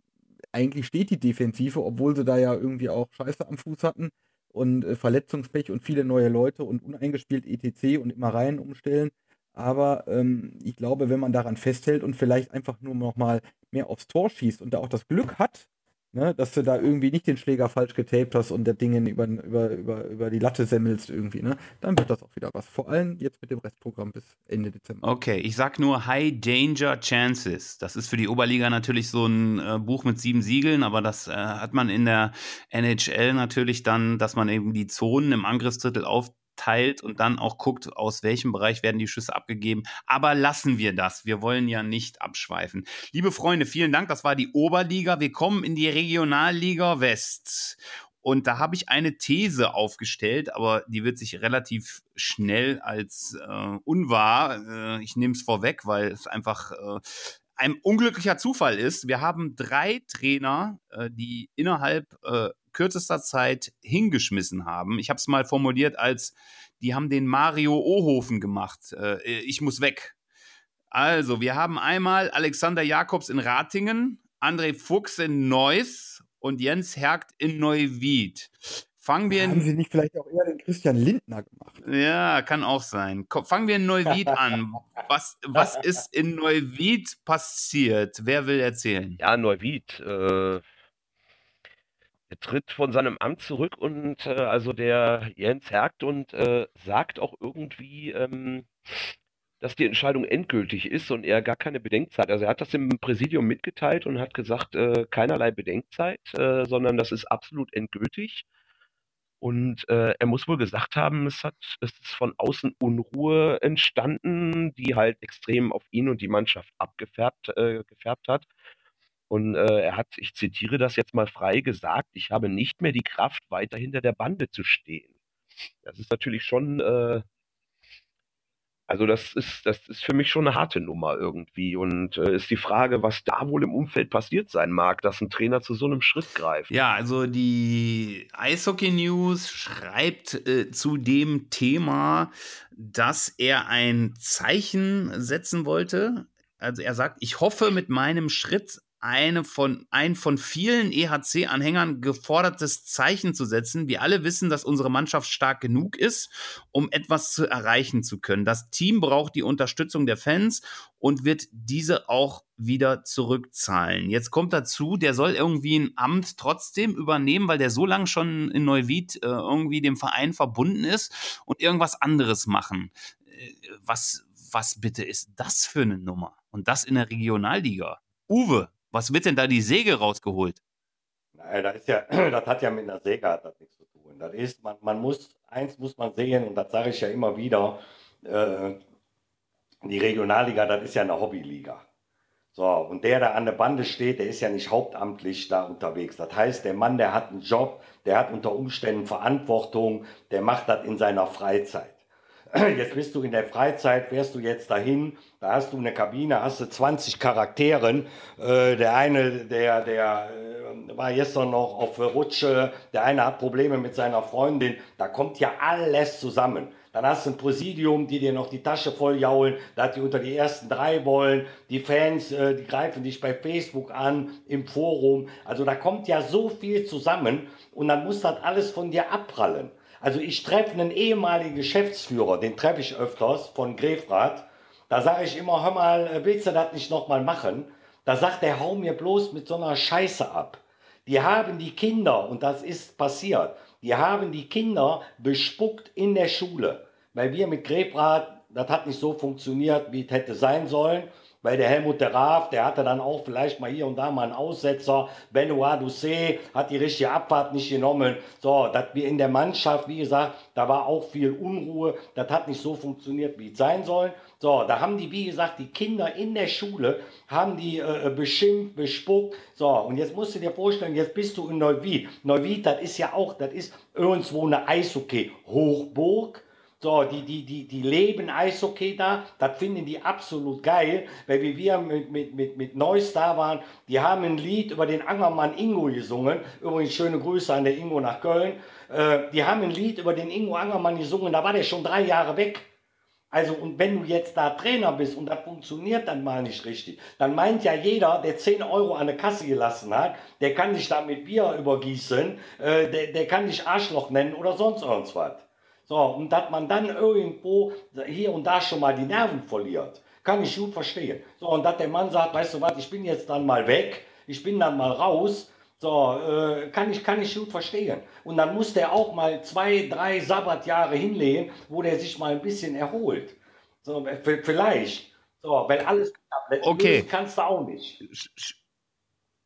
eigentlich steht die Defensive, obwohl sie da ja irgendwie auch Scheiße am Fuß hatten und äh, Verletzungspech und viele neue Leute und uneingespielt ETC und immer rein umstellen. Aber ähm, ich glaube, wenn man daran festhält und vielleicht einfach nur noch mal mehr aufs Tor schießt und da auch das Glück hat, Ne, dass du da irgendwie nicht den Schläger falsch getaped hast und der Dinge über, über, über, über die Latte semmelst irgendwie, ne? Dann wird das auch wieder was. Vor allem jetzt mit dem Restprogramm bis Ende Dezember. Okay, ich sag nur High Danger Chances. Das ist für die Oberliga natürlich so ein äh, Buch mit sieben Siegeln, aber das äh, hat man in der NHL natürlich dann, dass man eben die Zonen im Angriffsdrittel auf teilt und dann auch guckt, aus welchem Bereich werden die Schüsse abgegeben. Aber lassen wir das. Wir wollen ja nicht abschweifen. Liebe Freunde, vielen Dank. Das war die Oberliga. Wir kommen in die Regionalliga West. Und da habe ich eine These aufgestellt, aber die wird sich relativ schnell als äh, unwahr, äh, ich nehme es vorweg, weil es einfach äh, ein unglücklicher Zufall ist. Wir haben drei Trainer, äh, die innerhalb äh, kürzester Zeit hingeschmissen haben. Ich habe es mal formuliert als, die haben den Mario Ohofen gemacht. Äh, ich muss weg. Also, wir haben einmal Alexander Jakobs in Ratingen, André Fuchs in Neuss und Jens Hergt in Neuwied. Fangen wir Haben Sie nicht vielleicht auch eher den Christian Lindner gemacht? Ja, kann auch sein. Fangen wir in Neuwied an. Was, was ist in Neuwied passiert? Wer will erzählen? Ja, Neuwied. Äh, er tritt von seinem Amt zurück und äh, also der Jens Hergt und äh, sagt auch irgendwie, ähm, dass die Entscheidung endgültig ist und er gar keine Bedenkzeit. Also er hat das im Präsidium mitgeteilt und hat gesagt, äh, keinerlei Bedenkzeit, äh, sondern das ist absolut endgültig. Und äh, er muss wohl gesagt haben, es hat, es ist von außen Unruhe entstanden, die halt extrem auf ihn und die Mannschaft abgefärbt äh, gefärbt hat. Und äh, er hat, ich zitiere das jetzt mal frei gesagt, ich habe nicht mehr die Kraft, weiter hinter der Bande zu stehen. Das ist natürlich schon, äh, also das ist, das ist für mich schon eine harte Nummer irgendwie. Und äh, ist die Frage, was da wohl im Umfeld passiert sein mag, dass ein Trainer zu so einem Schritt greift. Ja, also die Eishockey News schreibt äh, zu dem Thema, dass er ein Zeichen setzen wollte. Also er sagt, ich hoffe mit meinem Schritt eine von, ein von vielen EHC-Anhängern gefordertes Zeichen zu setzen. Wir alle wissen, dass unsere Mannschaft stark genug ist, um etwas zu erreichen zu können. Das Team braucht die Unterstützung der Fans und wird diese auch wieder zurückzahlen. Jetzt kommt dazu, der soll irgendwie ein Amt trotzdem übernehmen, weil der so lange schon in Neuwied äh, irgendwie dem Verein verbunden ist und irgendwas anderes machen. Äh, was, was bitte ist das für eine Nummer? Und das in der Regionalliga. Uwe, was wird denn da die Säge rausgeholt? Nein, das, ist ja, das hat ja mit einer Säge hat das nichts zu tun. Das ist, man, man muss, eins muss man sehen, und das sage ich ja immer wieder, äh, die Regionalliga, das ist ja eine Hobbyliga. So, und der da an der Bande steht, der ist ja nicht hauptamtlich da unterwegs. Das heißt, der Mann, der hat einen Job, der hat unter Umständen Verantwortung, der macht das in seiner Freizeit. Jetzt bist du in der Freizeit, fährst du jetzt dahin, da hast du eine Kabine, hast du 20 Charakteren. Äh, der eine, der, der äh, war gestern noch auf Rutsche, der eine hat Probleme mit seiner Freundin. Da kommt ja alles zusammen. Dann hast du ein Präsidium, die dir noch die Tasche voll jaulen, da die unter die ersten drei wollen. Die Fans, äh, die greifen dich bei Facebook an, im Forum. Also da kommt ja so viel zusammen und dann muss das alles von dir abprallen. Also ich treffe einen ehemaligen Geschäftsführer, den treffe ich öfters von Grefrath. Da sage ich immer, hör mal, äh, willst du das nicht nochmal machen? Da sagt er, hau mir bloß mit so einer Scheiße ab. Die haben die Kinder, und das ist passiert, die haben die Kinder bespuckt in der Schule. Weil wir mit Grefrath, das hat nicht so funktioniert, wie es hätte sein sollen weil der Helmut der Raaf, der hatte dann auch vielleicht mal hier und da mal einen Aussetzer. Benoit Doucet hat die richtige Abfahrt nicht genommen. So, dass wir in der Mannschaft, wie gesagt, da war auch viel Unruhe. Das hat nicht so funktioniert, wie es sein soll. So, da haben die, wie gesagt, die Kinder in der Schule, haben die äh, beschimpft, bespuckt. So, und jetzt musst du dir vorstellen, jetzt bist du in Neuwied. Neuwied, das ist ja auch, das ist irgendwo eine Eishockey-Hochburg. So, die, die, die, die leben Eishockey da, das finden die absolut geil, weil wie wir mit, mit, mit, mit Neuss da waren, die haben ein Lied über den Angermann Ingo gesungen. Übrigens schöne Grüße an der Ingo nach Köln. Äh, die haben ein Lied über den Ingo Angermann gesungen, da war der schon drei Jahre weg. Also, und wenn du jetzt da Trainer bist und das funktioniert dann mal nicht richtig, dann meint ja jeder, der 10 Euro an der Kasse gelassen hat, der kann dich da mit Bier übergießen, äh, der, der kann dich Arschloch nennen oder sonst irgendwas. So, und dass man dann irgendwo hier und da schon mal die Nerven verliert, kann ich gut verstehen. So, und dass der Mann sagt, weißt du was, ich bin jetzt dann mal weg, ich bin dann mal raus, so, äh, kann, ich, kann ich gut verstehen. Und dann muss der auch mal zwei, drei Sabbatjahre hinlegen, wo der sich mal ein bisschen erholt. So, vielleicht. So, wenn alles okay. kannst du auch nicht.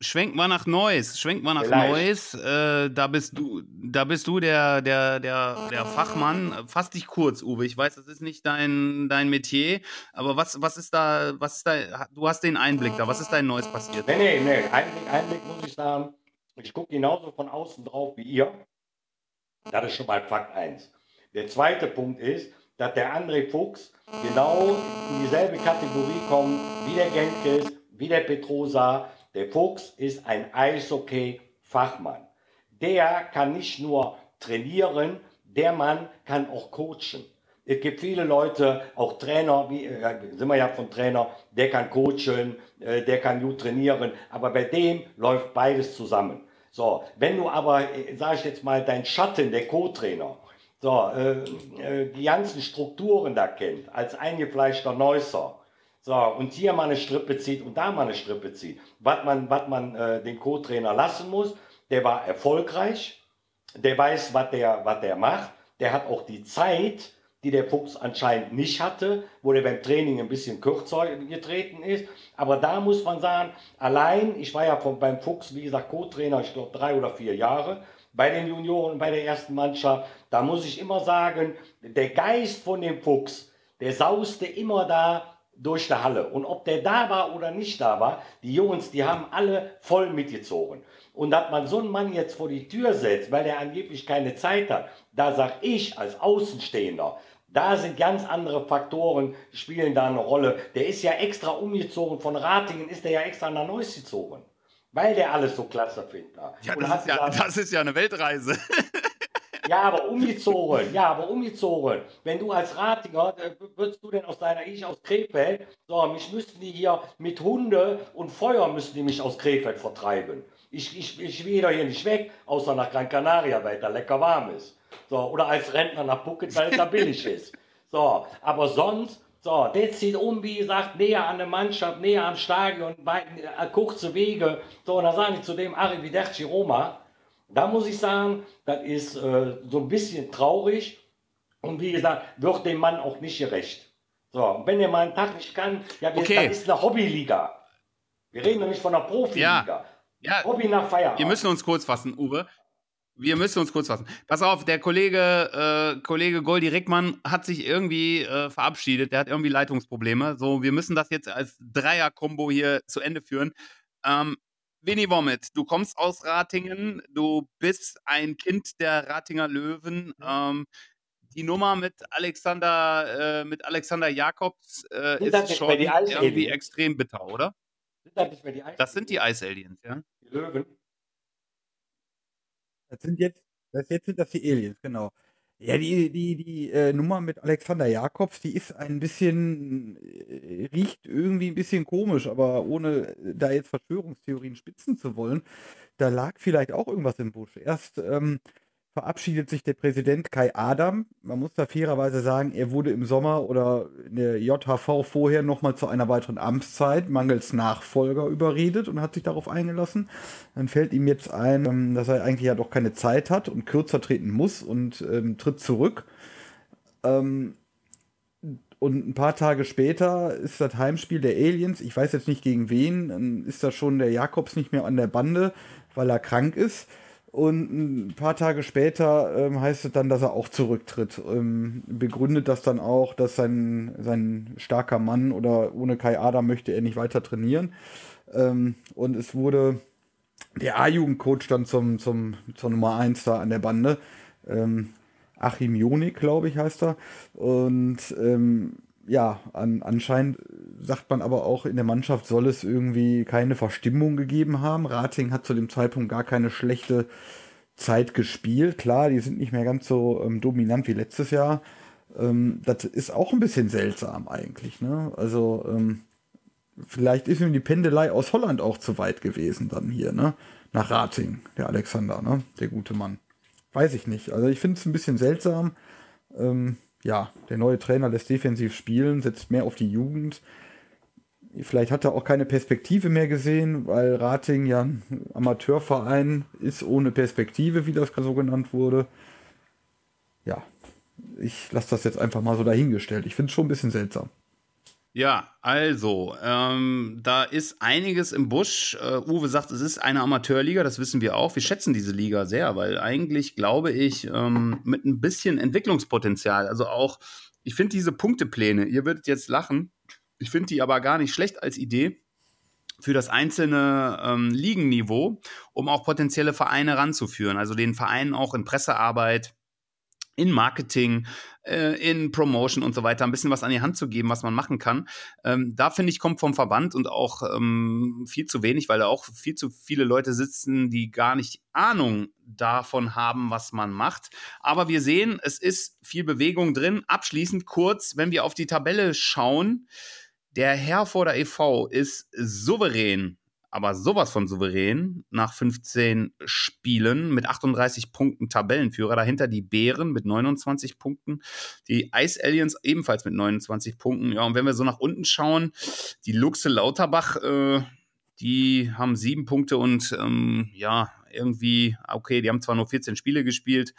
Schwenk mal nach Neuss, schwenk mal nach Neuss. Äh, da bist du, da bist du der, der, der, der Fachmann. Fass dich kurz, Uwe. Ich weiß, das ist nicht dein, dein Metier, aber was, was ist da, was ist da, du hast den Einblick da. Was ist da in Neuss passiert? Nee, nee, nee. Einblick, Einblick muss ich sagen. Ich gucke genauso von außen drauf wie ihr. Das ist schon mal Fakt 1. Der zweite Punkt ist, dass der André Fuchs genau in dieselbe Kategorie kommt wie der Genkes, wie der Petrosa. Der Fuchs ist ein Eishockey-Fachmann. Der kann nicht nur trainieren, der Mann kann auch coachen. Es gibt viele Leute, auch Trainer, wie äh, sind wir ja von Trainer, der kann coachen, äh, der kann gut trainieren, aber bei dem läuft beides zusammen. So, wenn du aber, äh, sage ich jetzt mal, dein Schatten, der Co-Trainer, so, äh, äh, die ganzen Strukturen da kennt, als eingefleischter Neusser, so, und hier mal eine Strippe zieht und da mal eine Strippe zieht, was man, was man äh, den Co-Trainer lassen muss, der war erfolgreich, der weiß, was der, was der macht, der hat auch die Zeit, die der Fuchs anscheinend nicht hatte, wo der beim Training ein bisschen kürzer getreten ist. Aber da muss man sagen, allein, ich war ja von, beim Fuchs, wie gesagt, Co-Trainer, ich glaube drei oder vier Jahre, bei den Junioren, bei der ersten Mannschaft, da muss ich immer sagen, der Geist von dem Fuchs, der sauste immer da durch die Halle. Und ob der da war oder nicht da war, die Jungs, die haben alle voll mitgezogen. Und dass man so einen Mann jetzt vor die Tür setzt, weil er angeblich keine Zeit hat, da sag ich als Außenstehender, da sind ganz andere Faktoren, spielen da eine Rolle. Der ist ja extra umgezogen, von Ratingen ist der ja extra nach Neuss gezogen. Weil der alles so klasse findet. Ja, das ist ja, das ist ja eine Weltreise. Ja, aber umgezogen, ja, aber umgezogen. Wenn du als Ratinger, äh, würdest du denn aus deiner, ich aus Krefeld, so, mich müssten die hier mit Hunde und Feuer müssten die mich aus Krefeld vertreiben. Ich, ich, ich will hier nicht weg, außer nach Gran Canaria, weil da lecker warm ist. So, oder als Rentner nach Phuket, weil es da billig ist. So, aber sonst, so, der zieht um, wie gesagt, näher an der Mannschaft, näher am Stadion, weit, äh, kurze Wege. So, und dann sage ich zu dem Arrivederci Roma. Da muss ich sagen, das ist äh, so ein bisschen traurig. Und wie gesagt, wird dem Mann auch nicht gerecht. So, und wenn er mal einen Tag nicht kann, ja, wir, okay. das ist eine Hobbyliga. Wir reden doch nicht von einer Profiliga. Ja. Ja, Hobby nach Feierabend. Wir müssen uns kurz fassen, Uwe. Wir müssen uns kurz fassen. Pass auf, der Kollege, äh, Kollege Goldi Rickmann hat sich irgendwie äh, verabschiedet. Der hat irgendwie Leitungsprobleme. So, wir müssen das jetzt als Dreier-Kombo hier zu Ende führen. Ähm, Winnie Womit, du kommst aus Ratingen. Du bist ein Kind der Ratinger Löwen. Ähm, die Nummer mit Alexander, äh, mit Alexander Jakobs äh, ist schon irgendwie extrem bitter, oder? Sind das nicht mehr die Das sind die Eisaliens, ja? Die Löwen. Das sind jetzt, das jetzt sind das die Aliens, genau. Ja, die, die, die äh, Nummer mit Alexander Jakobs, die ist ein bisschen, äh, riecht irgendwie ein bisschen komisch, aber ohne äh, da jetzt Verschwörungstheorien spitzen zu wollen, da lag vielleicht auch irgendwas im Busch. Erst ähm, verabschiedet sich der Präsident Kai Adam. Man muss da fairerweise sagen, er wurde im Sommer oder in der JHV vorher nochmal zu einer weiteren Amtszeit mangels Nachfolger überredet und hat sich darauf eingelassen. Dann fällt ihm jetzt ein, ähm, dass er eigentlich ja doch keine Zeit hat und kürzer treten muss und ähm, tritt zurück. Ähm, und ein paar Tage später ist das Heimspiel der Aliens. Ich weiß jetzt nicht gegen wen. Dann ist da schon der Jakobs nicht mehr an der Bande, weil er krank ist. Und ein paar Tage später ähm, heißt es dann, dass er auch zurücktritt. Ähm, begründet das dann auch, dass sein, sein starker Mann oder ohne Kai Adam möchte er nicht weiter trainieren. Ähm, und es wurde der A-Jugendcoach dann zum, zum, zur Nummer 1 da an der Bande. Ähm, Achim Jonik, glaube ich, heißt er. Und ähm, ja, an, anscheinend sagt man aber auch, in der Mannschaft soll es irgendwie keine Verstimmung gegeben haben. Rating hat zu dem Zeitpunkt gar keine schlechte Zeit gespielt. Klar, die sind nicht mehr ganz so ähm, dominant wie letztes Jahr. Ähm, das ist auch ein bisschen seltsam eigentlich. Ne? Also ähm, vielleicht ist ihm die Pendelei aus Holland auch zu weit gewesen dann hier, ne? Nach Rating, der Alexander, ne? Der gute Mann. Weiß ich nicht. Also ich finde es ein bisschen seltsam. Ähm, ja, der neue Trainer lässt defensiv spielen, setzt mehr auf die Jugend. Vielleicht hat er auch keine Perspektive mehr gesehen, weil Rating ja ein Amateurverein ist ohne Perspektive, wie das so genannt wurde. Ja, ich lasse das jetzt einfach mal so dahingestellt. Ich finde es schon ein bisschen seltsam. Ja, also, ähm, da ist einiges im Busch. Äh, Uwe sagt, es ist eine Amateurliga, das wissen wir auch. Wir schätzen diese Liga sehr, weil eigentlich glaube ich, ähm, mit ein bisschen Entwicklungspotenzial, also auch, ich finde diese Punktepläne, ihr würdet jetzt lachen, ich finde die aber gar nicht schlecht als Idee für das einzelne ähm, Ligenniveau, um auch potenzielle Vereine ranzuführen. Also den Vereinen auch in Pressearbeit, in Marketing, äh, in Promotion und so weiter ein bisschen was an die Hand zu geben, was man machen kann. Ähm, da finde ich, kommt vom Verband und auch ähm, viel zu wenig, weil da auch viel zu viele Leute sitzen, die gar nicht Ahnung davon haben, was man macht. Aber wir sehen, es ist viel Bewegung drin. Abschließend kurz, wenn wir auf die Tabelle schauen, der Herforder e.V. ist souverän aber sowas von souverän nach 15 Spielen mit 38 Punkten Tabellenführer. Dahinter die Bären mit 29 Punkten, die Ice Aliens ebenfalls mit 29 Punkten. Ja, und wenn wir so nach unten schauen, die Luxe Lauterbach, äh, die haben sieben Punkte und ähm, ja, irgendwie, okay, die haben zwar nur 14 Spiele gespielt,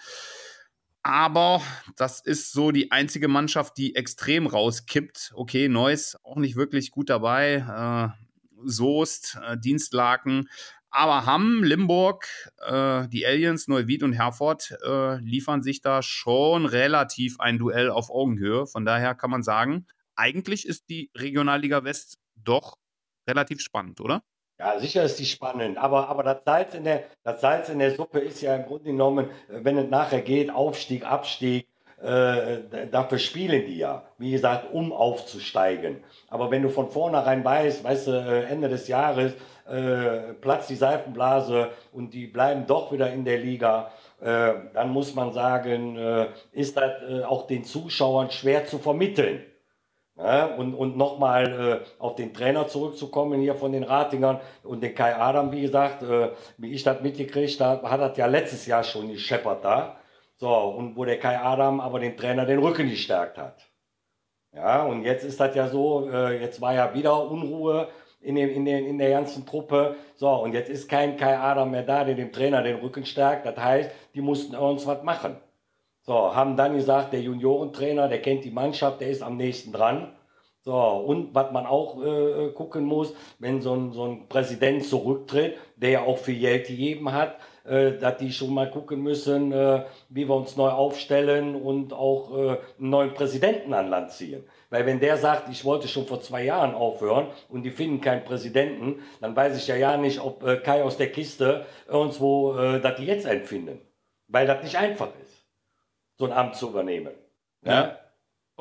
aber das ist so die einzige Mannschaft, die extrem rauskippt. Okay, Neuss auch nicht wirklich gut dabei. Äh, Soest, äh, Dienstlaken. Aber Hamm, Limburg, äh, die Aliens, Neuwied und Herford äh, liefern sich da schon relativ ein Duell auf Augenhöhe. Von daher kann man sagen, eigentlich ist die Regionalliga West doch relativ spannend, oder? Ja, sicher ist die spannend, aber, aber das, Salz in der, das Salz in der Suppe ist ja im Grunde genommen, wenn es nachher geht, Aufstieg, Abstieg, äh, dafür spielen die ja, wie gesagt, um aufzusteigen. Aber wenn du von vornherein weißt, weißt du, äh, Ende des Jahres äh, platzt die Seifenblase und die bleiben doch wieder in der Liga, äh, dann muss man sagen, äh, ist das auch den Zuschauern schwer zu vermitteln. Ja, und und nochmal äh, auf den Trainer zurückzukommen hier von den Ratingern und den Kai Adam, wie gesagt, äh, wie ich das mitgekriegt habe, hat das ja letztes Jahr schon gescheppert da. So, und wo der Kai Adam aber den Trainer den Rücken gestärkt hat. Ja, und jetzt ist das ja so, äh, jetzt war ja wieder Unruhe in, dem, in, den, in der ganzen Truppe. So, und jetzt ist kein Kai Adam mehr da, der dem Trainer den Rücken stärkt. Das heißt, die mussten uns was machen. So, haben dann gesagt, der Juniorentrainer, der kennt die Mannschaft, der ist am nächsten dran. So, und was man auch äh, gucken muss, wenn so ein, so ein Präsident zurücktritt, der ja auch viel Geld gegeben hat, äh, dass die schon mal gucken müssen, äh, wie wir uns neu aufstellen und auch äh, einen neuen Präsidenten an Land ziehen. Weil wenn der sagt, ich wollte schon vor zwei Jahren aufhören und die finden keinen Präsidenten, dann weiß ich ja ja nicht, ob äh, Kai aus der Kiste irgendwo, äh, dass die jetzt empfinden. Weil das nicht einfach ist, so ein Amt zu übernehmen. Ja. ja?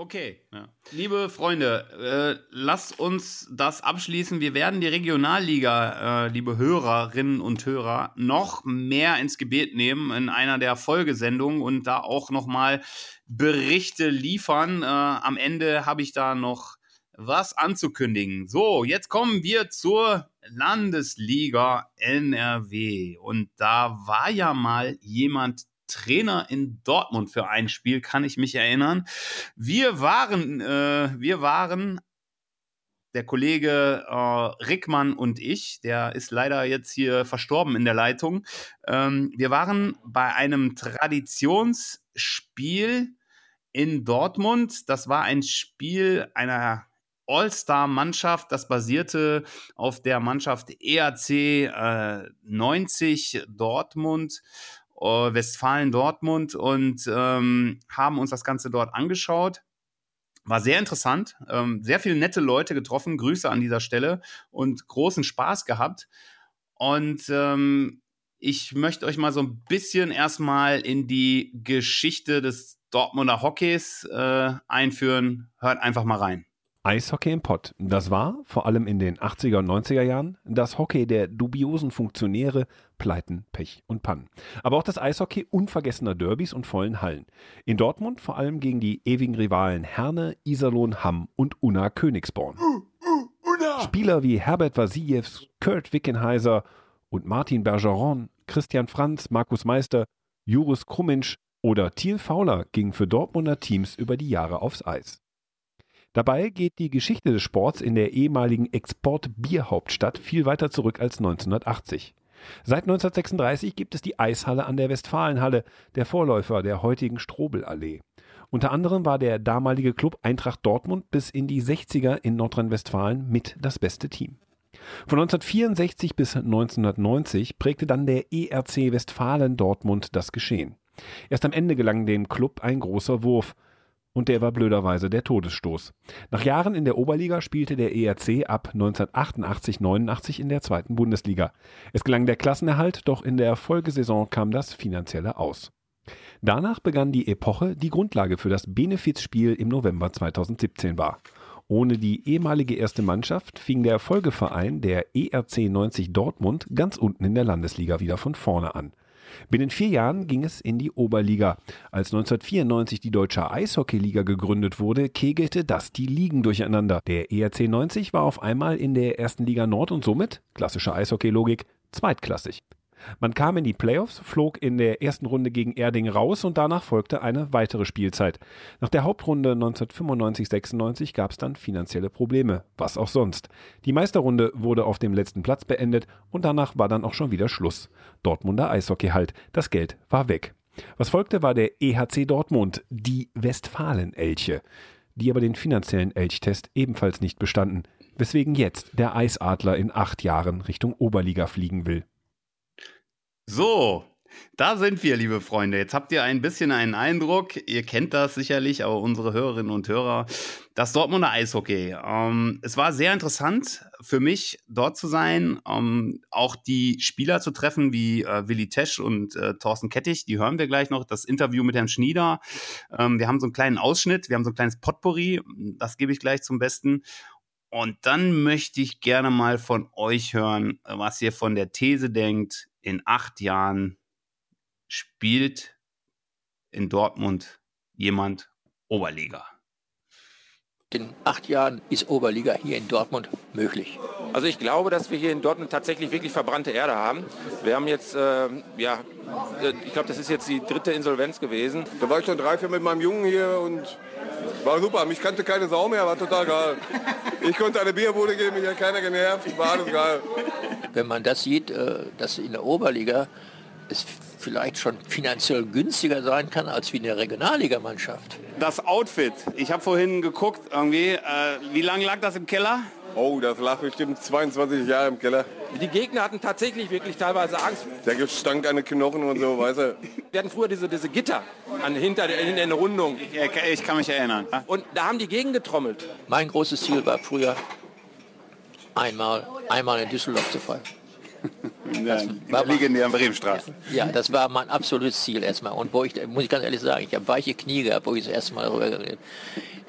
Okay. Ja. Liebe Freunde, äh, lasst uns das abschließen. Wir werden die Regionalliga, äh, liebe Hörerinnen und Hörer, noch mehr ins Gebet nehmen in einer der Folgesendungen und da auch nochmal Berichte liefern. Äh, am Ende habe ich da noch was anzukündigen. So, jetzt kommen wir zur Landesliga NRW. Und da war ja mal jemand Trainer in Dortmund für ein Spiel, kann ich mich erinnern. Wir waren, äh, wir waren der Kollege äh, Rickmann und ich, der ist leider jetzt hier verstorben in der Leitung. Ähm, wir waren bei einem Traditionsspiel in Dortmund. Das war ein Spiel einer All-Star-Mannschaft. Das basierte auf der Mannschaft EAC äh, 90 Dortmund. Äh, Westfalen-Dortmund und ähm, haben uns das Ganze dort angeschaut. War sehr interessant, ähm, sehr viele nette Leute getroffen, Grüße an dieser Stelle und großen Spaß gehabt. Und ähm, Ich möchte euch mal so ein bisschen erstmal in die Geschichte des Dortmunder Hockeys äh, einführen. Hört einfach mal rein. Eishockey im Pott. Das war, vor allem in den 80er und 90er Jahren, das Hockey der dubiosen Funktionäre, Pleiten, Pech und Pannen. Aber auch das Eishockey unvergessener Derbys und vollen Hallen. In Dortmund vor allem gegen die ewigen Rivalen Herne, Iserlohn, Hamm und Unna Königsborn. Spieler wie Herbert Vassiljews, Kurt Wickenheiser und Martin Bergeron, Christian Franz, Markus Meister, Juris Krumminsch oder Thiel Fauler gingen für Dortmunder Teams über die Jahre aufs Eis. Dabei geht die Geschichte des Sports in der ehemaligen Export-Bierhauptstadt viel weiter zurück als 1980. Seit 1936 gibt es die Eishalle an der Westfalenhalle, der Vorläufer der heutigen Strobelallee. Unter anderem war der damalige Club Eintracht Dortmund bis in die 60er in Nordrhein-Westfalen mit das beste Team. Von 1964 bis 1990 prägte dann der ERC Westfalen Dortmund das Geschehen. Erst am Ende gelang dem Club ein großer Wurf – und der war blöderweise der Todesstoß. Nach Jahren in der Oberliga spielte der ERC ab 1988-89 in der zweiten Bundesliga. Es gelang der Klassenerhalt, doch in der Folgesaison kam das Finanzielle aus. Danach begann die Epoche, die Grundlage für das Benefizspiel im November 2017 war. Ohne die ehemalige erste Mannschaft fing der Folgeverein, der ERC 90 Dortmund, ganz unten in der Landesliga wieder von vorne an. Binnen vier Jahren ging es in die Oberliga. Als 1994 die Deutsche Eishockeyliga gegründet wurde, kegelte das die Ligen durcheinander. Der ERC 90 war auf einmal in der ersten Liga Nord und somit, klassische Eishockeylogik, zweitklassig. Man kam in die Playoffs, flog in der ersten Runde gegen Erding raus und danach folgte eine weitere Spielzeit. Nach der Hauptrunde 1995-96 gab es dann finanzielle Probleme, was auch sonst. Die Meisterrunde wurde auf dem letzten Platz beendet und danach war dann auch schon wieder Schluss. Dortmunder Eishockey halt, das Geld war weg. Was folgte, war der EHC Dortmund, die Westfalen-Elche, die aber den finanziellen Elchtest ebenfalls nicht bestanden, weswegen jetzt der Eisadler in acht Jahren Richtung Oberliga fliegen will. So, da sind wir, liebe Freunde. Jetzt habt ihr ein bisschen einen Eindruck. Ihr kennt das sicherlich, aber unsere Hörerinnen und Hörer, das Dortmunder Eishockey. Ähm, es war sehr interessant für mich, dort zu sein, ähm, auch die Spieler zu treffen, wie äh, Willi Tesch und äh, Thorsten Kettig. Die hören wir gleich noch. Das Interview mit Herrn Schnieder. Ähm, wir haben so einen kleinen Ausschnitt, wir haben so ein kleines Potpourri. Das gebe ich gleich zum Besten. Und dann möchte ich gerne mal von euch hören, was ihr von der These denkt, in acht Jahren spielt in Dortmund jemand Oberliga. In acht Jahren ist Oberliga hier in Dortmund möglich. Also ich glaube, dass wir hier in Dortmund tatsächlich wirklich verbrannte Erde haben. Wir haben jetzt, äh, ja, ich glaube, das ist jetzt die dritte Insolvenz gewesen. Da war ich schon drei, vier mit meinem Jungen hier und war super. Mich kannte keine Sau mehr, war total geil. Ich konnte eine Bierbude geben, mich hat keiner genervt, war alles geil. Wenn man das sieht, äh, dass in der Oberliga es vielleicht schon finanziell günstiger sein kann als wie eine Regionalligamannschaft. Das Outfit, ich habe vorhin geguckt, irgendwie, äh, wie lange lag das im Keller? Oh, das lag bestimmt 22 Jahre im Keller. Die Gegner hatten tatsächlich wirklich teilweise Angst. Der gestank an den Knochen und so, weißt du. Wir hatten früher diese, diese Gitter an, hinter, der, hinter der Rundung. Ich, ich kann mich erinnern. Und da haben die Gegend getrommelt. Mein großes Ziel war früher, einmal, einmal in Düsseldorf zu fallen. Ja, war legendären Bremenstraße. Ja, das war mein absolutes Ziel erstmal. Und wo ich, muss ich ganz ehrlich sagen, ich habe weiche Knie gehabt, wo ich das erste Mal darüber geredet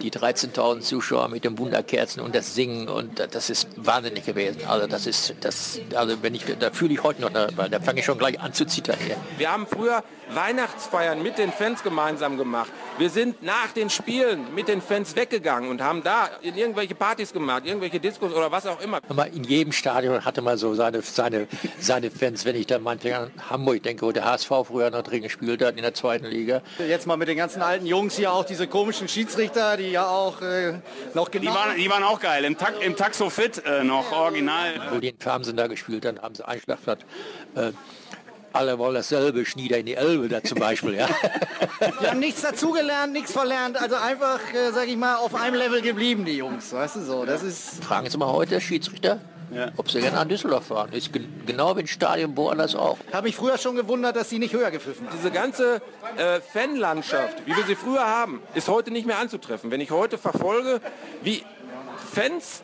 Die 13.000 Zuschauer mit den Wunderkerzen und das Singen und das ist wahnsinnig gewesen. Also das ist, das, also wenn ich, da fühle ich heute noch, da, da fange ich schon gleich an zu zittern hier. Wir haben früher Weihnachtsfeiern mit den Fans gemeinsam gemacht. Wir sind nach den Spielen mit den Fans weggegangen und haben da in irgendwelche Partys gemacht, irgendwelche Diskos oder was auch immer. In jedem Stadion hatte man so seine, seine, seine Fans. Wenn ich dann manchmal an Hamburg denke, wo der HSV früher noch drin gespielt hat in der zweiten Liga. Jetzt mal mit den ganzen alten Jungs hier auch diese komischen Schiedsrichter, die ja auch äh, noch genau... Die waren, die waren auch geil, im, Ta im Taxo Fit äh, noch original. Wo die in Fernsehen da gespielt haben, haben sie Einschlagplatz. Äh, alle wollen dasselbe, Schnieder in die Elbe da zum Beispiel. Ja. Die haben nichts dazugelernt, nichts verlernt, also einfach, äh, sag ich mal, auf einem Level geblieben, die Jungs. Weißt du so, das ist... Fragen Sie mal heute Schiedsrichter, ja. ob sie gerne an Düsseldorf fahren. Ist genau wie ein Stadion woanders auch. Habe mich früher schon gewundert, dass sie nicht höher gepfiffen haben. Diese ganze äh, Fanlandschaft, wie wir sie früher haben, ist heute nicht mehr anzutreffen. Wenn ich heute verfolge, wie Fans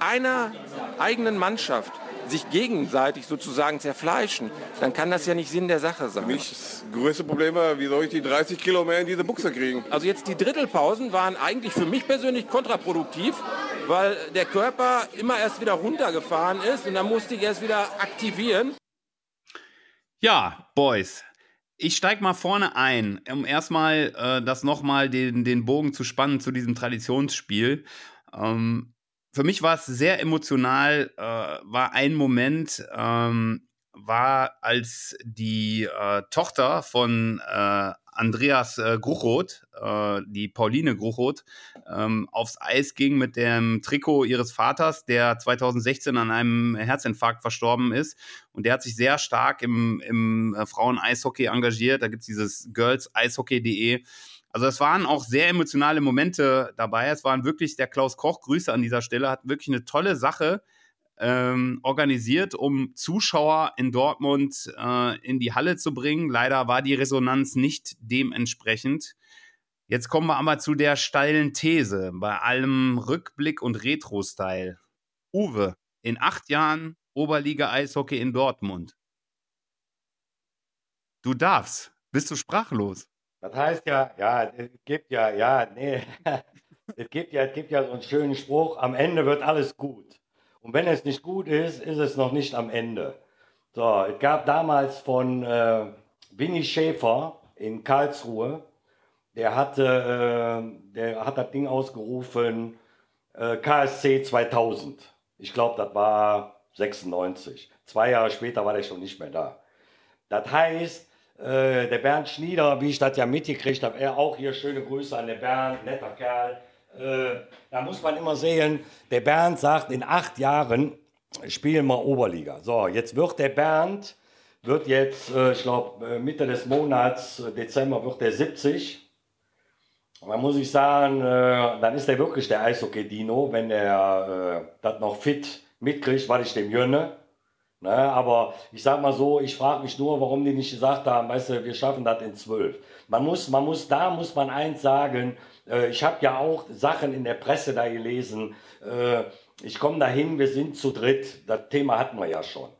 einer eigenen Mannschaft sich gegenseitig sozusagen zerfleischen, dann kann das ja nicht Sinn der Sache sein. Für mich das größte Problem war, wie soll ich die 30 Kilo mehr in diese Buchse kriegen? Also jetzt die Drittelpausen waren eigentlich für mich persönlich kontraproduktiv, weil der Körper immer erst wieder runtergefahren ist und dann musste ich erst wieder aktivieren. Ja, Boys, ich steige mal vorne ein, um erstmal äh, das nochmal den, den Bogen zu spannen zu diesem Traditionsspiel. Ähm, für mich war es sehr emotional, äh, war ein Moment, ähm, war als die äh, Tochter von äh, Andreas äh, Gruchroth, äh, die Pauline Gruchroth, ähm, aufs Eis ging mit dem Trikot ihres Vaters, der 2016 an einem Herzinfarkt verstorben ist. Und der hat sich sehr stark im, im äh, Frauen-Eishockey engagiert. Da gibt es dieses girlseishockey.de. Also es waren auch sehr emotionale Momente dabei. Es waren wirklich, der Klaus Koch, Grüße an dieser Stelle, hat wirklich eine tolle Sache ähm, organisiert, um Zuschauer in Dortmund äh, in die Halle zu bringen. Leider war die Resonanz nicht dementsprechend. Jetzt kommen wir aber zu der steilen These bei allem Rückblick und Retro-Style. Uwe, in acht Jahren Oberliga-Eishockey in Dortmund. Du darfst. Bist du sprachlos? Das heißt ja, ja, es gibt ja, ja, nee, es gibt ja, es gibt ja so einen schönen Spruch, am Ende wird alles gut. Und wenn es nicht gut ist, ist es noch nicht am Ende. So, es gab damals von äh, Winnie Schäfer in Karlsruhe, der hatte, äh, der hat das Ding ausgerufen, äh, KSC 2000. Ich glaube, das war 96. Zwei Jahre später war der schon nicht mehr da. Das heißt, äh, der Bernd Schnieder, wie ich das ja mitgekriegt habe, er auch hier schöne Grüße an den Bernd, netter Kerl. Äh, da muss man immer sehen, der Bernd sagt, in acht Jahren spielen wir Oberliga. So, jetzt wird der Bernd, wird jetzt, äh, ich glaube, äh, Mitte des Monats, äh, Dezember, wird der 70. Und dann muss ich sagen, äh, dann ist der wirklich der Eishockey-Dino, wenn er das noch fit mitkriegt, was ich dem jönne. Ne, aber ich sag mal so, ich frage mich nur, warum die nicht gesagt haben, weißt du, wir schaffen das in zwölf. Man muss, man muss, da muss man eins sagen, äh, ich habe ja auch Sachen in der Presse da gelesen. Äh, ich komme dahin, wir sind zu dritt. Das Thema hatten wir ja schon.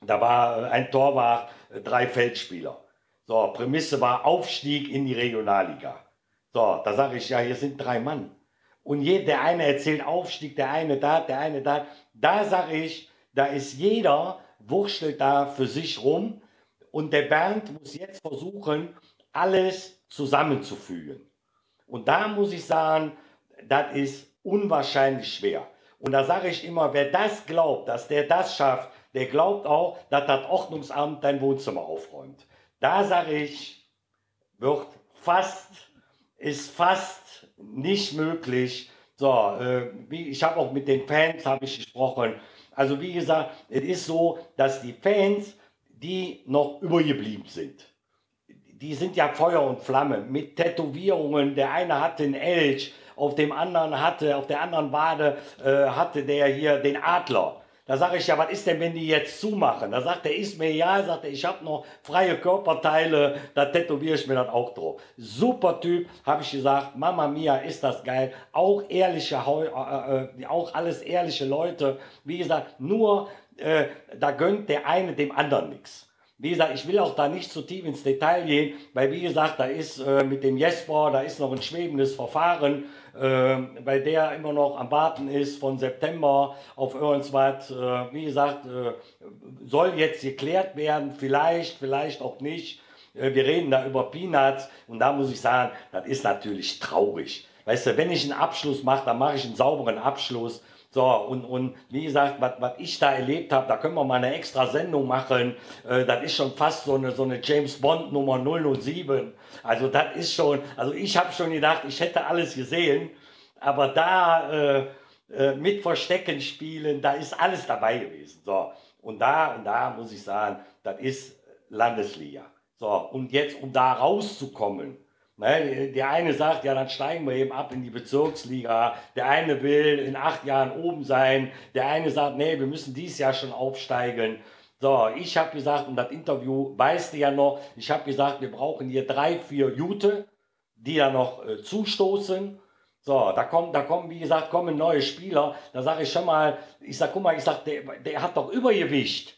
Da war ein Torwart, äh, drei Feldspieler. So, Prämisse war Aufstieg in die Regionalliga. So, da sage ich ja, hier sind drei Mann. Und je, der eine erzählt Aufstieg, der eine da, der eine da. Da sage ich, da ist jeder, wurschtelt da für sich rum. Und der Bernd muss jetzt versuchen, alles zusammenzufügen. Und da muss ich sagen, das ist unwahrscheinlich schwer. Und da sage ich immer, wer das glaubt, dass der das schafft, der glaubt auch, dass das Ordnungsamt dein Wohnzimmer aufräumt. Da sage ich, wird fast, ist fast nicht möglich. So, äh, ich habe auch mit den Fans habe ich gesprochen. Also wie gesagt, es ist so, dass die Fans, die noch übergeblieben sind, die sind ja Feuer und Flamme mit Tätowierungen. Der eine hatte einen Elch, auf dem anderen hatte, auf der anderen Wade äh, hatte der hier den Adler. Da sage ich ja, was ist denn, wenn die jetzt zumachen? Da sagt er, ist mir ja, sagt er, ich habe noch freie Körperteile, da tätowiere ich mir das auch drauf. Super Typ, habe ich gesagt, Mama Mia, ist das geil. Auch ehrliche, äh, äh, auch alles ehrliche Leute. Wie gesagt, nur äh, da gönnt der eine dem anderen nichts. Wie gesagt, ich will auch da nicht zu tief ins Detail gehen, weil wie gesagt, da ist äh, mit dem Jesper, da ist noch ein schwebendes Verfahren äh, weil der immer noch am Warten ist von September auf irgendwas. Äh, wie gesagt, äh, soll jetzt geklärt werden, vielleicht, vielleicht auch nicht. Äh, wir reden da über Peanuts und da muss ich sagen, das ist natürlich traurig. Weißt du, wenn ich einen Abschluss mache, dann mache ich einen sauberen Abschluss. So, und, und wie gesagt, was ich da erlebt habe, da können wir mal eine extra Sendung machen. Äh, das ist schon fast so eine, so eine James Bond Nummer 007. Also das ist schon, also ich habe schon gedacht, ich hätte alles gesehen, aber da äh, äh, mit Verstecken spielen, da ist alles dabei gewesen. So, und da, und da muss ich sagen, das ist Landesliga. So, und jetzt, um da rauszukommen, der eine sagt, ja, dann steigen wir eben ab in die Bezirksliga. Der eine will in acht Jahren oben sein. Der eine sagt, nee, wir müssen dieses Jahr schon aufsteigen. So, ich habe gesagt, und das Interview weißt du ja noch, ich habe gesagt, wir brauchen hier drei, vier Jute, die da noch äh, zustoßen. So, da kommen, da kommen, wie gesagt, kommen neue Spieler. Da sage ich schon mal, ich sag, guck mal, ich sag, der, der hat doch Übergewicht.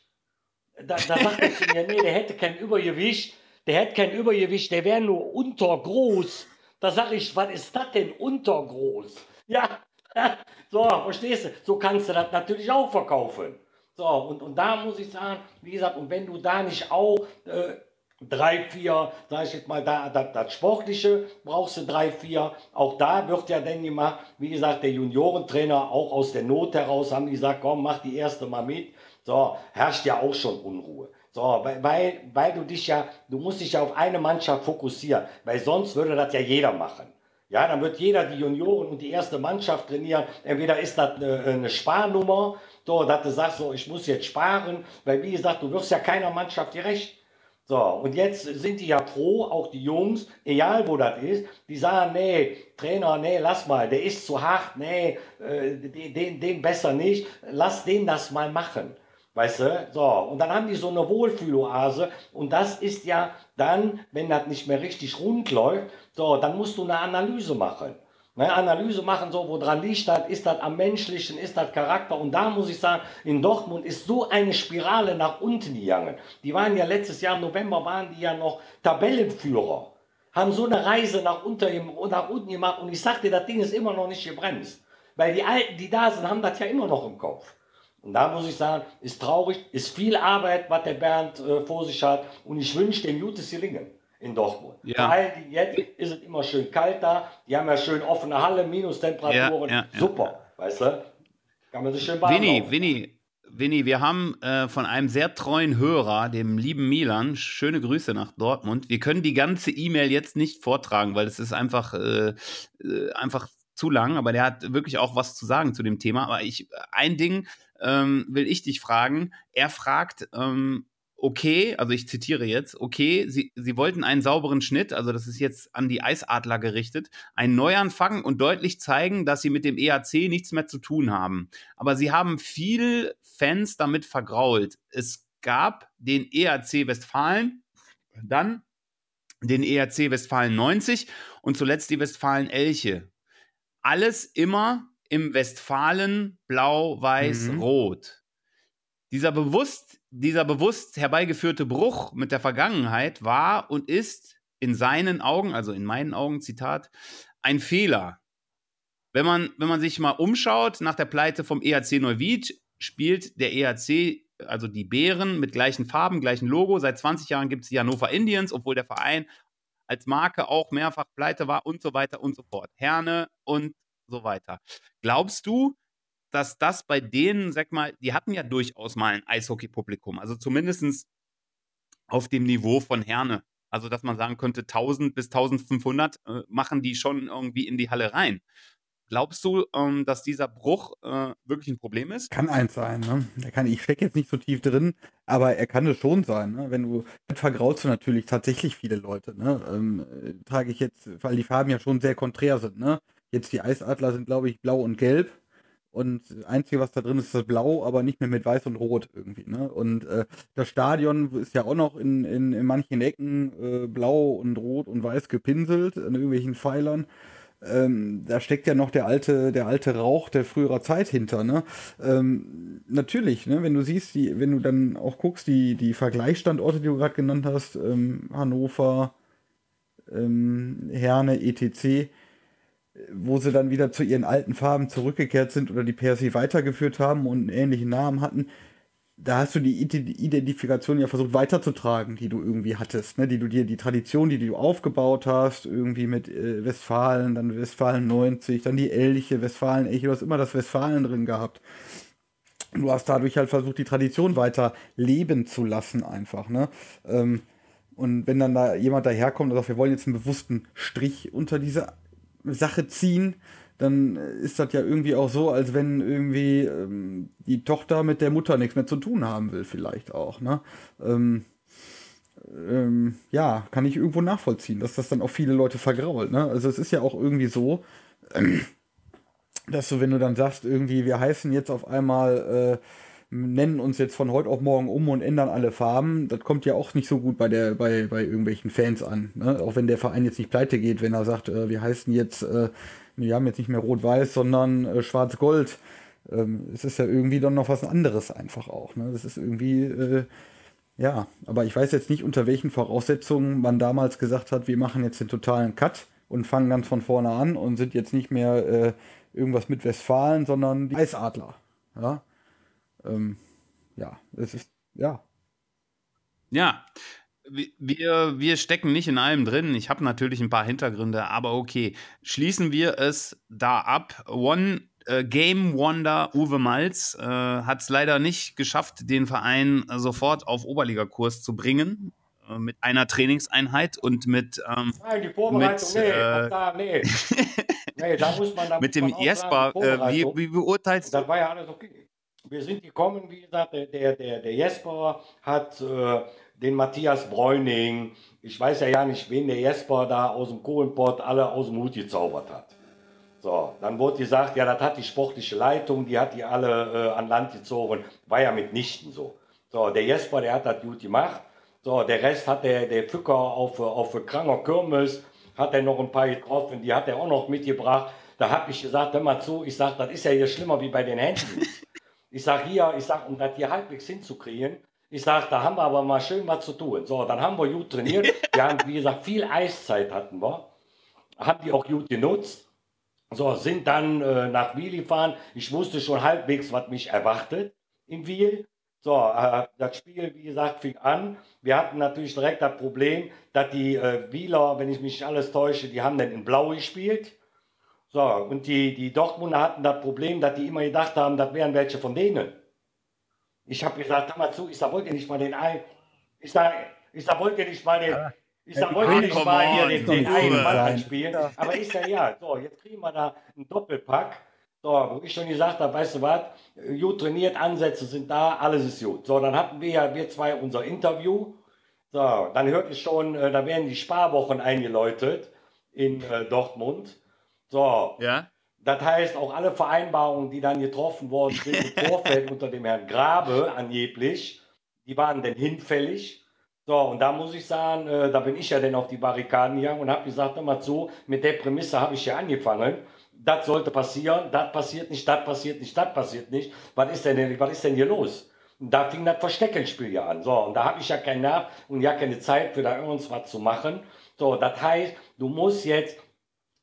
Da, da sagt er zu mir, nee, der hätte kein Übergewicht, der hätte kein Übergewicht, der wäre nur untergroß. Da sage ich, was ist das denn untergroß? Ja, so, verstehst du? So kannst du das natürlich auch verkaufen. So, und, und da muss ich sagen, wie gesagt, und wenn du da nicht auch äh, drei, vier, sag ich jetzt mal, da, das, das Sportliche brauchst du drei, vier. Auch da wird ja dann gemacht, wie gesagt, der Juniorentrainer auch aus der Not heraus haben gesagt, komm, mach die erste mal mit. So, herrscht ja auch schon Unruhe. So, weil, weil, weil du dich ja, du musst dich ja auf eine Mannschaft fokussieren, weil sonst würde das ja jeder machen. Ja, dann wird jeder die Junioren und die erste Mannschaft trainieren. Entweder ist das eine, eine Sparnummer, so, dass du sagst, so, ich muss jetzt sparen, weil wie gesagt, du wirst ja keiner Mannschaft gerecht. So, und jetzt sind die ja froh, auch die Jungs, egal wo das ist, die sagen, nee, Trainer, nee, lass mal, der ist zu hart, nee, äh, den, den besser nicht, lass den das mal machen. Weißt du? So, und dann haben die so eine Wohlfühloase und das ist ja dann, wenn das nicht mehr richtig rund läuft, so, dann musst du eine Analyse machen. Ne, Analyse machen, so, woran liegt das? Ist das am menschlichen? Ist das Charakter? Und da muss ich sagen, in Dortmund ist so eine Spirale nach unten gegangen. Die waren ja letztes Jahr im November, waren die ja noch Tabellenführer. Haben so eine Reise nach, unter, nach unten gemacht und ich sagte, das Ding ist immer noch nicht gebremst. Weil die Alten, die da sind, haben das ja immer noch im Kopf. Und da muss ich sagen, ist traurig, ist viel Arbeit, was der Bernd äh, vor sich hat. Und ich wünsche dem gutes Gelingen in Dortmund. Ja. Weil jetzt ist es immer schön kalt da. Die haben ja schön offene Halle, Minustemperaturen. Ja, ja, Super, weißt du? Kann man sich schön warm Winnie, Winnie, Winnie, wir haben äh, von einem sehr treuen Hörer, dem lieben Milan, schöne Grüße nach Dortmund. Wir können die ganze E-Mail jetzt nicht vortragen, weil es ist einfach, äh, äh, einfach zu lang, aber der hat wirklich auch was zu sagen zu dem Thema. Aber ich, ein Ding ähm, will ich dich fragen. Er fragt, ähm, okay, also ich zitiere jetzt, okay, sie, sie wollten einen sauberen Schnitt, also das ist jetzt an die Eisadler gerichtet, einen Neuanfang und deutlich zeigen, dass sie mit dem EAC nichts mehr zu tun haben. Aber sie haben viel Fans damit vergrault. Es gab den EAC Westfalen, dann den EAC Westfalen 90 und zuletzt die Westfalen Elche. Alles immer im Westfalen blau, weiß, mhm. rot. Dieser bewusst dieser bewusst herbeigeführte Bruch mit der Vergangenheit war und ist in seinen Augen, also in meinen Augen, Zitat, ein Fehler. Wenn man, wenn man sich mal umschaut, nach der Pleite vom EAC Neuwied spielt der EAC, also die Bären, mit gleichen Farben, gleichen Logo. Seit 20 Jahren gibt es die Hannover Indians, obwohl der Verein als Marke auch mehrfach pleite war und so weiter und so fort. Herne und so weiter. Glaubst du, dass das bei denen, sag mal, die hatten ja durchaus mal ein Eishockey-Publikum, also zumindest auf dem Niveau von Herne. Also, dass man sagen könnte, 1000 bis 1500 äh, machen die schon irgendwie in die Halle rein. Glaubst du, ähm, dass dieser Bruch äh, wirklich ein Problem ist? Kann eins sein. Ne? Er kann, ich stecke jetzt nicht so tief drin, aber er kann es schon sein. Ne? Wenn du vergraulst du natürlich tatsächlich viele Leute. Ne? Ähm, äh, trage ich jetzt, weil die Farben ja schon sehr konträr sind. Ne? Jetzt die Eisadler sind, glaube ich, blau und gelb. Und das Einzige, was da drin ist, ist das Blau, aber nicht mehr mit Weiß und Rot irgendwie. Ne? Und äh, das Stadion ist ja auch noch in, in, in manchen Ecken äh, blau und rot und weiß gepinselt an irgendwelchen Pfeilern. Ähm, da steckt ja noch der alte, der alte Rauch der früherer Zeit hinter. Ne? Ähm, natürlich, ne? wenn du siehst, die, wenn du dann auch guckst, die, die Vergleichsstandorte, die du gerade genannt hast, ähm, Hannover, ähm, Herne, etc., wo sie dann wieder zu ihren alten Farben zurückgekehrt sind oder die per se weitergeführt haben und einen ähnlichen Namen hatten, da hast du die Identifikation ja versucht weiterzutragen, die du irgendwie hattest, ne? die du dir, die Tradition, die du aufgebaut hast, irgendwie mit äh, Westfalen, dann Westfalen 90, dann die Elche, Westfalen Elche, du hast immer das Westfalen drin gehabt. Du hast dadurch halt versucht, die Tradition weiter leben zu lassen, einfach, ne? Ähm, und wenn dann da jemand daherkommt und sagt, wir wollen jetzt einen bewussten Strich unter diese Sache ziehen, dann ist das ja irgendwie auch so, als wenn irgendwie ähm, die Tochter mit der Mutter nichts mehr zu tun haben will, vielleicht auch. Ne? Ähm, ähm, ja, kann ich irgendwo nachvollziehen, dass das dann auch viele Leute vergrault. Ne? Also es ist ja auch irgendwie so, dass du, wenn du dann sagst, irgendwie, wir heißen jetzt auf einmal äh, nennen uns jetzt von heute auf morgen um und ändern alle Farben, das kommt ja auch nicht so gut bei, der, bei, bei irgendwelchen Fans an. Ne? Auch wenn der Verein jetzt nicht pleite geht, wenn er sagt, äh, wir heißen jetzt, äh, wir haben jetzt nicht mehr Rot-Weiß, sondern äh, Schwarz-Gold. Ähm, es ist ja irgendwie dann noch was anderes einfach auch. Ne? Das ist irgendwie, äh, ja, aber ich weiß jetzt nicht, unter welchen Voraussetzungen man damals gesagt hat, wir machen jetzt den totalen Cut und fangen ganz von vorne an und sind jetzt nicht mehr äh, irgendwas mit Westfalen, sondern die Eisadler. Ja, ähm, ja, es ist, ja. Ja, wir, wir stecken nicht in allem drin. Ich habe natürlich ein paar Hintergründe, aber okay. Schließen wir es da ab. One äh, Game Wonder Uwe Malz äh, hat es leider nicht geschafft, den Verein sofort auf Oberligakurs zu bringen. Äh, mit einer Trainingseinheit und mit. Ähm, Nein, die Vorbereitung, mit, nee, äh, da, nee. nee, da muss man. Da mit muss man dem auch Jesper. sagen, die Äh, wie, wie beurteilst du? Das war ja alles okay. Wir sind gekommen, wie gesagt, der, der, der, Jesper hat äh, den Matthias Bräuning, ich weiß ja ja nicht, wen der Jesper da aus dem Kohlenpott alle aus dem Hut gezaubert hat. So, dann wurde gesagt, ja, das hat die sportliche Leitung, die hat die alle äh, an Land gezogen. War ja mitnichten so. So, der Jesper, der hat das gut gemacht. So, der Rest hat der, der Fücker auf, auf Kranger Kirmes, hat er noch ein paar getroffen, die hat er auch noch mitgebracht. Da habe ich gesagt, hör mal zu, ich sage, das ist ja hier schlimmer wie bei den Händen. Ich sage hier, ich sage, um das hier halbwegs hinzukriegen, ich sage, da haben wir aber mal schön was zu tun. So, dann haben wir gut trainiert. Wir haben, wie gesagt, viel Eiszeit hatten wir. Haben die auch gut genutzt. So, sind dann äh, nach Wiel gefahren. Ich wusste schon halbwegs, was mich erwartet in Wiel. So, äh, das Spiel, wie gesagt, fing an. Wir hatten natürlich direkt das Problem, dass die äh, Wieler, wenn ich mich nicht alles täusche, die haben dann in Blau gespielt. So, und die, die Dortmunder hatten das Problem, dass die immer gedacht haben, das wären welche von denen. Ich habe gesagt, hör mal zu, ich sag, wollt ihr nicht mal den ein, ich sag, ich sag, wollt ihr nicht mal den, ich sag, wollt ihr nicht mal hier den, den einen Mann anspielen? Aber ich sag, ja, so, jetzt kriegen wir da einen Doppelpack. So, wo ich schon gesagt habe, weißt du was, gut trainiert, Ansätze sind da, alles ist gut. So, dann hatten wir ja, wir zwei unser Interview. So, dann hört ich schon, äh, da werden die Sparwochen eingeläutet in äh, Dortmund. So, Ja? das heißt, auch alle Vereinbarungen, die dann getroffen worden sind im Vorfeld unter dem Herrn Grabe angeblich, die waren denn hinfällig. So, und da muss ich sagen, äh, da bin ich ja dann auf die Barrikaden gegangen und habe gesagt, immer so, mit der Prämisse habe ich ja angefangen. Das sollte passieren, das passiert nicht, das passiert nicht, das passiert nicht. Was ist denn, denn- was ist denn hier los? Und da fing das Versteckenspiel ja an. So, und da habe ich ja keinen Nerv und ja keine Zeit für da irgendwas zu machen. So, das heißt, du musst jetzt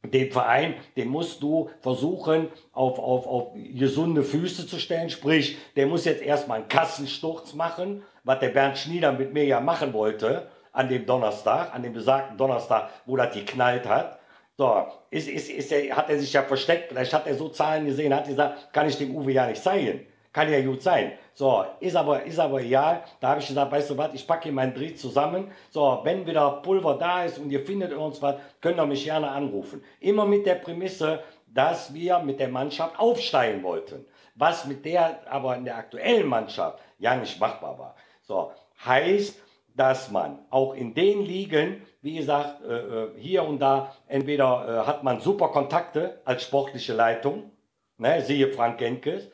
den Verein, den musst du versuchen, auf, auf, auf gesunde Füße zu stellen. Sprich, der muss jetzt erstmal einen Kassensturz machen, was der Bernd Schnieder mit mir ja machen wollte, an dem Donnerstag, an dem besagten Donnerstag, wo das geknallt hat. So, ist, ist, ist er, hat er sich ja versteckt, vielleicht hat er so Zahlen gesehen, hat gesagt, kann ich dem Uwe ja nicht zeigen. Kann ja gut sein. So, ist aber, ist aber egal. Da habe ich gesagt, weißt du was, ich packe hier meinen Dreh zusammen. So, wenn wieder Pulver da ist und ihr findet irgendwas, könnt ihr mich gerne anrufen. Immer mit der Prämisse, dass wir mit der Mannschaft aufsteigen wollten. Was mit der aber in der aktuellen Mannschaft ja nicht machbar war. So, heißt, dass man auch in den Ligen, wie gesagt, äh, äh, hier und da, entweder äh, hat man super Kontakte als sportliche Leitung, ne, siehe Frank Genkes,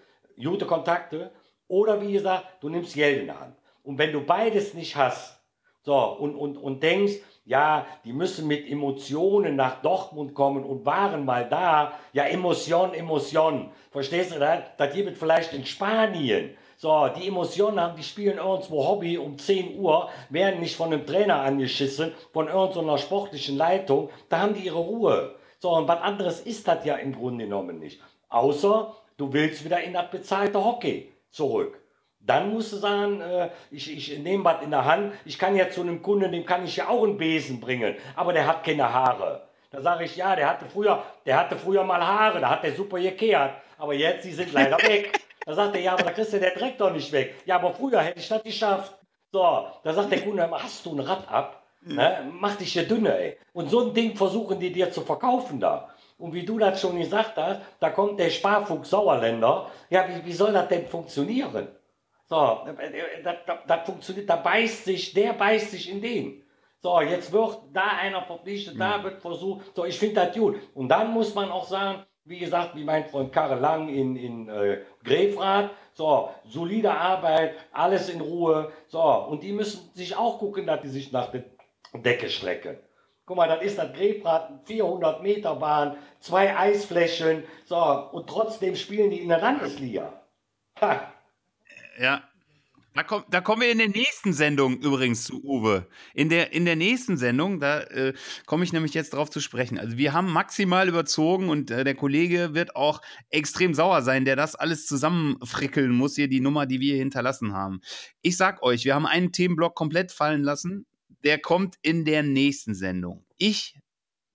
gute Kontakte, oder wie gesagt, du nimmst Geld in die Hand. Und wenn du beides nicht hast, so, und, und, und denkst, ja, die müssen mit Emotionen nach Dortmund kommen und waren mal da, ja, Emotion, Emotion. Verstehst du das? Das gibt vielleicht in Spanien. So, die Emotionen haben, die spielen irgendwo Hobby um 10 Uhr, werden nicht von einem Trainer angeschissen, von irgendeiner sportlichen Leitung, da haben die ihre Ruhe. So, und was anderes ist das ja im Grunde genommen nicht. Außer, du willst wieder in das bezahlte Hockey zurück. Dann musst du sagen, äh, ich, ich nehme was in der Hand, ich kann ja zu einem Kunden, dem kann ich ja auch einen Besen bringen, aber der hat keine Haare. Da sage ich, ja, der hatte früher, der hatte früher mal Haare, da hat der super gekehrt, aber jetzt, die sind leider weg. Da sagt er, ja, aber da kriegst du der Dreck doch nicht weg. Ja, aber früher hätte ich das geschafft. So, da sagt der Kunde, hast du ein Rad ab? Ne? Mach dich hier dünner, ey. Und so ein Ding versuchen die dir zu verkaufen da. Und wie du das schon gesagt hast, da kommt der Sparfuchs Sauerländer. Ja, wie, wie soll das denn funktionieren? So, das, das, das funktioniert, da beißt sich, der beißt sich in den. So, jetzt wird da einer verpflichtet, da wird versucht. So, ich finde das gut. Und dann muss man auch sagen, wie gesagt, wie mein Freund Karre Lang in, in äh, Grefrath. So, solide Arbeit, alles in Ruhe. So, und die müssen sich auch gucken, dass die sich nach der Decke strecken. Guck mal, dann ist das Grefrath 400 Meter Bahn, zwei Eisflächen. So, und trotzdem spielen die in der Landesliga. Ha. Ja. Da, komm, da kommen wir in der nächsten Sendung übrigens zu Uwe. In der, in der nächsten Sendung, da äh, komme ich nämlich jetzt drauf zu sprechen. Also wir haben maximal überzogen und äh, der Kollege wird auch extrem sauer sein, der das alles zusammenfrickeln muss, hier die Nummer, die wir hinterlassen haben. Ich sag euch, wir haben einen Themenblock komplett fallen lassen. Der kommt in der nächsten Sendung. Ich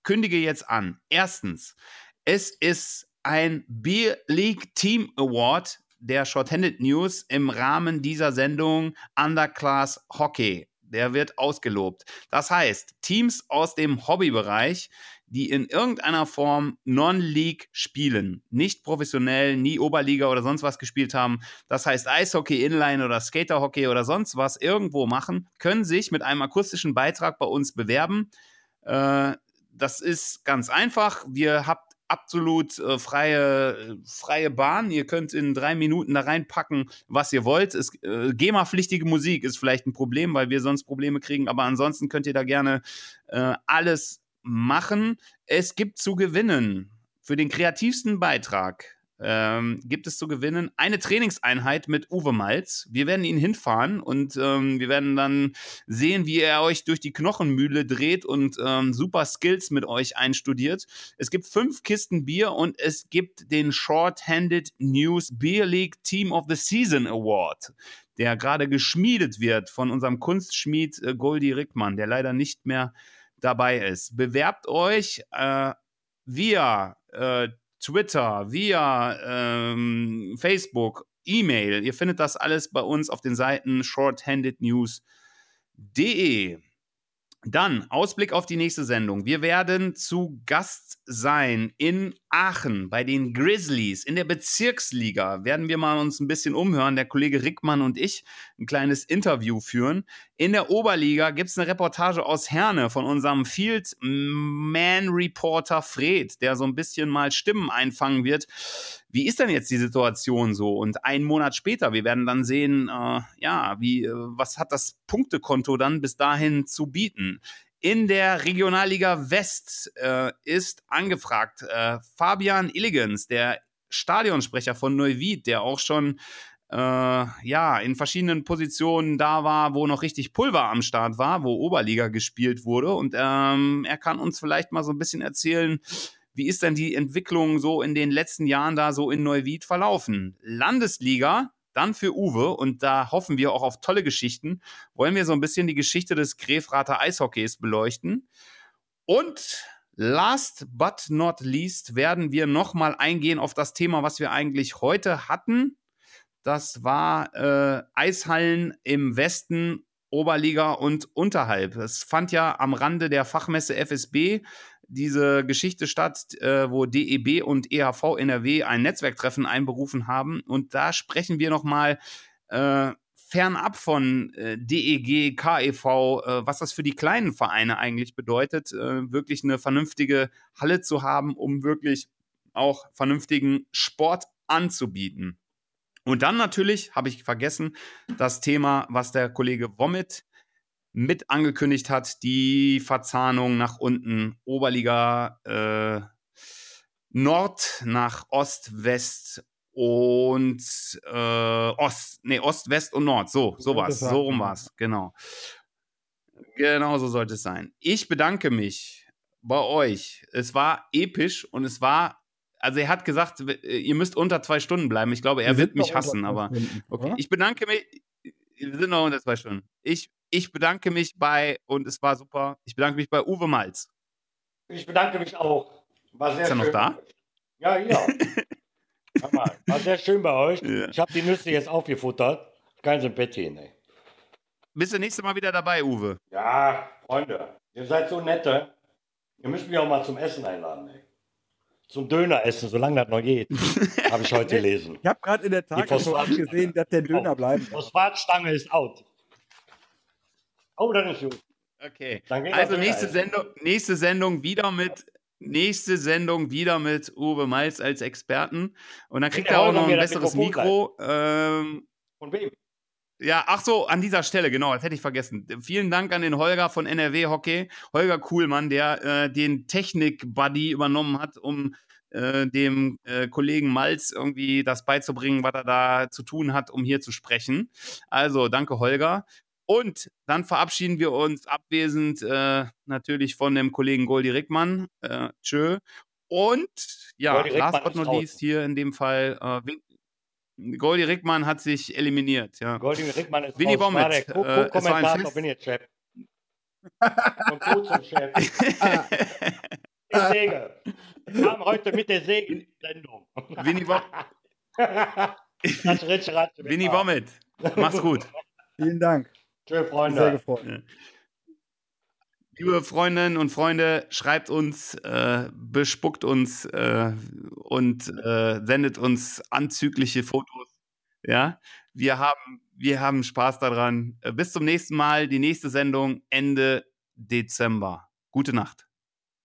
kündige jetzt an. Erstens, es ist ein Beer League Team Award der Shorthanded News im Rahmen dieser Sendung Underclass Hockey. Der wird ausgelobt. Das heißt, Teams aus dem Hobbybereich, die in irgendeiner Form Non-League spielen, nicht professionell, nie Oberliga oder sonst was gespielt haben, das heißt Eishockey, Inline oder Skaterhockey oder sonst was irgendwo machen, können sich mit einem akustischen Beitrag bei uns bewerben. Äh, das ist ganz einfach. Wir habt absolut äh, freie, freie Bahn. Ihr könnt in drei Minuten da reinpacken, was ihr wollt. Äh, GEMA-pflichtige Musik ist vielleicht ein Problem, weil wir sonst Probleme kriegen, aber ansonsten könnt ihr da gerne äh, alles machen. Es gibt zu gewinnen für den kreativsten Beitrag ähm, gibt es zu gewinnen eine Trainingseinheit mit Uwe Malz. Wir werden ihn hinfahren und ähm, wir werden dann sehen, wie er euch durch die Knochenmühle dreht und ähm, super Skills mit euch einstudiert. Es gibt fünf Kisten Bier und es gibt den Short-Handed News Beer League Team of the Season Award, der gerade geschmiedet wird von unserem Kunstschmied äh, Goldi Rickmann, der leider nicht mehr dabei ist. Bewerbt euch äh, via äh, Twitter, via ähm, Facebook, E-Mail. Ihr findet das alles bei uns auf den Seiten shorthandednews.de. Dann Ausblick auf die nächste Sendung. Wir werden zu Gast sein in Aachen bei den Grizzlies in der Bezirksliga. Werden wir mal uns ein bisschen umhören. Der Kollege Rickmann und ich ein kleines Interview führen. In der Oberliga gibt es eine Reportage aus Herne von unserem Field Man Reporter Fred, der so ein bisschen mal Stimmen einfangen wird. Wie ist denn jetzt die Situation so? Und einen Monat später, wir werden dann sehen, äh, ja, wie, äh, was hat das Punktekonto dann bis dahin zu bieten? In der Regionalliga West äh, ist angefragt äh, Fabian Illigens, der Stadionsprecher von Neuwied, der auch schon äh, ja in verschiedenen Positionen da war, wo noch richtig Pulver am Start war, wo Oberliga gespielt wurde. Und ähm, er kann uns vielleicht mal so ein bisschen erzählen, wie ist denn die Entwicklung so in den letzten Jahren da so in Neuwied verlaufen? Landesliga dann für Uwe, und da hoffen wir auch auf tolle Geschichten, wollen wir so ein bisschen die Geschichte des Grefrater Eishockeys beleuchten. Und last but not least werden wir nochmal eingehen auf das Thema, was wir eigentlich heute hatten. Das war äh, Eishallen im Westen, Oberliga und unterhalb. Es fand ja am Rande der Fachmesse FSB diese Geschichte statt, äh, wo DEB und EHV NRW ein Netzwerktreffen einberufen haben. Und da sprechen wir nochmal äh, fernab von äh, DEG, KEV, äh, was das für die kleinen Vereine eigentlich bedeutet, äh, wirklich eine vernünftige Halle zu haben, um wirklich auch vernünftigen Sport anzubieten. Und dann natürlich, habe ich vergessen, das Thema, was der Kollege Womit mit angekündigt hat, die Verzahnung nach unten, Oberliga äh, Nord nach Ost, West und äh, Ost, nee, Ost, West und Nord. So, so war's. So rum war's, genau. Genau so sollte es sein. Ich bedanke mich bei euch. Es war episch und es war also er hat gesagt, ihr müsst unter zwei Stunden bleiben. Ich glaube, er wird mich hassen, aber okay. Ich bedanke mich. Wir sind noch unter zwei Stunden. Ich ich bedanke mich bei, und es war super, ich bedanke mich bei Uwe Malz. Ich bedanke mich auch. War sehr Ist er noch da? Ja, ja. War sehr schön bei euch. Ja. Ich habe die Nüsse jetzt aufgefuttert. Kein im Bett hin, ey. Bist du nächstes Mal wieder dabei, Uwe? Ja, Freunde. Ihr seid so nette. Ihr müsst mich auch mal zum Essen einladen, ey. Zum Döner essen, solange das noch geht. habe ich heute gelesen. Ich habe gerade in der Tat gesehen, dass der Döner bleibt. Phosphatstange ist out. Oh, dann ist gut. Okay. Also nächste Sendung, nächste Sendung wieder mit nächste Sendung wieder mit Uwe Malz als Experten. Und dann kriegt er auch noch ein besseres Mikro. Ähm, Von wem? Ja, ach so, an dieser Stelle, genau, das hätte ich vergessen. Vielen Dank an den Holger von NRW Hockey. Holger Kuhlmann, der äh, den Technik-Buddy übernommen hat, um äh, dem äh, Kollegen Malz irgendwie das beizubringen, was er da zu tun hat, um hier zu sprechen. Also, danke, Holger. Und dann verabschieden wir uns abwesend äh, natürlich von dem Kollegen Goldi Rickmann. Äh, tschö. Und ja, Goldi Rickmann last but not least hier in dem Fall, äh, Win- Goldi Rickmann hat sich eliminiert. Ja. Goldi Rickmann ist Winnie raus. Der Co- äh, Fest. bin jetzt Chef. Von Co zum Chef. Die Säge. Wir haben heute mit der Säge in die Sendung. Winnie, Ratsch. Winnie Womit. Mach's gut. Vielen Dank. Tschö, Sehr Freunde. gefreut. Liebe Freundinnen und Freunde, schreibt uns, äh, bespuckt uns äh, und äh, sendet uns anzügliche Fotos. Ja, wir haben, wir haben Spaß daran. Äh, bis zum nächsten Mal. Die nächste Sendung Ende Dezember. Gute Nacht.